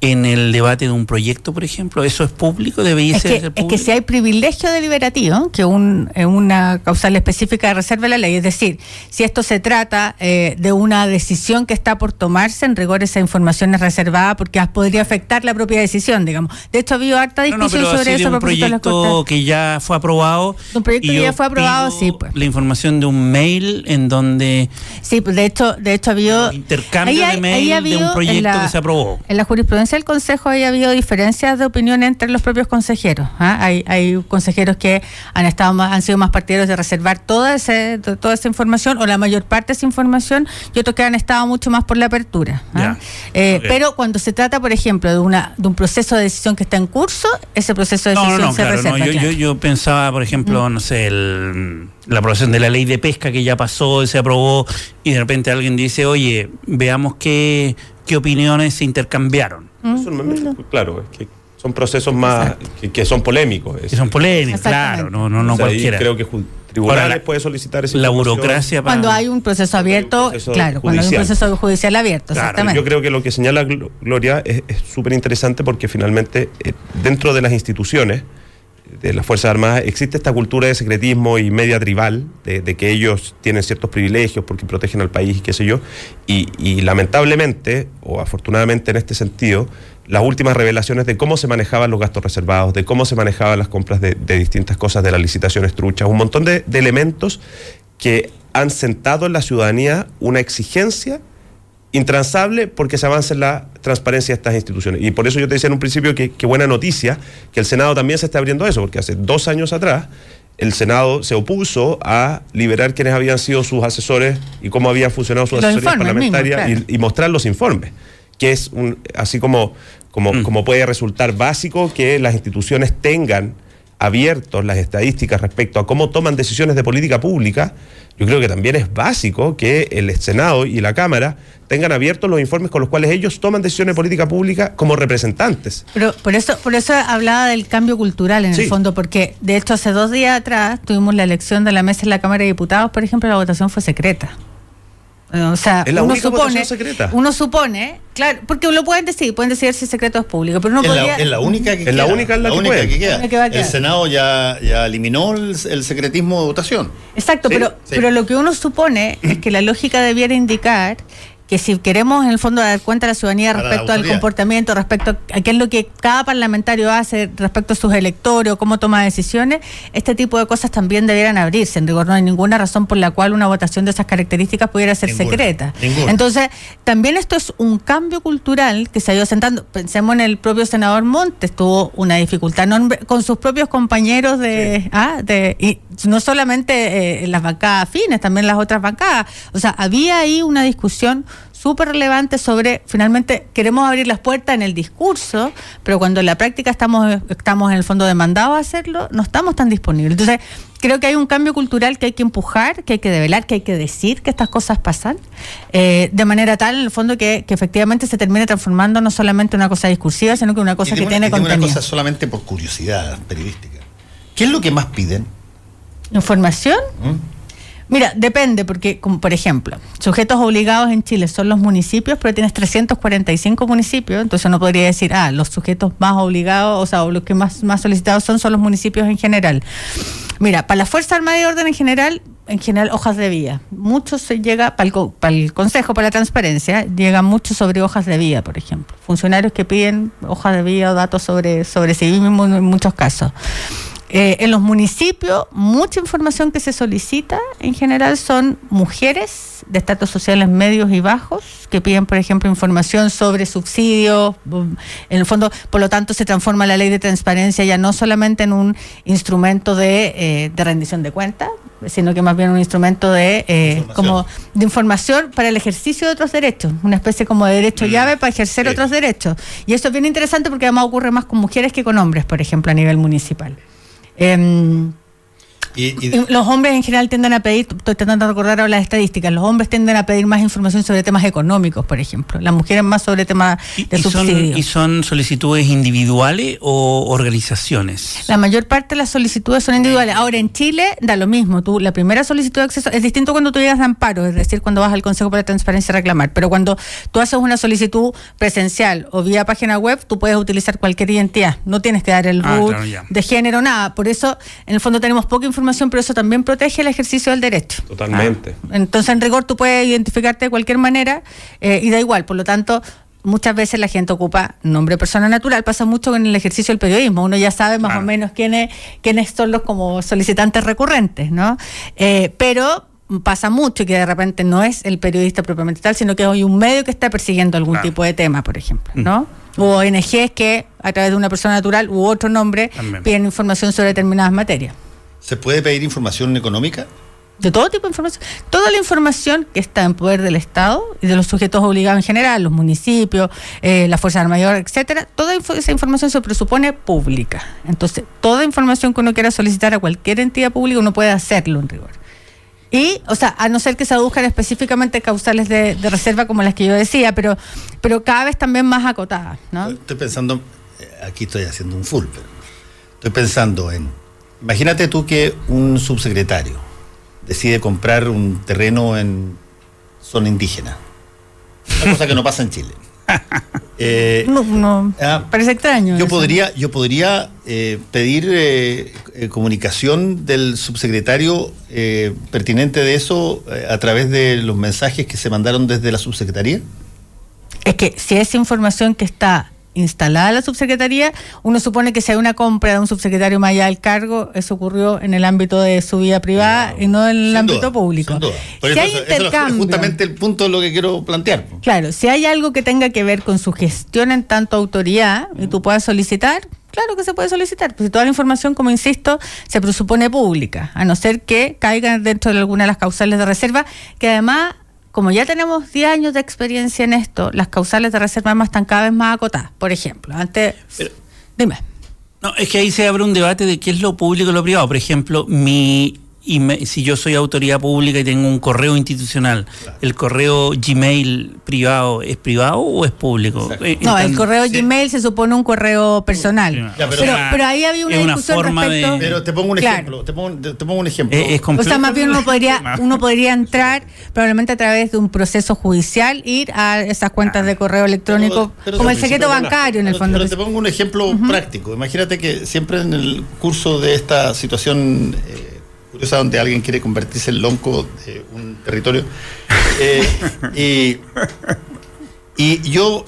en el debate de un proyecto, por ejemplo? ¿Eso es público? ¿Debería es ser, que, público? Es que si hay privilegio deliberativo, que un, una causal específica reserva la ley, es decir, si esto se trata eh, de una decisión que está por tomarse, en rigor esa información es reservada porque podría afectar la propia decisión, digamos. De hecho, ha habido harta discusión no, no, sobre eso. De un proyecto que ya fue aprobado. Un proyecto que ya fue aprobado, sí. Pues. La información de un mail en donde. Sí, pues de hecho, de hecho ha habido. Intercambio de mail de un proyecto la, que se aprobó. En la jurisprudencia del Consejo haya habido diferencias de opinión entre los propios consejeros. ¿ah? Hay, hay consejeros que han estado más, han sido más partidarios de reservar toda, ese, toda esa información o la mayor parte de esa información y otros que han estado mucho más por la apertura. ¿ah? Eh, okay. Pero cuando se trata, por ejemplo, de una de un proceso de decisión que está en curso, ese proceso de decisión no, no, se claro, reserva. No, yo, claro. yo, yo, pensaba, por ejemplo, mm. no sé, el, la aprobación de la ley de pesca que ya pasó, se aprobó y de repente alguien dice, oye, veamos qué, qué opiniones se intercambiaron. Mm. Claro, es que son procesos más que, que, son polémicos. Que son polémicos, claro, no, no, no o sea, cualquiera. Creo que tribunales Ahora, puede solicitar esa La burocracia para... Cuando hay un proceso abierto, un proceso claro, judicial. cuando hay un proceso judicial abierto, claro, exactamente. Yo creo que lo que señala Gloria es súper interesante porque finalmente eh, dentro de las instituciones de las Fuerzas Armadas existe esta cultura de secretismo y media tribal, de, que ellos tienen ciertos privilegios porque protegen al país y qué sé yo, y, lamentablemente, o afortunadamente en este sentido, las últimas revelaciones de cómo se manejaban los gastos reservados, de cómo se manejaban las compras de, distintas cosas, de las licitaciones truchas, un montón de elementos que han sentado en la ciudadanía una exigencia intransable porque se avanza en la transparencia de estas instituciones. Y por eso yo te decía en un principio que, que, buena noticia que el Senado también se está abriendo a eso, porque hace dos años atrás el Senado se opuso a liberar quienes habían sido sus asesores y cómo había funcionado su asesoría parlamentaria mismo, claro. y, y, mostrar los informes, que es un, así como, como, mm. como puede resultar básico que las instituciones tengan abiertos las estadísticas respecto a cómo toman decisiones de política pública, yo creo que también es básico que el Senado y la Cámara tengan abiertos los informes con los cuales ellos toman decisiones de política pública como representantes. Pero por eso, por eso hablaba del cambio cultural en sí. el fondo, porque de hecho hace dos días atrás tuvimos la elección de la mesa en la Cámara de Diputados, por ejemplo, la votación fue secreta. O sea, es la uno única supone, secreta. uno supone, claro, porque lo pueden decir, pueden decir si el secreto es público, pero no es podría... La, es la única que es queda. la única, en la, la que, única puede. que queda. Que el. Senado ya, ya eliminó el, el, secretismo de votación. Exacto, ¿Sí? pero, Sí. pero lo que uno supone es que la lógica debiera indicar que si queremos en el fondo dar cuenta a la ciudadanía la respecto al comportamiento, respecto a qué es lo que cada parlamentario hace respecto a sus electores o cómo toma decisiones, este tipo de cosas también debieran abrirse. En rigor no hay ninguna razón por la cual una votación de esas características pudiera ser Ninguna, secreta. ninguna. Entonces, también esto es un cambio cultural que se ha ido sentando. Pensemos en el propio senador Montes, tuvo una dificultad con sus propios compañeros de, ah, de y no solamente eh, las bancadas afines, también las otras bancadas. O sea, había ahí una discusión súper relevante sobre, finalmente, queremos abrir las puertas en el discurso, pero cuando en la práctica estamos, estamos en el fondo demandados a hacerlo, no estamos tan disponibles. Entonces, creo que hay un cambio cultural que hay que empujar, que hay que develar, que hay que decir que estas cosas pasan, eh, de manera tal, en el fondo, que, que, efectivamente se termine transformando no solamente en una cosa discursiva, sino que una cosa que tiene contenido. una cosa solamente por curiosidad periodística. ¿Qué es lo que más piden? ¿Información? ¿Mm? Mira, depende, porque, como por ejemplo, sujetos obligados en Chile son los municipios, pero tienes 345 municipios, entonces no podría decir, ah, los sujetos más obligados, o sea, los que más, más solicitados son, son los municipios en general. Mira, para la Fuerza Armada y Orden en general, en general hojas de vía. Mucho se llega, para el, para el Consejo, para la Transparencia, llega mucho sobre hojas de vía, por ejemplo. Funcionarios que piden hojas de vía o datos sobre, sobre sí mismos en muchos casos. Eh, en los municipios, mucha información que se solicita en general son mujeres de estatus sociales medios y bajos que piden, por ejemplo, información sobre subsidios. En el fondo, por lo tanto, se transforma la ley de transparencia ya no solamente en un instrumento de, eh, rendición de cuentas, sino que más bien un instrumento de eh, como de información para el ejercicio de otros derechos, una especie como de derecho mm. llave para ejercer otros derechos. Y esto es bien interesante porque además ocurre más con mujeres que con hombres, por ejemplo, a nivel municipal. Eh, los hombres en general tienden a pedir, estoy tratando de recordar ahora las estadísticas, los hombres tienden a pedir más información sobre temas económicos, por ejemplo. Las mujeres más sobre temas de ¿Y subsidios. ¿Y son solicitudes individuales o organizaciones? La mayor parte de las solicitudes son individuales. Ahora, en Chile da lo mismo. Tú, la primera solicitud de acceso es distinto cuando tú llegas a amparo, es decir, cuando vas al Consejo para la Transparencia a reclamar. Pero cuando tú haces una solicitud presencial o vía página web, tú puedes utilizar cualquier identidad. No tienes que dar el ah, root de género, nada. Por eso, en el fondo, tenemos poca información pero eso también protege el ejercicio del derecho. Totalmente. Ah, entonces, en rigor, tú puedes identificarte de cualquier manera eh, y da igual. Por lo tanto, muchas veces la gente ocupa nombre persona natural, pasa mucho en el ejercicio del periodismo, uno ya sabe más o menos quiénes, quiénes son los como solicitantes recurrentes, ¿no? Eh, pero pasa mucho que de repente no es el periodista propiamente tal, sino que hay un medio que está persiguiendo algún tipo de tema, por ejemplo, ¿no? O ONGs que a través de una persona natural u otro nombre piden información sobre determinadas materias. ¿Se puede pedir información económica? De todo tipo de información. Toda la información que está en poder del Estado y de los sujetos obligados en general, los municipios, eh, la Fuerza Mayor, etcétera, toda esa información se presupone pública. Entonces, toda información que uno quiera solicitar a cualquier entidad pública, uno puede hacerlo en rigor. Y, o sea, a no ser que se aduzcan específicamente causales de, reserva como las que yo decía, pero, pero cada vez también más acotadas, ¿no? Estoy pensando, eh, aquí estoy haciendo un full, pero estoy pensando en Imagínate tú que un subsecretario decide comprar un terreno en zona indígena. Una cosa que no pasa en Chile. Eh, no, no ah, parece extraño. Yo podría, yo podría eh, pedir eh, comunicación del subsecretario pertinente de eso a través de los mensajes que se mandaron desde la subsecretaría. Es que si esa información que está instalada la subsecretaría, uno supone que si hay una compra de un subsecretario más allá del cargo, eso ocurrió en el ámbito de su vida privada y no en el ámbito público. si hay intercambio, es justamente el punto de lo que quiero plantear. Claro, si hay algo que tenga que ver con su gestión en tanto autoridad y tú puedas solicitar, Claro que se puede solicitar, pues toda la información, como insisto, se presupone pública, a no ser que caiga dentro de alguna de las causales de reserva, que además como ya tenemos 10 años de experiencia en esto, las causales de reserva más están cada vez más acotadas. Por ejemplo, antes... dime. No, es que ahí se abre un debate de qué es lo público y lo privado. Por ejemplo, mi y si yo soy autoridad pública y tengo un correo institucional, ¿el correo Gmail privado es privado o es público? Eh, no, el correo Gmail se supone un correo personal. pero, ahí había una, discusión respecto... Pero te pongo un ejemplo. Te, pongo, un ejemplo. o sea, más bien uno podría, uno podría entrar probablemente a través de un proceso judicial, ir a esas cuentas de correo electrónico, como el secreto bancario en el fondo. Pero te pongo un ejemplo práctico. Imagínate que siempre en el curso de esta situación... Eh, curiosa donde alguien quiere convertirse en lonco de un territorio. Eh, y, yo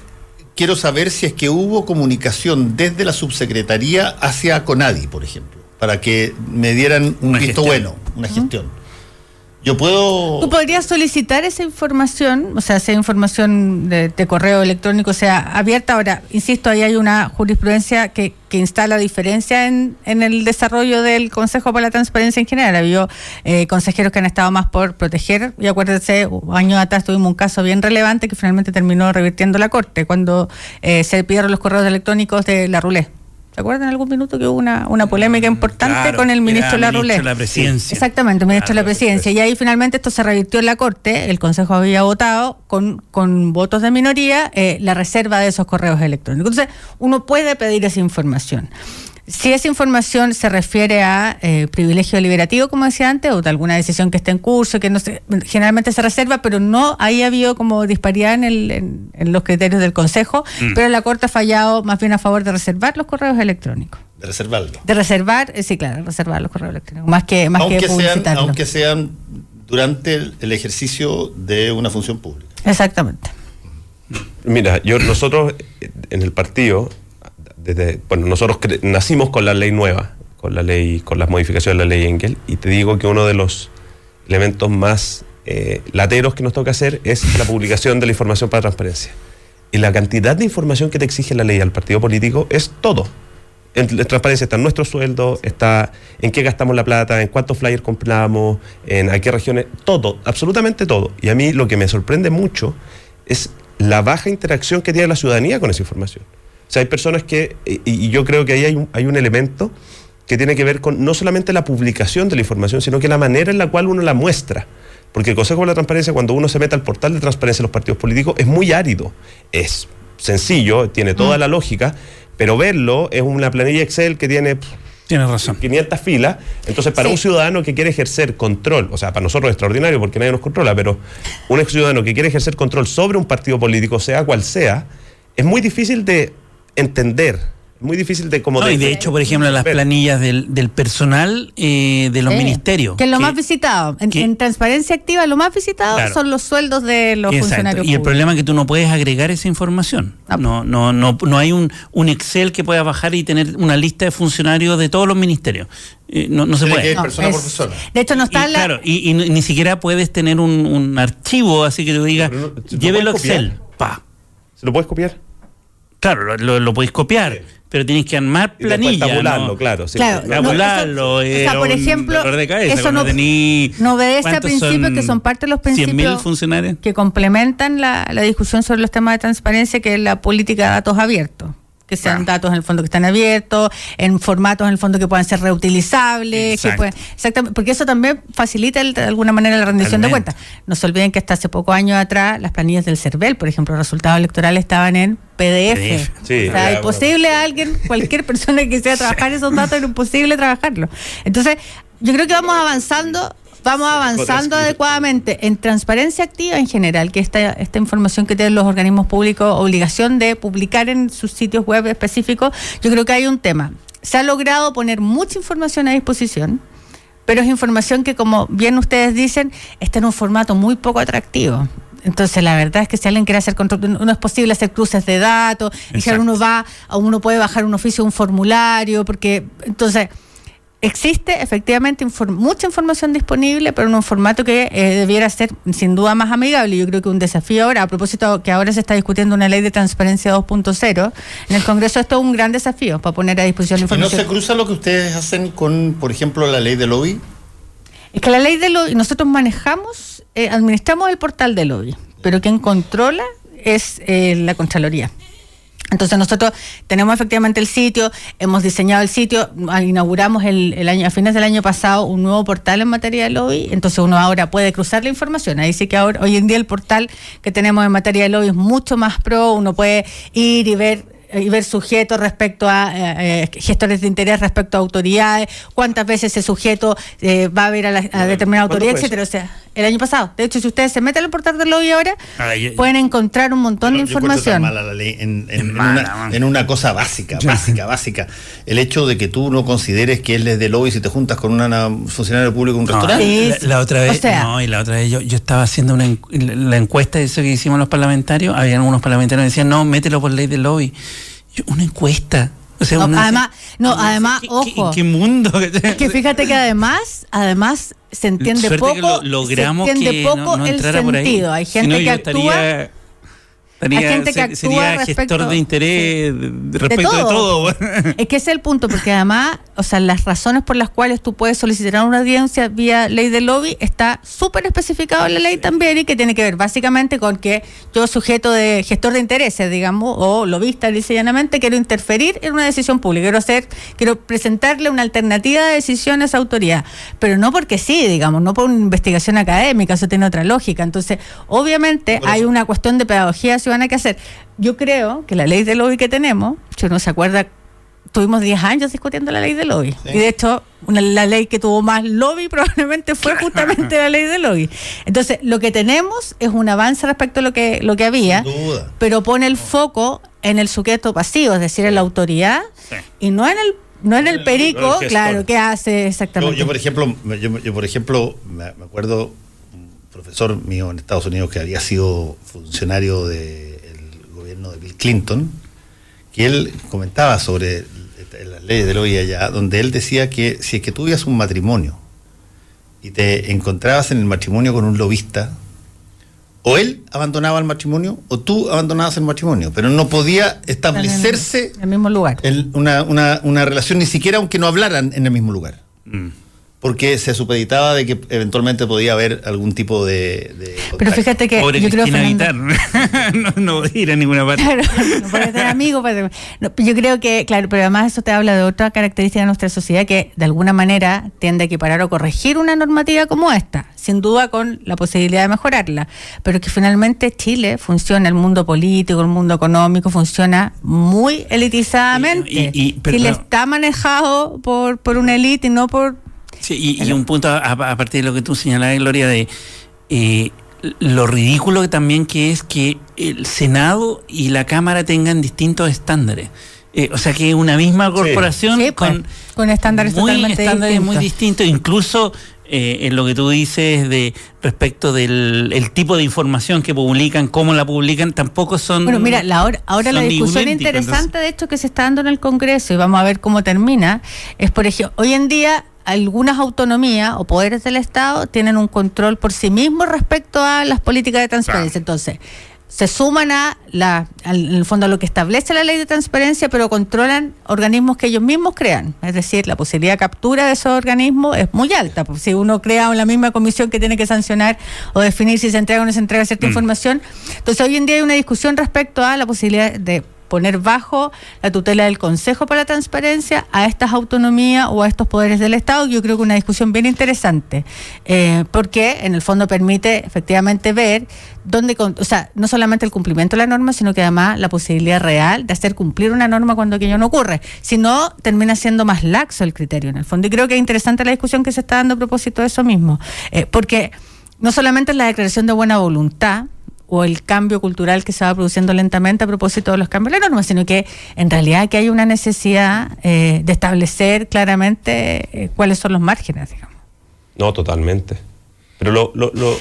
quiero saber si es que hubo comunicación desde la subsecretaría hacia Conadi, por ejemplo, para que me dieran un visto bueno, una gestión. Yo puedo. Tú podrías solicitar esa información, o sea, esa información de, correo electrónico, sea, abierta. Ahora, insisto, ahí hay una jurisprudencia que, que instala diferencia en, en el desarrollo del Consejo para la Transparencia en general. Ha habido eh, consejeros que han estado más por proteger, y acuérdense, años atrás tuvimos un caso bien relevante que finalmente terminó revirtiendo la Corte, cuando eh, se pidieron los correos electrónicos de la Rulé. ¿Se acuerdan en algún minuto que hubo una, una polémica importante Claro, con el ministro era Larroulé? ministro de la presidencia. Exactamente, ministro de la presidencia. Y ahí finalmente esto se revirtió en la Corte, el Consejo había votado con, con votos de minoría eh, la reserva de esos correos electrónicos. Entonces, uno puede pedir esa información. Si esa información se refiere a eh, privilegio deliberativo, como decía antes, o de alguna decisión que esté en curso, que no se, generalmente se reserva, pero no, ahí ha habido como disparidad en, el- en- en los criterios del Consejo, Mm. pero la Corte ha fallado más bien a favor de reservar los correos electrónicos. De reservarlo. De reservar, eh, sí, claro, reservar los correos electrónicos, más que, más Aunque que sean, publicitarlos. aunque sean durante el, el ejercicio de una función pública. Exactamente. Mira, yo nosotros en el partido, bueno, nosotros nacimos con la ley nueva, con la ley, con las modificaciones de la ley Engel, y te digo que uno de los elementos más eh, lateros que nos toca hacer es la publicación de la información para transparencia. Y la cantidad de información que te exige la ley al partido político es todo. En transparencia está nuestro sueldo, está en qué gastamos la plata, en cuántos flyers compramos, en a qué regiones, todo, absolutamente todo. Y a mí lo que me sorprende mucho es la baja interacción que tiene la ciudadanía con esa información. O sea, hay personas que, y, y yo creo que ahí hay un, hay un elemento que tiene que ver con no solamente la publicación de la información, sino que la manera en la cual uno la muestra. Porque el Consejo de la Transparencia, cuando uno se mete al portal de transparencia de los partidos políticos, es muy árido. Es sencillo, tiene toda la lógica, pero verlo es una planilla Excel que tiene Tienes razón. 500 filas. Entonces, para Sí. un ciudadano que quiere ejercer control, o sea, para nosotros es extraordinario porque nadie nos controla, pero un ciudadano que quiere ejercer control sobre un partido político, sea cual sea, es muy difícil de entender, muy difícil de como No, y de hecho, por ejemplo, las ver. planillas del, del personal eh, de los Sí. ministerios. Que es lo más visitado. En, que- en transparencia activa, lo más visitado Claro. son los sueldos de los Exacto. funcionarios. Y el problema es que tú no puedes agregar esa información. Ah. No, no, no, no hay un, un Excel que pueda bajar y tener una lista de funcionarios de todos los ministerios. Eh, no, no se puede. No, persona es- por persona. De hecho, no está y, la. Claro, y, y ni ni siquiera puedes tener un, un archivo así que tú digas, no- ¿se lo llévelo Excel. Pa. ¿Se lo puedes copiar? Claro, lo, lo, lo podéis copiar, pero tienes que armar planilla. tabularlo, ¿no? claro. sí. Claro, No, no, Tabularlo, eso- o sea, por ejemplo, de cabeza, eso no- tení- no obedece a ¿cuántos principios que son parte de los 100.000 principios funcionarios. que complementan la, la discusión sobre los temas de transparencia, que es la política de datos abiertos. Que sean datos en el fondo que están abiertos, en formatos en el fondo que puedan ser reutilizables, que pueden- exactamente, porque eso también facilita el- de alguna manera la rendición de cuentas. No se olviden que hasta hace pocos años atrás las planillas del CERVEL, por ejemplo, los resultados electorales estaban en PDF. Sí, o sea, ya, imposible a alguien, cualquier persona que quisiera trabajar esos datos, era imposible trabajarlo. Entonces, yo creo que vamos avanzando, vamos avanzando adecuadamente en transparencia activa en general, que esta, esta información que tienen los organismos públicos, obligación de publicar en sus sitios web específicos, yo creo que hay un tema. Se ha logrado poner mucha información a disposición, pero es información que, como bien ustedes dicen, está en un formato muy poco atractivo. Entonces, la verdad es que si alguien quiere hacer control, no es posible hacer cruces de datos, y si uno va, uno puede bajar un oficio, un formulario, porque entonces existe efectivamente mucha información disponible, pero en un formato que eh, debiera ser sin duda más amigable. Yo creo que un desafío ahora, a propósito que ahora se está discutiendo una ley de transparencia 2.0, en el Congreso esto es un gran desafío para poner a disposición la ¿Y no información. se cruza lo que ustedes hacen con, por ejemplo, la ley de lobby? Es que la ley de lobby, nosotros manejamos, eh, administramos el portal de lobby, pero quien controla es eh, la Contraloría. Entonces nosotros tenemos efectivamente el sitio, hemos diseñado el sitio, ah, inauguramos el, el año, a fines del año pasado un nuevo portal en materia de lobby, entonces uno ahora puede cruzar la información. Ahí sí que ahora, hoy en día el portal que tenemos en materia de lobby es mucho más pro, uno puede ir y ver y ver sujetos respecto a eh, eh, gestores de interés respecto a autoridades, cuántas veces ese sujeto eh, va a ver a, la, a determinada ¿Cuándo autoridad, etcétera. O sea, el año pasado. De hecho, si ustedes se meten al portal del lobby ahora, Ah, yo- pueden encontrar un montón de Yo información. mala la ley en, una, en una cosa básica, básica, básica. El hecho de que tú no consideres que él es de lobby si te juntas con una funcionario público en un No, restaurante. La, la otra vez, O sea- no, y la otra vez yo, yo estaba haciendo una la, la encuesta de eso que hicimos los parlamentarios, habían unos parlamentarios que decían, no, mételo por ley del lobby. Yo, una encuesta. O sea, No, uno además, no, además, ¿qué- qué- ojo. ¿En qué mundo? Es que fíjate que además, además se entiende Suerte poco, que lo- logramos se entiende que poco no, no el sentido. Hay gente que actúa estaría- estaría- Hay gente que actúa sería gestor respecto- de interés respecto de todo. todo. Es que ese es el punto, porque además, o sea, las razones por las cuales tú puedes solicitar una audiencia vía ley de lobby está súper especificado en la ley también y que tiene que ver básicamente con que yo, sujeto de gestor de intereses, digamos, o lobista, dice llanamente, quiero interferir en una decisión pública, quiero hacer, quiero presentarle una alternativa de decisión a esa autoridad, pero no porque sí, digamos, no por una investigación académica, eso tiene otra lógica. Entonces, obviamente hay una cuestión de pedagogía ciudadana que hacer. Yo creo que la ley de lobby que tenemos, si uno se acuerda tuvimos 10 años discutiendo la ley de lobby. Y de hecho, una- la ley que tuvo más lobby probablemente fue justamente la ley de lobby. Entonces, lo que tenemos es un avance respecto a lo que, lo que había, pero pone el foco en el sujeto pasivo, es decir, en la autoridad, Sí. y no en el no en el no perico, el claro, que hace Yo, exactamente. yo, por ejemplo, yo, yo, por ejemplo, me, acuerdo profesor mío en Estados Unidos que había sido funcionario del gobierno de Bill Clinton, que él comentaba sobre las leyes del hoy allá, donde él decía que si es que tuvieras un matrimonio y te encontrabas en el matrimonio con un lobista, o él abandonaba el matrimonio o tú abandonabas el matrimonio, pero no podía establecerse en el mismo lugar. el- una, una- una relación, ni siquiera aunque no hablaran en el mismo lugar. Mm. Porque se supeditaba de que eventualmente podía haber algún tipo de. de Pero fíjate que Pobre yo creo Fernando- no, no a ir a ninguna parte. Claro, no puede puede- no, yo creo que, claro, pero además eso te habla de otra característica de nuestra sociedad que de alguna manera tiende a equiparar o corregir una normativa como esta, sin duda con la posibilidad de mejorarla, pero que finalmente Chile funciona, el mundo político, el mundo económico funciona muy elitizadamente. Y- y- y- Chile está manejado por, por una élite y no por... Sí, y, y un punto a, a partir de lo que tú señalabas, Gloria, de eh, lo ridículo que también que es que el Senado y la Cámara tengan distintos estándares. Eh, o sea que una misma corporación Sí, pues, con, con estándares muy totalmente estándares muy distintos, incluso eh, en lo que tú dices de respecto del el tipo de información que publican, cómo la publican, tampoco son Bueno, mira, la hora, ahora la discusión interesante, de hecho, que se está dando en el Congreso, y vamos a ver cómo termina, es, por ejemplo, hoy en día algunas autonomías o poderes del Estado tienen un control por sí mismos respecto a las políticas de transparencia. Entonces, se suman a la, al- en el fondo a lo que establece la ley de transparencia, pero controlan organismos que ellos mismos crean. Es decir, la posibilidad de captura de esos organismos es muy alta. Pues, si uno crea la misma comisión que tiene que sancionar o definir si se entrega o no se entrega cierta información. Entonces, hoy en día hay una discusión respecto a la posibilidad de poner bajo la tutela del Consejo para la Transparencia a estas autonomías o a estos poderes del Estado. Yo creo que una discusión bien interesante, eh, porque en el fondo permite efectivamente ver dónde, o sea, no solamente el cumplimiento de la norma, sino que además la posibilidad real de hacer cumplir una norma cuando aquello no ocurre. Si no, termina siendo más laxo el criterio en el fondo. Y creo que es interesante la discusión que se está dando a propósito de eso mismo, eh, porque no solamente es la declaración de buena voluntad, o el cambio cultural que se va produciendo lentamente a propósito de los cambios de la norma, sino que en realidad que hay una necesidad eh, de establecer claramente eh, cuáles son los márgenes, digamos. No, totalmente. Pero lo, lo- lo-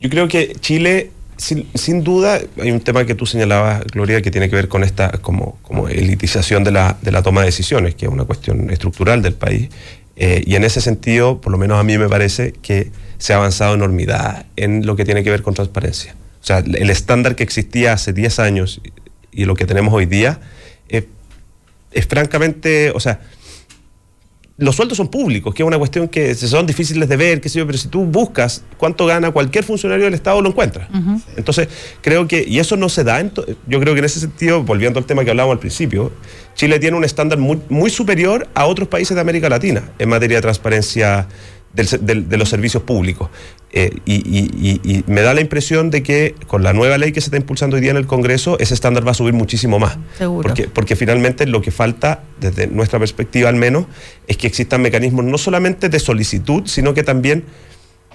yo creo que Chile, sin, sin duda, hay un tema que tú señalabas, Gloria, que tiene que ver con esta como, como elitización de la, de la toma de decisiones, que es una cuestión estructural del país. Eh, y en ese sentido, por lo menos a mí me parece que se ha avanzado enormidad en lo que tiene que ver con transparencia. O sea, el estándar que existía hace 10 años y lo que tenemos hoy día es francamente, o sea, los sueldos son públicos, que es una cuestión que son difíciles de ver, qué sé yo, pero si tú buscas cuánto gana cualquier funcionario del Estado, lo encuentras. Entonces, creo que, y eso no se da, en yo creo que en ese sentido, volviendo al tema que hablábamos al principio, Chile tiene un estándar muy, muy superior a otros países de América Latina en materia de transparencia del se- del- de los servicios públicos. Eh, y, y- y- y me da la impresión de que con la nueva ley que se está impulsando hoy día en el Congreso, ese estándar va a subir muchísimo más. Seguro. Porque, porque finalmente lo que falta, desde nuestra perspectiva al menos, es que existan mecanismos no solamente de solicitud, sino que también,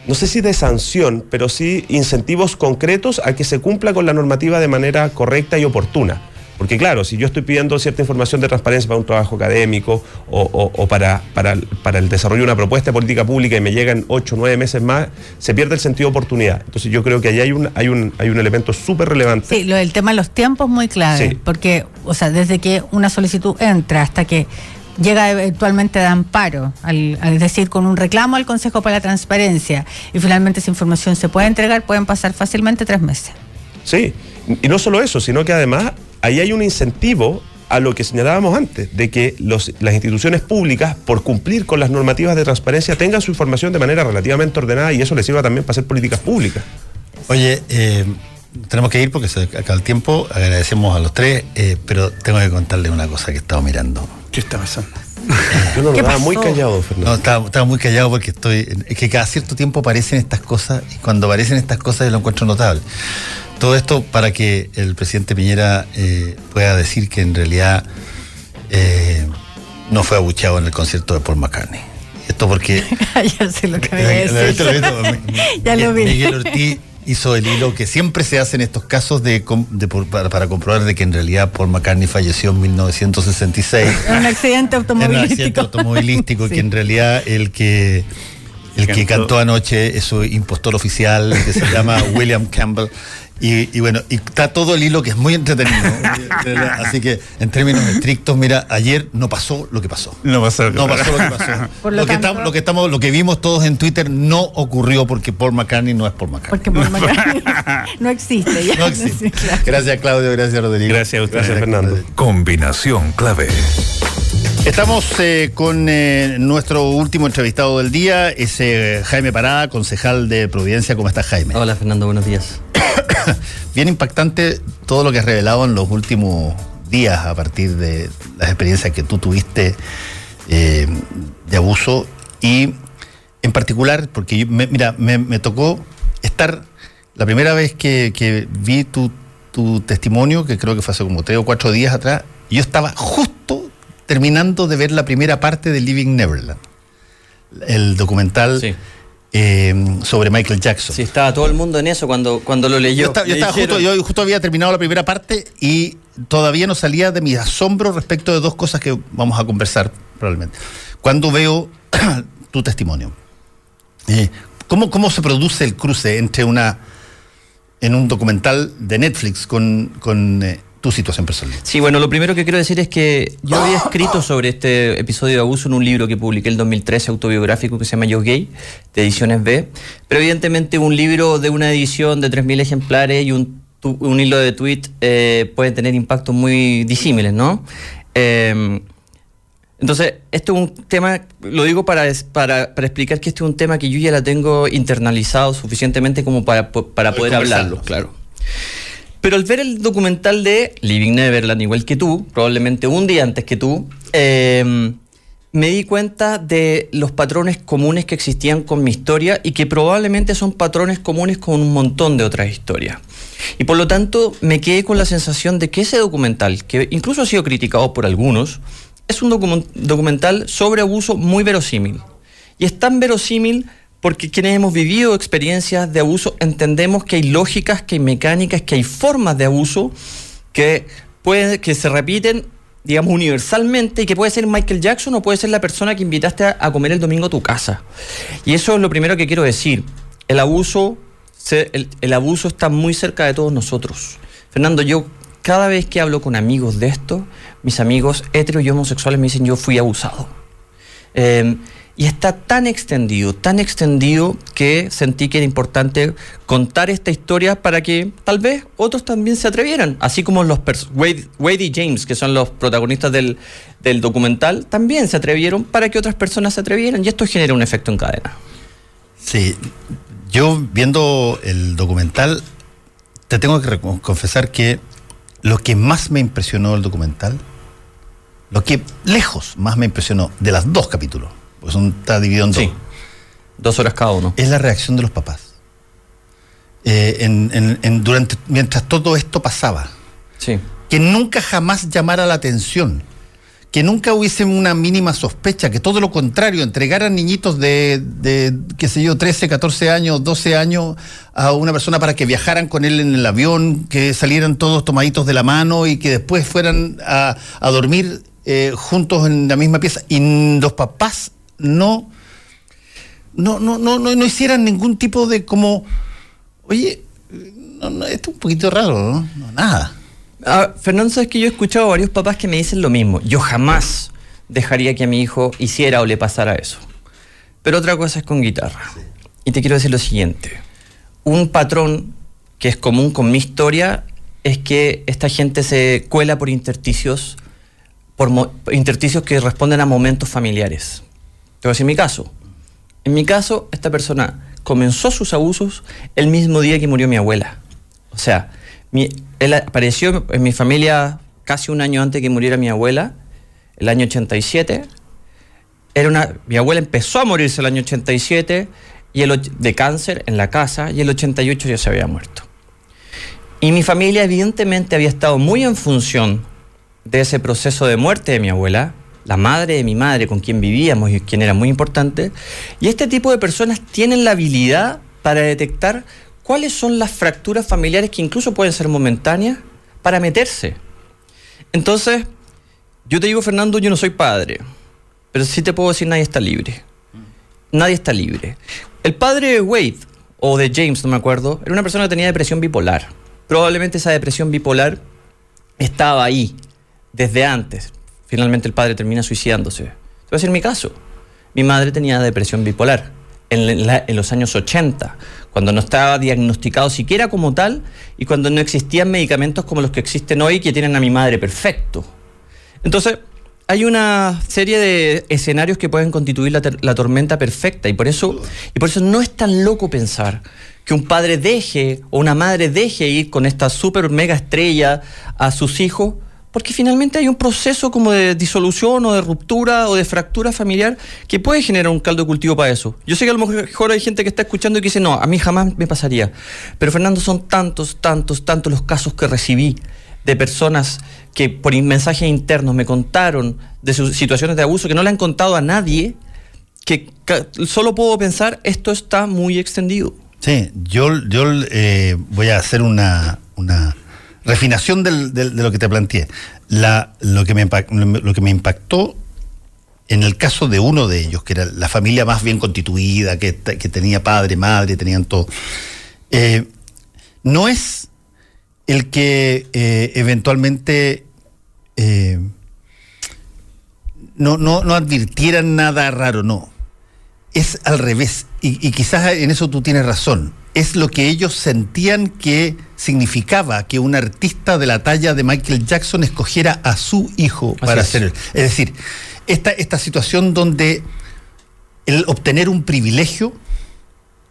no sé si de sanción, pero sí incentivos concretos a que se cumpla con la normativa de manera correcta y oportuna. Porque claro, si yo estoy pidiendo cierta información de transparencia para un trabajo académico o, o- o para, para, el- para el desarrollo de una propuesta de política pública y me llegan ocho o nueve meses más, se pierde el sentido de oportunidad. Entonces yo creo que ahí hay un, hay un, hay un elemento súper relevante. Sí, lo del tema de los tiempos es muy clave, Sí. porque, o sea, desde que una solicitud entra hasta que llega eventualmente de amparo, al- es decir, con un reclamo al Consejo para la Transparencia, y finalmente esa información se puede entregar, pueden pasar fácilmente tres meses. Sí, y no solo eso, sino que además ahí hay un incentivo a lo que señalábamos antes, de que los- las instituciones públicas, por cumplir con las normativas de transparencia, tengan su información de manera relativamente ordenada y eso les sirva también para hacer políticas públicas. Oye, eh, tenemos que ir porque se acaba el tiempo. Agradecemos a los tres, eh, pero tengo que contarles una cosa que he estado mirando. ¿Qué está pasando? Yo no lo ¿Qué daba pasó? muy callado, No, Fernando. estaba, estaba muy callado porque estoy. Es que cada cierto tiempo aparecen estas cosas y cuando aparecen estas cosas yo lo encuentro notable. Todo esto para que el presidente Piñera eh, pueda decir que en realidad eh, no fue abucheado en el concierto de Paul McCartney. Esto porque Ayer se lo ¿Lo viste, lo decir. Ya lo vi. Miguel Ortiz hizo el hilo que siempre se hace en estos casos de, de para, para comprobar de que en realidad Paul McCartney falleció en 1966 En un accidente en un automovilístico. accidente automovilístico Sí. que en realidad el que el que Cantó. anoche es su impostor oficial que se llama William Campbell y, y bueno y está todo el hilo que es muy entretenido así que en términos estrictos mira ayer no pasó lo que pasó No pasó. no pasó lo que pasó. Por lo, lo que tanto- estamos, lo que estamos, lo que vimos todos en Twitter no ocurrió porque Paul McCartney no es Paul McCartney. Porque Paul McCartney no existe ya. no existe. Sí, claro. Gracias Claudio, gracias Rodrigo. Gracias a ustedes. Gracias, Fernando. Combinación clave. Estamos eh, con eh, nuestro último entrevistado del día, es eh, Jaime Parada, concejal de Providencia. ¿Cómo estás, Jaime? Hola Fernando, buenos días. Bien impactante todo lo que has revelado en los últimos días a partir de las experiencias que tú tuviste de abuso y en particular, porque yo- me- mira, me, me tocó estar la primera vez que, que vi tu, tu testimonio, que creo que fue hace como tres o cuatro días atrás, yo estaba justo terminando de ver la primera parte de Living Neverland, el documental Sí. eh, sobre Michael Jackson. Sí, estaba todo el mundo en eso cuando, cuando lo leyó. Yo estaba, yo justo, yo justo había terminado la primera parte y todavía no salía de mi asombro respecto de dos cosas que vamos a conversar probablemente. Cuando veo tu testimonio, eh, ¿cómo, ¿cómo se produce el cruce entre una en un documental de Netflix con, con eh, tu situación personal? Sí, bueno, lo primero que quiero decir es que yo había escrito sobre este episodio de abuso en un libro que publiqué el 2013 autobiográfico que se llama Yo Gay, de Ediciones B, pero evidentemente un libro de una edición de 3.000 ejemplares y un, tu- un hilo de tweet eh, pueden tener impactos muy disímiles, ¿no? Eh, entonces, esto es un tema, lo digo para, para, para explicar que este es un tema que yo ya la tengo internalizado suficientemente como para, para Poder hablarlo, claro. Pero al ver el documental de Living Neverland, igual que tú, probablemente un día antes que tú, eh, me di cuenta de los patrones comunes que existían con mi historia y que probablemente son patrones comunes con un montón de otras historias. Y por lo tanto me quedé con la sensación de que ese documental, que incluso ha sido criticado por algunos, es un documen- documental sobre abuso muy verosímil. Y es tan verosímil porque quienes hemos vivido experiencias de abuso entendemos que hay lógicas, que hay mecánicas, que hay formas de abuso que, pueden, que se repiten, digamos, universalmente y que puede ser Michael Jackson o puede ser la persona que invitaste a, comer el domingo a tu casa. Y eso es lo primero que quiero decir. El abuso, el abuso está muy cerca de todos nosotros. Fernando, yo cada vez que hablo con amigos de esto, mis amigos hetero y homosexuales me dicen yo fui abusado. Eh, y está tan extendido, tan extendido que sentí que era importante contar esta historia para que tal vez otros también se atrevieran. Así como los Wade, y James, que son los protagonistas del, del documental, también se atrevieron para que otras personas se atrevieran. Y esto genera un efecto en cadena. Sí, yo viendo el documental, te tengo que confesar que lo que más me impresionó del documental, lo que lejos más me impresionó de las dos capítulos, porque son, está dividido en dos, Sí. Dos horas cada uno. es la reacción de los papás. Eh, en- en- en- durante, mientras todo esto pasaba, Sí. que nunca jamás llamara la atención que nunca hubiese una mínima sospecha, que todo lo contrario, entregaran niñitos de, de, qué sé yo, 13, 14 años, 12 años a una persona para que viajaran con él en el avión, que salieran todos tomaditos de la mano y que después fueran a, a dormir eh, juntos en la misma pieza. Y los papás no, no, no, no, no, no hicieran ningún tipo de como, oye, no, no, esto es un poquito raro, ¿no? No, nada. Ah, Fernando, sabes que yo he escuchado a varios papás que me dicen lo mismo. Yo jamás dejaría que a mi hijo hiciera o le pasara eso. Pero otra cosa es con guitarra. Y te quiero decir lo siguiente. Un patrón que es común con mi historia es que esta gente se cuela por intersticios, por mo- intersticios que responden a momentos familiares. Te voy a decir mi caso. En mi caso, esta persona comenzó sus abusos el mismo día que murió mi abuela. O sea, mi- él apareció en mi familia casi un año antes que muriera mi abuela, el año 87. Era una, mi abuela empezó a morirse el año 87 y el, de cáncer en la casa y el 88 ya se había muerto. Y mi familia evidentemente había estado muy en función de ese proceso de muerte de mi abuela, la madre de mi madre con quien vivíamos y quien era muy importante. Y este tipo de personas tienen la habilidad para detectar cuáles son las fracturas familiares que incluso pueden ser momentáneas para meterse. Entonces, yo te digo, Fernando, yo no soy padre, pero sí te puedo decir, nadie está libre. Nadie está libre. El padre de Wade, o de James, no me acuerdo, era una persona que tenía depresión bipolar. Probablemente esa depresión bipolar estaba ahí desde antes. Finalmente el padre termina suicidándose. Te voy a decir mi caso. Mi madre tenía depresión bipolar en, los años 80, cuando no estaba diagnosticado siquiera como tal y cuando no existían medicamentos como los que existen hoy que tienen a mi madre perfecto. Entonces, hay una serie de escenarios que pueden constituir la, la tormenta perfecta y por eso y por eso no es tan loco pensar que un padre deje o una madre deje ir con esta super mega estrella a sus hijos porque finalmente hay un proceso como de disolución o de ruptura o de fractura familiar que puede generar un caldo de cultivo para eso. Yo sé que a lo mejor hay gente que está escuchando y que dice, no, a mí jamás me pasaría. Pero Fernando, son tantos, tantos, tantos los casos que recibí de personas que por mensajes internos me contaron de sus situaciones de abuso que no le han contado a nadie, que solo puedo pensar, esto está muy extendido. Sí, yo, yo eh, voy a hacer una, una refinación de lo que te planteé. La, lo, que me, impactó en el caso de uno de ellos, que era la familia más bien constituida, que tenía padre, madre, tenían todo, eh, no es el que eh, eventualmente eh, no, no, no advirtieran nada raro, no es al revés, y, y quizás en eso tú tienes razón. Es lo que ellos sentían que significaba que un artista de la talla de Michael Jackson escogiera a su hijo Así para es. hacer. Es decir, esta, esta situación donde el obtener un privilegio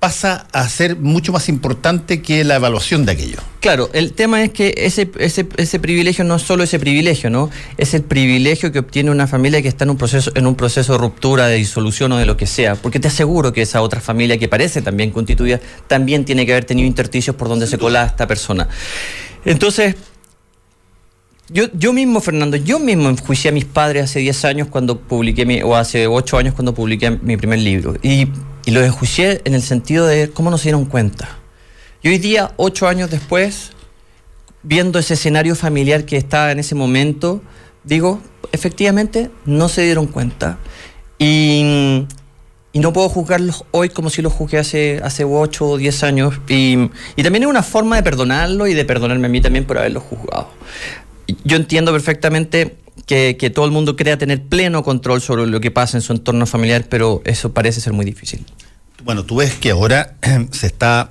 pasa a ser mucho más importante que la evaluación de aquello. Claro, el tema es que ese, ese, ese privilegio no es solo ese privilegio, ¿no? Es el privilegio que obtiene una familia que está en un proceso, en un proceso de ruptura, de disolución o de lo que sea. Porque te aseguro que esa otra familia que parece también constituida, también tiene que haber tenido intersticios por donde se cola esta persona. Entonces, yo, yo mismo, Fernando, yo mismo enjuicié a mis padres hace 10 años cuando publiqué mi, o hace 8 años cuando publiqué mi primer libro. Y, y los enjuicié en el sentido de cómo no se dieron cuenta. Y hoy día, 8 años después, viendo ese escenario familiar que estaba en ese momento, digo, efectivamente, no se dieron cuenta. Y, y no puedo juzgarlos hoy como si los juzgué hace, hace 8 o 10 años. Y, y también es una forma de perdonarlo y de perdonarme a mí también por haberlos juzgado. Yo entiendo perfectamente que, que todo el mundo crea tener pleno control sobre lo que pasa en su entorno familiar, pero eso parece ser muy difícil. Bueno, tú ves que ahora se está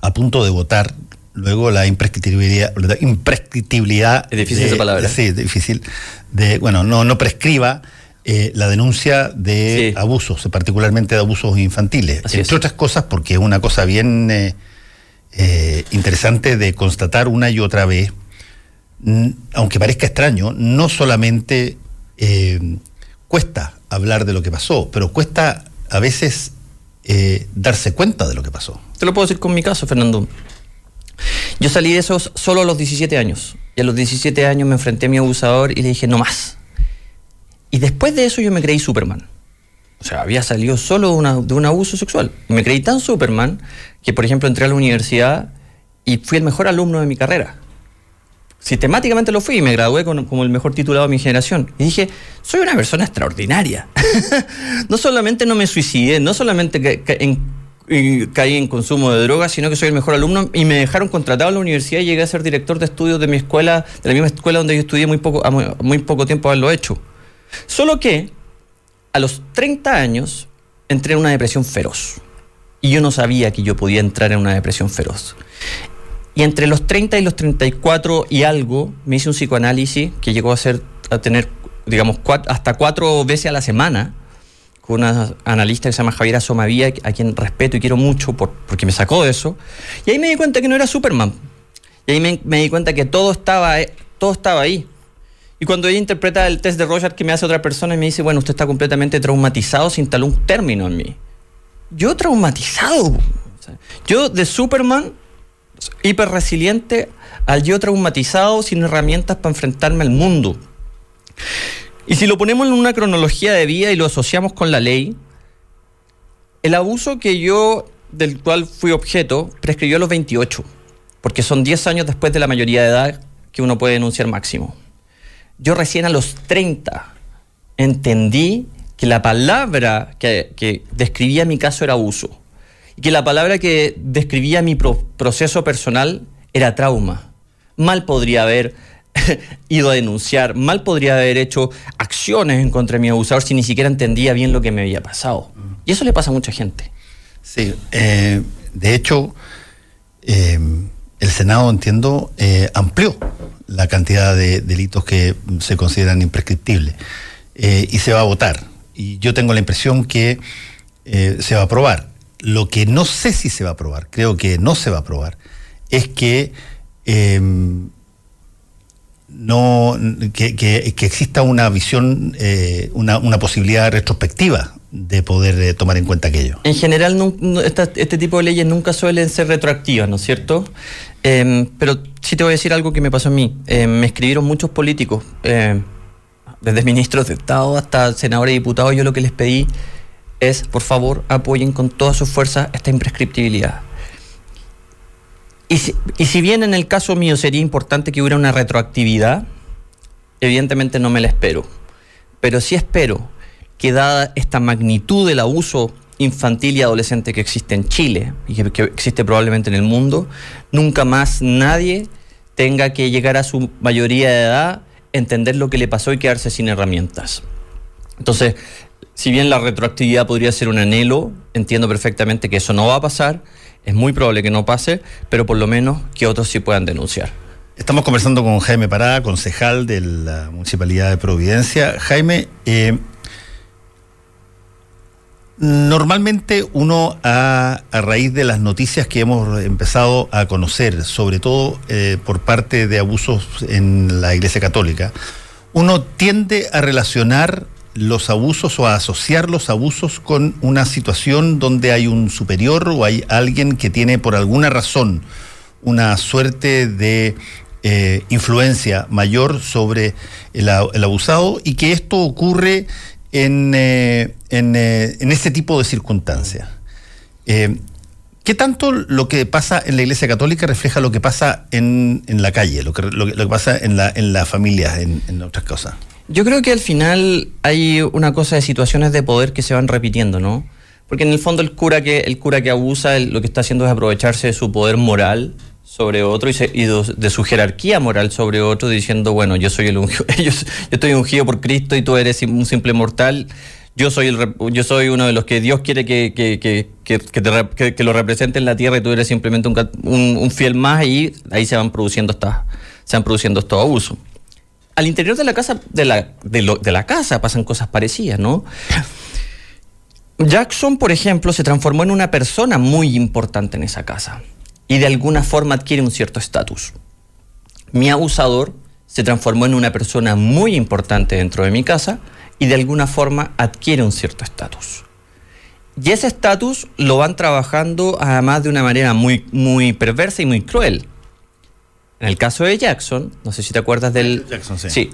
a punto de votar luego la imprescriptibilidad, la imprescriptibilidad Es difícil de- esa palabra. Sí, es difícil. De, bueno, no, no prescriba eh, la denuncia de Sí. abusos, particularmente de abusos infantiles. Así Entre es. otras cosas, porque es una cosa bien eh, eh, interesante de constatar una y otra vez, aunque parezca extraño, no solamente eh, cuesta hablar de lo que pasó, pero cuesta a veces eh, darse cuenta de lo que pasó. Te lo puedo decir con mi caso, Fernando. Yo salí de esos solo a los 17 años. Y a los 17 años me enfrenté a mi abusador y le dije, no más. Y después de eso yo me creí Superman. O sea, había salido solo de, un abuso sexual. Me creí tan Superman que, por ejemplo, entré a la universidad y fui el mejor alumno de mi carrera. Sistemáticamente lo fui y me gradué como el mejor titulado de mi generación. Y dije, soy una persona extraordinaria. no solamente no me suicidé, no solamente y caí en consumo de drogas, sino que soy el mejor alumno y me dejaron contratado en la universidad y llegué a ser director de estudios de mi escuela, de la misma escuela donde yo estudié muy poco, a muy poco tiempo haberlo hecho. Solo que a los 30 años entré en una depresión feroz. Y yo no sabía que yo podía entrar en una depresión feroz. Y entre los 30 y los 34 y algo, me hice un psicoanálisis que llegó a, ser, a tener, digamos, cuat- hasta cuatro veces a la semana, con una analista que se llama Javiera Somavía, a quien respeto y quiero mucho por, porque me sacó de eso. Y ahí me di cuenta que no era Superman. Y ahí me, me di cuenta que todo estaba, eh, todo estaba ahí. Y cuando ella interpreta el test de Rorschach que me hace otra persona y me dice, bueno, usted está completamente traumatizado, se instaló un término en mí. Yo traumatizado. Yo de Superman, hiper resiliente, al yo traumatizado, sin herramientas para enfrentarme al mundo. Y si lo ponemos en una cronología de vida y lo asociamos con la ley, el abuso que yo, del cual fui objeto, prescribió a los 28, porque son 10 años después de la mayoría de edad que uno puede denunciar máximo. Yo recién a los 30 entendí que la palabra que describía mi caso era abuso y que la palabra que describía mi pro- proceso personal era trauma. Mal podría haber ido a denunciar, mal podría haber hecho acciones en contra de mi abusador si ni siquiera entendía bien lo que me había pasado. Y eso le pasa a mucha gente. Sí, eh, de hecho, eh, el Senado, entiendo, eh, amplió la cantidad de delitos que se consideran imprescriptibles y se va a votar. Y yo tengo la impresión que se va a aprobar. Lo que no sé si se va a aprobar, creo que no se va a aprobar, es que eh, no que, que- exista una visión, eh, una, una posibilidad retrospectiva de poder eh, tomar en cuenta aquello. En general, este tipo de leyes nunca suelen ser retroactivas, ¿no es cierto? Em, pero sí te voy a decir algo que me pasó a mí. Em, me escribieron muchos políticos, em, desde ministros de Estado hasta senadores y diputados. Yo lo que les pedí es, por favor, apoyen con toda su fuerza esta imprescriptibilidad. Y si, y si bien en el caso mío sería importante que hubiera una retroactividad, evidentemente no me la espero. Pero sí espero que dada esta magnitud del abuso infantil y adolescente que existe en Chile y que, que existe probablemente en el mundo, nunca más nadie tenga que llegar a su mayoría de edad, entender lo que le pasó y quedarse sin herramientas. Entonces, si bien la retroactividad podría ser un anhelo, entiendo perfectamente que eso no va a pasar, es muy probable que no pase, pero por lo menos que otros sí puedan denunciar. Estamos conversando con Jaime Parada, concejal de la Municipalidad de Providencia. Jaime, eh, normalmente uno a, a raíz de las noticias que hemos empezado a conocer, sobre todo eh, por parte de abusos en la Iglesia Católica, uno tiende a relacionar los abusos o asociar los abusos con una situación donde hay un superior o hay alguien que tiene por alguna razón una suerte de eh, influencia mayor sobre el, el abusado y que esto ocurre en, eh, en, eh, ese tipo de circunstancias. ¿Qué tanto lo que pasa en la Iglesia Católica refleja lo que pasa en, en la calle, lo que, lo, que- lo que pasa en la, en la familia, en, en otras cosas? Yo creo que al final hay una cosa de situaciones de poder que se van repitiendo, ¿no? Porque en el fondo el cura que, el cura que abusa lo que está haciendo es aprovecharse de su poder moral sobre otro y, se- y de, su jerarquía moral sobre otro, diciendo, bueno, yo soy el ungido, yo, estoy ungido por Cristo y tú eres un simple mortal. Yo soy, el, yo soy uno de los que Dios quiere que, que, que, que, lo represente en la tierra y tú eres simplemente un, un- un fiel más y ahí se van produciendo estas, se van produciendo estos abusos al interior de la casa de la, de, lo- de la casa pasan cosas parecidas, ¿no? Jackson, por ejemplo, se transformó en una persona muy importante en esa casa y de alguna forma adquiere un cierto estatus. Mi abusador se transformó en una persona muy importante dentro de mi casa y de alguna forma adquiere un cierto estatus. Y ese estatus lo van trabajando además de una manera muy, muy perversa y muy cruel. En el caso de Jackson, no sé si te acuerdas del... Jackson, sí. Sí.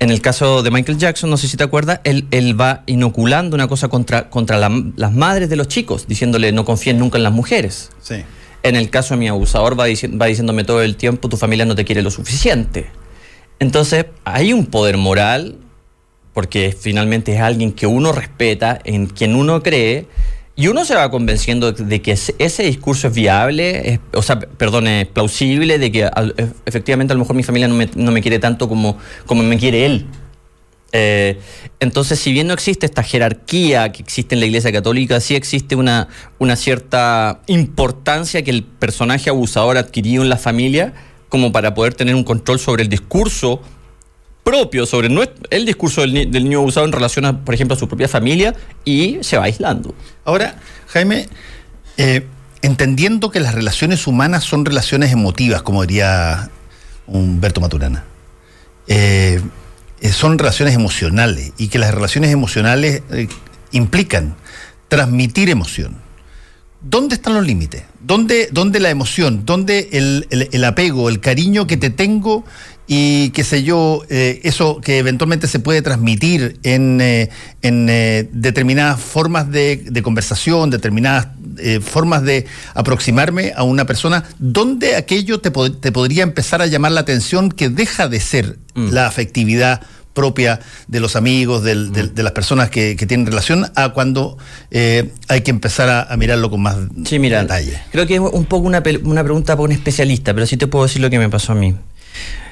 En el caso de Michael Jackson, no sé si te acuerdas, él, él va inoculando una cosa contra, contra la- las madres de los chicos, diciéndole no confíen nunca en las mujeres. Sí. En el caso de mi abusador va, va diciéndome todo el tiempo, tu familia no te quiere lo suficiente. Entonces, hay un poder moral, porque finalmente es alguien que uno respeta, en quien uno cree, y uno se va convenciendo de que ese, discurso es viable, o sea, perdón, es plausible, de que efectivamente a lo mejor mi familia no me, no me quiere tanto como, como me quiere él. Eh, entonces, si bien no existe esta jerarquía que existe en la Iglesia Católica, sí existe una, una cierta importancia que el personaje abusador ha adquirido en la familia como para poder tener un control sobre el discurso propio, sobre el discurso del, ni- del niño abusado en relación, a, por ejemplo, a su propia familia y se va aislando. Ahora, Jaime, eh, entendiendo que las relaciones humanas son relaciones emotivas, como diría Humberto Maturana, eh, eh, son relaciones emocionales y que las relaciones emocionales implican transmitir emoción. ¿Dónde están los límites? ¿Dónde, dónde la emoción? ¿Dónde el apego, el cariño que te tengo y qué sé yo, eh, eso que eventualmente se puede transmitir en, eh, en eh, determinadas formas de, de conversación, determinadas formas de aproximarme a una persona? ¿Dónde aquello te, pod- te podría empezar a llamar la atención que deja de ser la afectividad? propia de los amigos, del- del- de las personas que, que tienen relación, a cuando eh, hay que empezar a, a mirarlo con más Sí, mira, detalle. creo que es un poco una, una pregunta para un especialista, pero sí te puedo decir lo que me pasó a mí.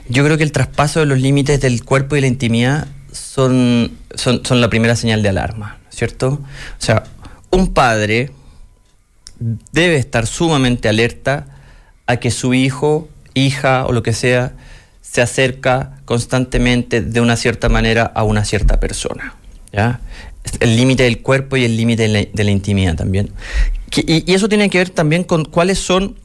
Yo creo que el traspaso de los límites del cuerpo y la intimidad son, son, la primera señal de alarma, ¿cierto? O sea, un padre debe estar sumamente alerta a que su hijo, hija o lo que sea, se acerca constantemente de una cierta manera a una cierta persona. ¿ya? El límite del cuerpo y el límite de, la- intimidad también. Y, y eso tiene que ver también con cuáles son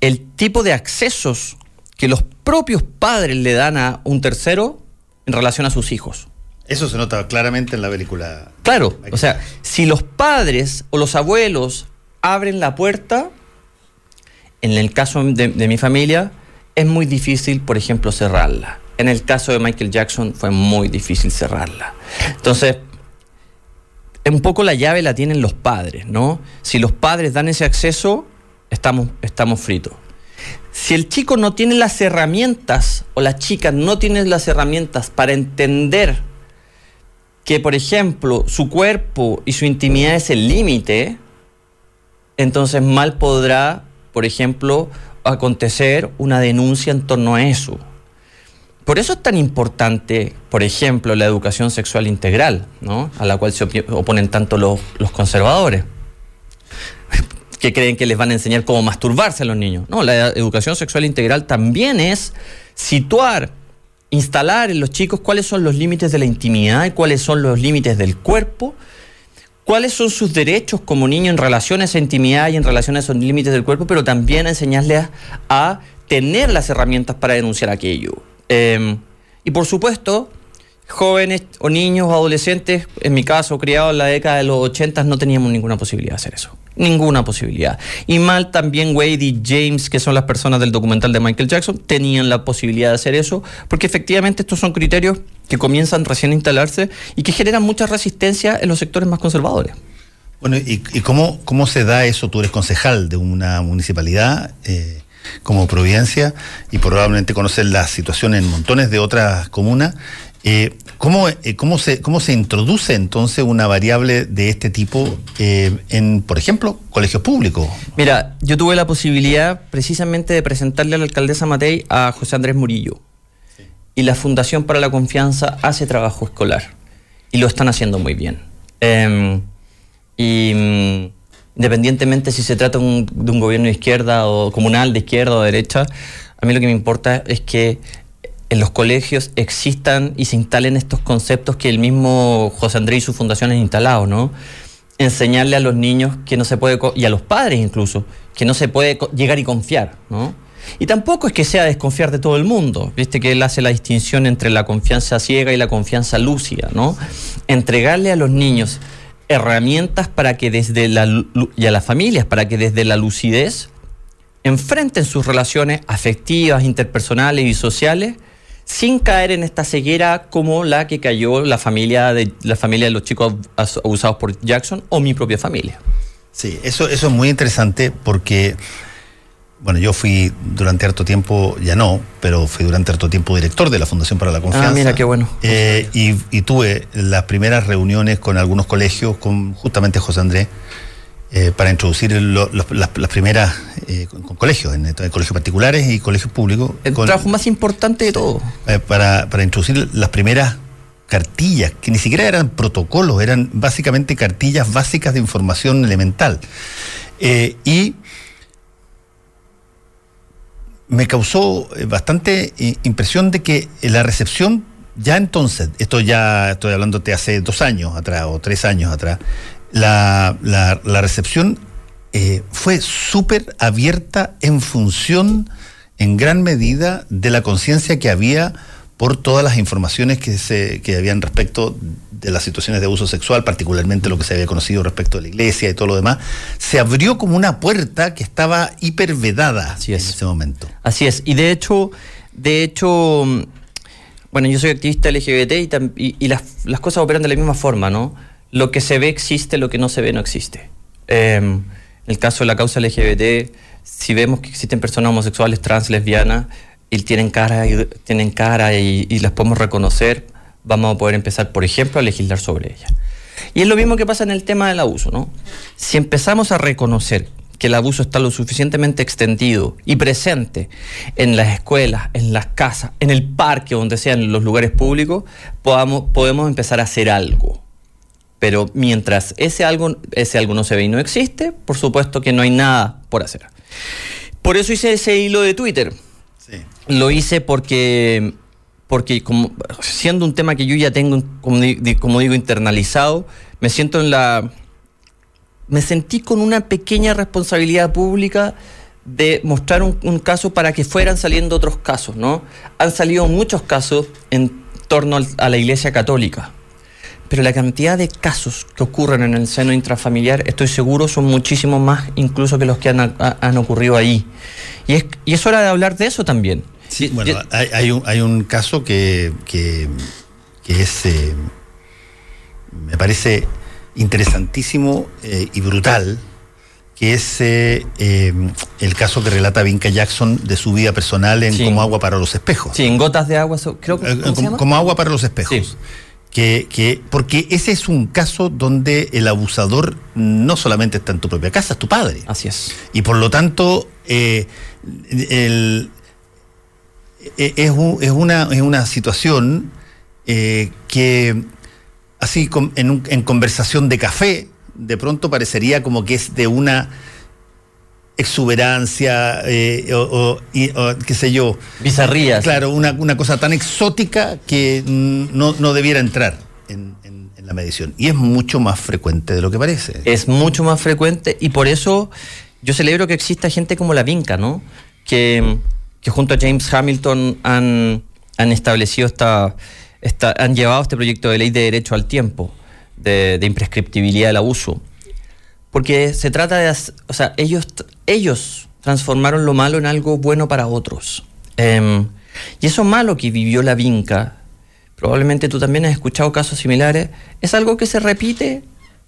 el tipo de accesos que los propios padres le dan a un tercero en relación a sus hijos. Eso se nota claramente en la película. Claro, o sea, si los padres o los abuelos abren la puerta, en el caso de, de mi familia, es muy difícil, por ejemplo, cerrarla. En el caso de Michael Jackson fue muy difícil cerrarla. Entonces, un poco la llave la tienen los padres, ¿no? Si los padres dan ese acceso, estamos, estamos fritos. Si el chico no tiene las herramientas o la chica no tiene las herramientas para entender que, por ejemplo, su cuerpo y su intimidad es el límite, entonces mal podrá, por ejemplo, acontecer una denuncia en torno a eso. Por eso es tan importante, por ejemplo, la educación sexual integral, ¿no? a la cual se oponen tanto los conservadores, que creen que les van a enseñar cómo masturbarse a los niños. No, la educación sexual integral también es situar, instalar en los chicos cuáles son los límites de la intimidad y cuáles son los límites del cuerpo, cuáles son sus derechos como niño en relación a esa intimidad y en relación a esos límites del cuerpo, pero también enseñarles a, tener las herramientas para denunciar aquello. Eh, y por supuesto, jóvenes o niños o adolescentes, en mi caso, criados en la década de los 80, no teníamos ninguna posibilidad de hacer eso. Ninguna posibilidad. Y mal también Wade y James, que son las personas del documental de Michael Jackson, tenían la posibilidad de hacer eso, porque efectivamente estos son criterios que comienzan recién a instalarse y que generan mucha resistencia en los sectores más conservadores. Bueno, ¿y, cómo, cómo se da eso? Tú eres concejal de una municipalidad eh, como Providencia y probablemente conoces la situación en montones de otras comunas. Eh, ¿cómo, eh, cómo, se, ¿Cómo se introduce entonces una variable de este tipo eh, en, por ejemplo, colegios públicos? Mira, yo tuve la posibilidad precisamente de presentarle a la alcaldesa Matei a José Andrés Murillo. Y la Fundación para la Confianza hace trabajo escolar. Y lo están haciendo muy bien. Em, y mm, independientemente si se trata de un gobierno de izquierda o comunal, de izquierda o de derecha, a mí lo que me importa es que en los colegios existan y se instalen estos conceptos que el mismo José Andrés y su fundación han instalado, ¿no? Enseñarle a los niños que no se puede, y a los padres incluso, que no se puede llegar y confiar, ¿no? Y tampoco es que sea desconfiar de todo el mundo, viste que él hace la distinción entre la confianza ciega y la confianza lúcida, ¿no? Entregarle a los niños herramientas para que desde la y a las familias para que desde la lucidez enfrenten sus relaciones afectivas, interpersonales y sociales sin caer en esta ceguera como la que cayó la familia de, la familia de los chicos abusados por Jackson o mi propia familia. Sí, eso, eso es muy interesante porque, bueno, yo fui durante harto tiempo, ya no, pero fui durante harto tiempo director de la Fundación para la Confianza. Ah, mira, qué bueno. Eh, y, y tuve las primeras reuniones con algunos colegios, con justamente José Andrés, eh, para introducir lo- los- las, las primeras eh, con, con colegios, en, en colegios particulares y colegios públicos. El con- trabajo más importante de todo. eh, para, para introducir las primeras cartillas, que ni siquiera eran protocolos, eran básicamente cartillas básicas de información elemental. Eh, y me causó eh, bastante eh, impresión de que la recepción ya entonces, esto ya estoy hablándote hace dos años atrás o tres años atrás, la, la- la recepción eh, fue súper abierta en función, en gran medida, de la conciencia que había por todas las informaciones que, se, que habían respecto de las situaciones de abuso sexual, particularmente lo que se había conocido respecto de la iglesia y todo lo demás, se abrió como una puerta que estaba hipervedada Así en es. ese momento. Así es. Y de hecho, de hecho, mm, bueno, yo soy activista LGBT y, tam- y- y las, las cosas operan de la misma forma, ¿no? Lo que se ve existe, lo que no se ve no existe. Eh, en el caso de la causa LGBT, si vemos que existen personas homosexuales, trans, lesbianas, y tienen cara y, tienen cara y, las podemos reconocer, vamos a poder empezar, por ejemplo, a legislar sobre ellas. Y es lo mismo que pasa en el tema del abuso, ¿no? Si empezamos a reconocer que el abuso está lo suficientemente extendido y presente en las escuelas, en las casas, en el parque, donde sean los lugares públicos, podamos, podemos empezar a hacer algo. Pero mientras ese algo, ese algo no se ve y no existe, por supuesto que no hay nada por hacer. Por eso hice ese hilo de Twitter. Lo hice porque, porque como, siendo un tema que yo ya tengo, como, como digo, internalizado, me siento en la... Me sentí con una pequeña responsabilidad pública de mostrar un, un caso para que fueran saliendo otros casos, ¿no? Han salido muchos casos en torno al- a la Iglesia Católica, pero la cantidad de casos que ocurren en el seno intrafamiliar, estoy seguro, son muchísimos más incluso que los que han, ha- han ocurrido ahí. Y es, y es hora de hablar de eso también. Y- Bueno, hay, hay un, hay un caso que, que, que es, eh, me parece interesantísimo eh, y brutal, que es eh, eh, el caso que relata Vinca Jackson de su vida personal en Sí. Como agua para los espejos. sí, en gotas de agua, creo que... Eh, ¿cómo se como, llama? como agua para los espejos. Sí. Que, que, porque ese es un caso donde el abusador no solamente está en tu propia casa, es tu padre. Así es. Y por lo tanto, eh, el- eh, es, un- es una, es una situación eh, que, así en, un- en conversación de café, de pronto parecería como que es de una exuberancia eh, o, o- y- o qué sé yo. Bizarrías. Claro, una, una cosa tan exótica que no, no debiera entrar en, en- en la medición. Y es mucho más frecuente de lo que parece. es mucho más frecuente y por eso yo celebro que exista gente como la Vinca, ¿no? Que, que junto a James Hamilton han, han establecido esta, esta, han llevado este proyecto de ley de derecho al tiempo, de, de imprescriptibilidad del abuso. Porque se trata de, o sea, ellos, ellos transformaron lo malo en algo bueno para otros. Em, y eso malo que vivió la Vinca, probablemente tú también has escuchado casos similares, es algo que se repite,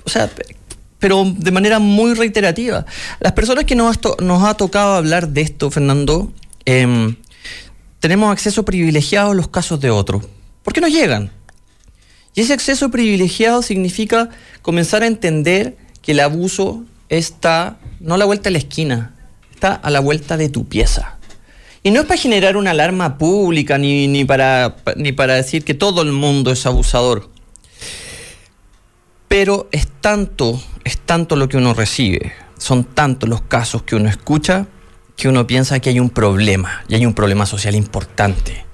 o sea, pe- pero de manera muy reiterativa. Las personas que nos, nos ha tocado hablar de esto, Fernando, em, tenemos acceso privilegiado a los casos de otros. ¿Por qué nos llegan? Y ese acceso privilegiado significa comenzar a entender que el abuso está no a la vuelta de la esquina, está a la vuelta de tu pieza. Y no es para generar una alarma pública ni, ni, para, ni para decir que todo el mundo es abusador. Pero es tanto, es tanto lo que uno recibe, son tantos los casos que uno escucha que uno piensa que hay un problema, y hay un problema social importante.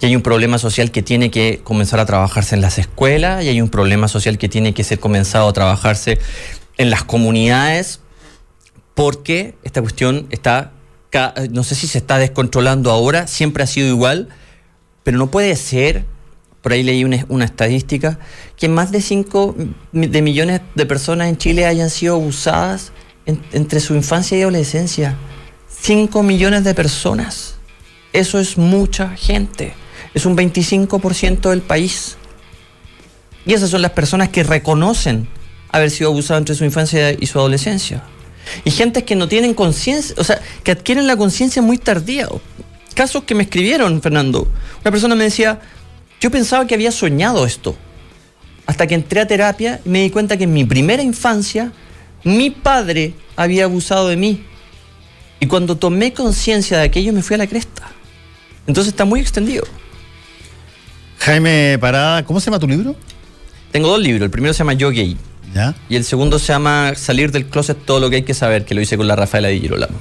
Y hay un problema social que tiene que comenzar a trabajarse en las escuelas, y hay un problema social que tiene que ser comenzado a trabajarse en las comunidades, porque esta cuestión está, no sé si se está descontrolando ahora, siempre ha sido igual, pero no puede ser, por ahí leí una, una estadística, que más de 5 de millones de personas en Chile hayan sido abusadas en- entre su infancia y adolescencia. 5 millones de personas. Eso es mucha gente. Es un 25% del país. Y esas son las personas que reconocen haber sido abusados entre su infancia y su adolescencia. Y gente que no tienen conciencia, o sea, que adquieren la conciencia muy tardía. Casos que me escribieron, Fernando. Una persona me decía, yo pensaba que había soñado esto. Hasta que entré a terapia y me di cuenta que en mi primera infancia mi padre había abusado de mí. Y cuando tomé conciencia de aquello me fui a la cresta. Entonces está muy extendido. Jaime Parada, ¿cómo se llama tu libro? Tengo dos libros. El primero se llama Yo Gay. ¿Ya? Y el segundo se llama Salir del closet, todo lo que hay que saber, que lo hice con la Rafaela Di Girolamo.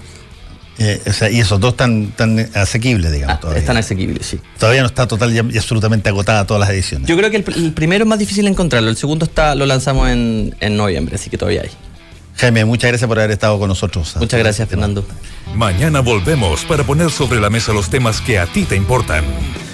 Eh, o sea, y esos dos tan, tan asequibles, digamos, Ah, todavía. están asequibles, sí. Todavía no está total y y absolutamente agotada todas las ediciones. Yo creo que el, el primero es más difícil encontrarlo. El segundo está lo lanzamos en, en noviembre, así que todavía hay. Jaime, muchas gracias por haber estado con nosotros. Muchas gracias, Fernando. Mañana volvemos para poner sobre la mesa los temas que a ti te importan.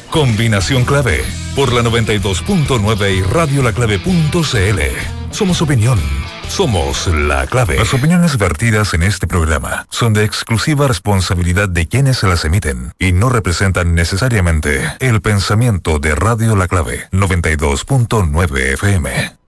Combinación clave por la 92.9 y radiolaclave.cl. Somos opinión. Somos la clave. Las opiniones vertidas en este programa son de exclusiva responsabilidad de quienes se las emiten y no representan necesariamente el pensamiento de Radio La Clave 92.9 FM.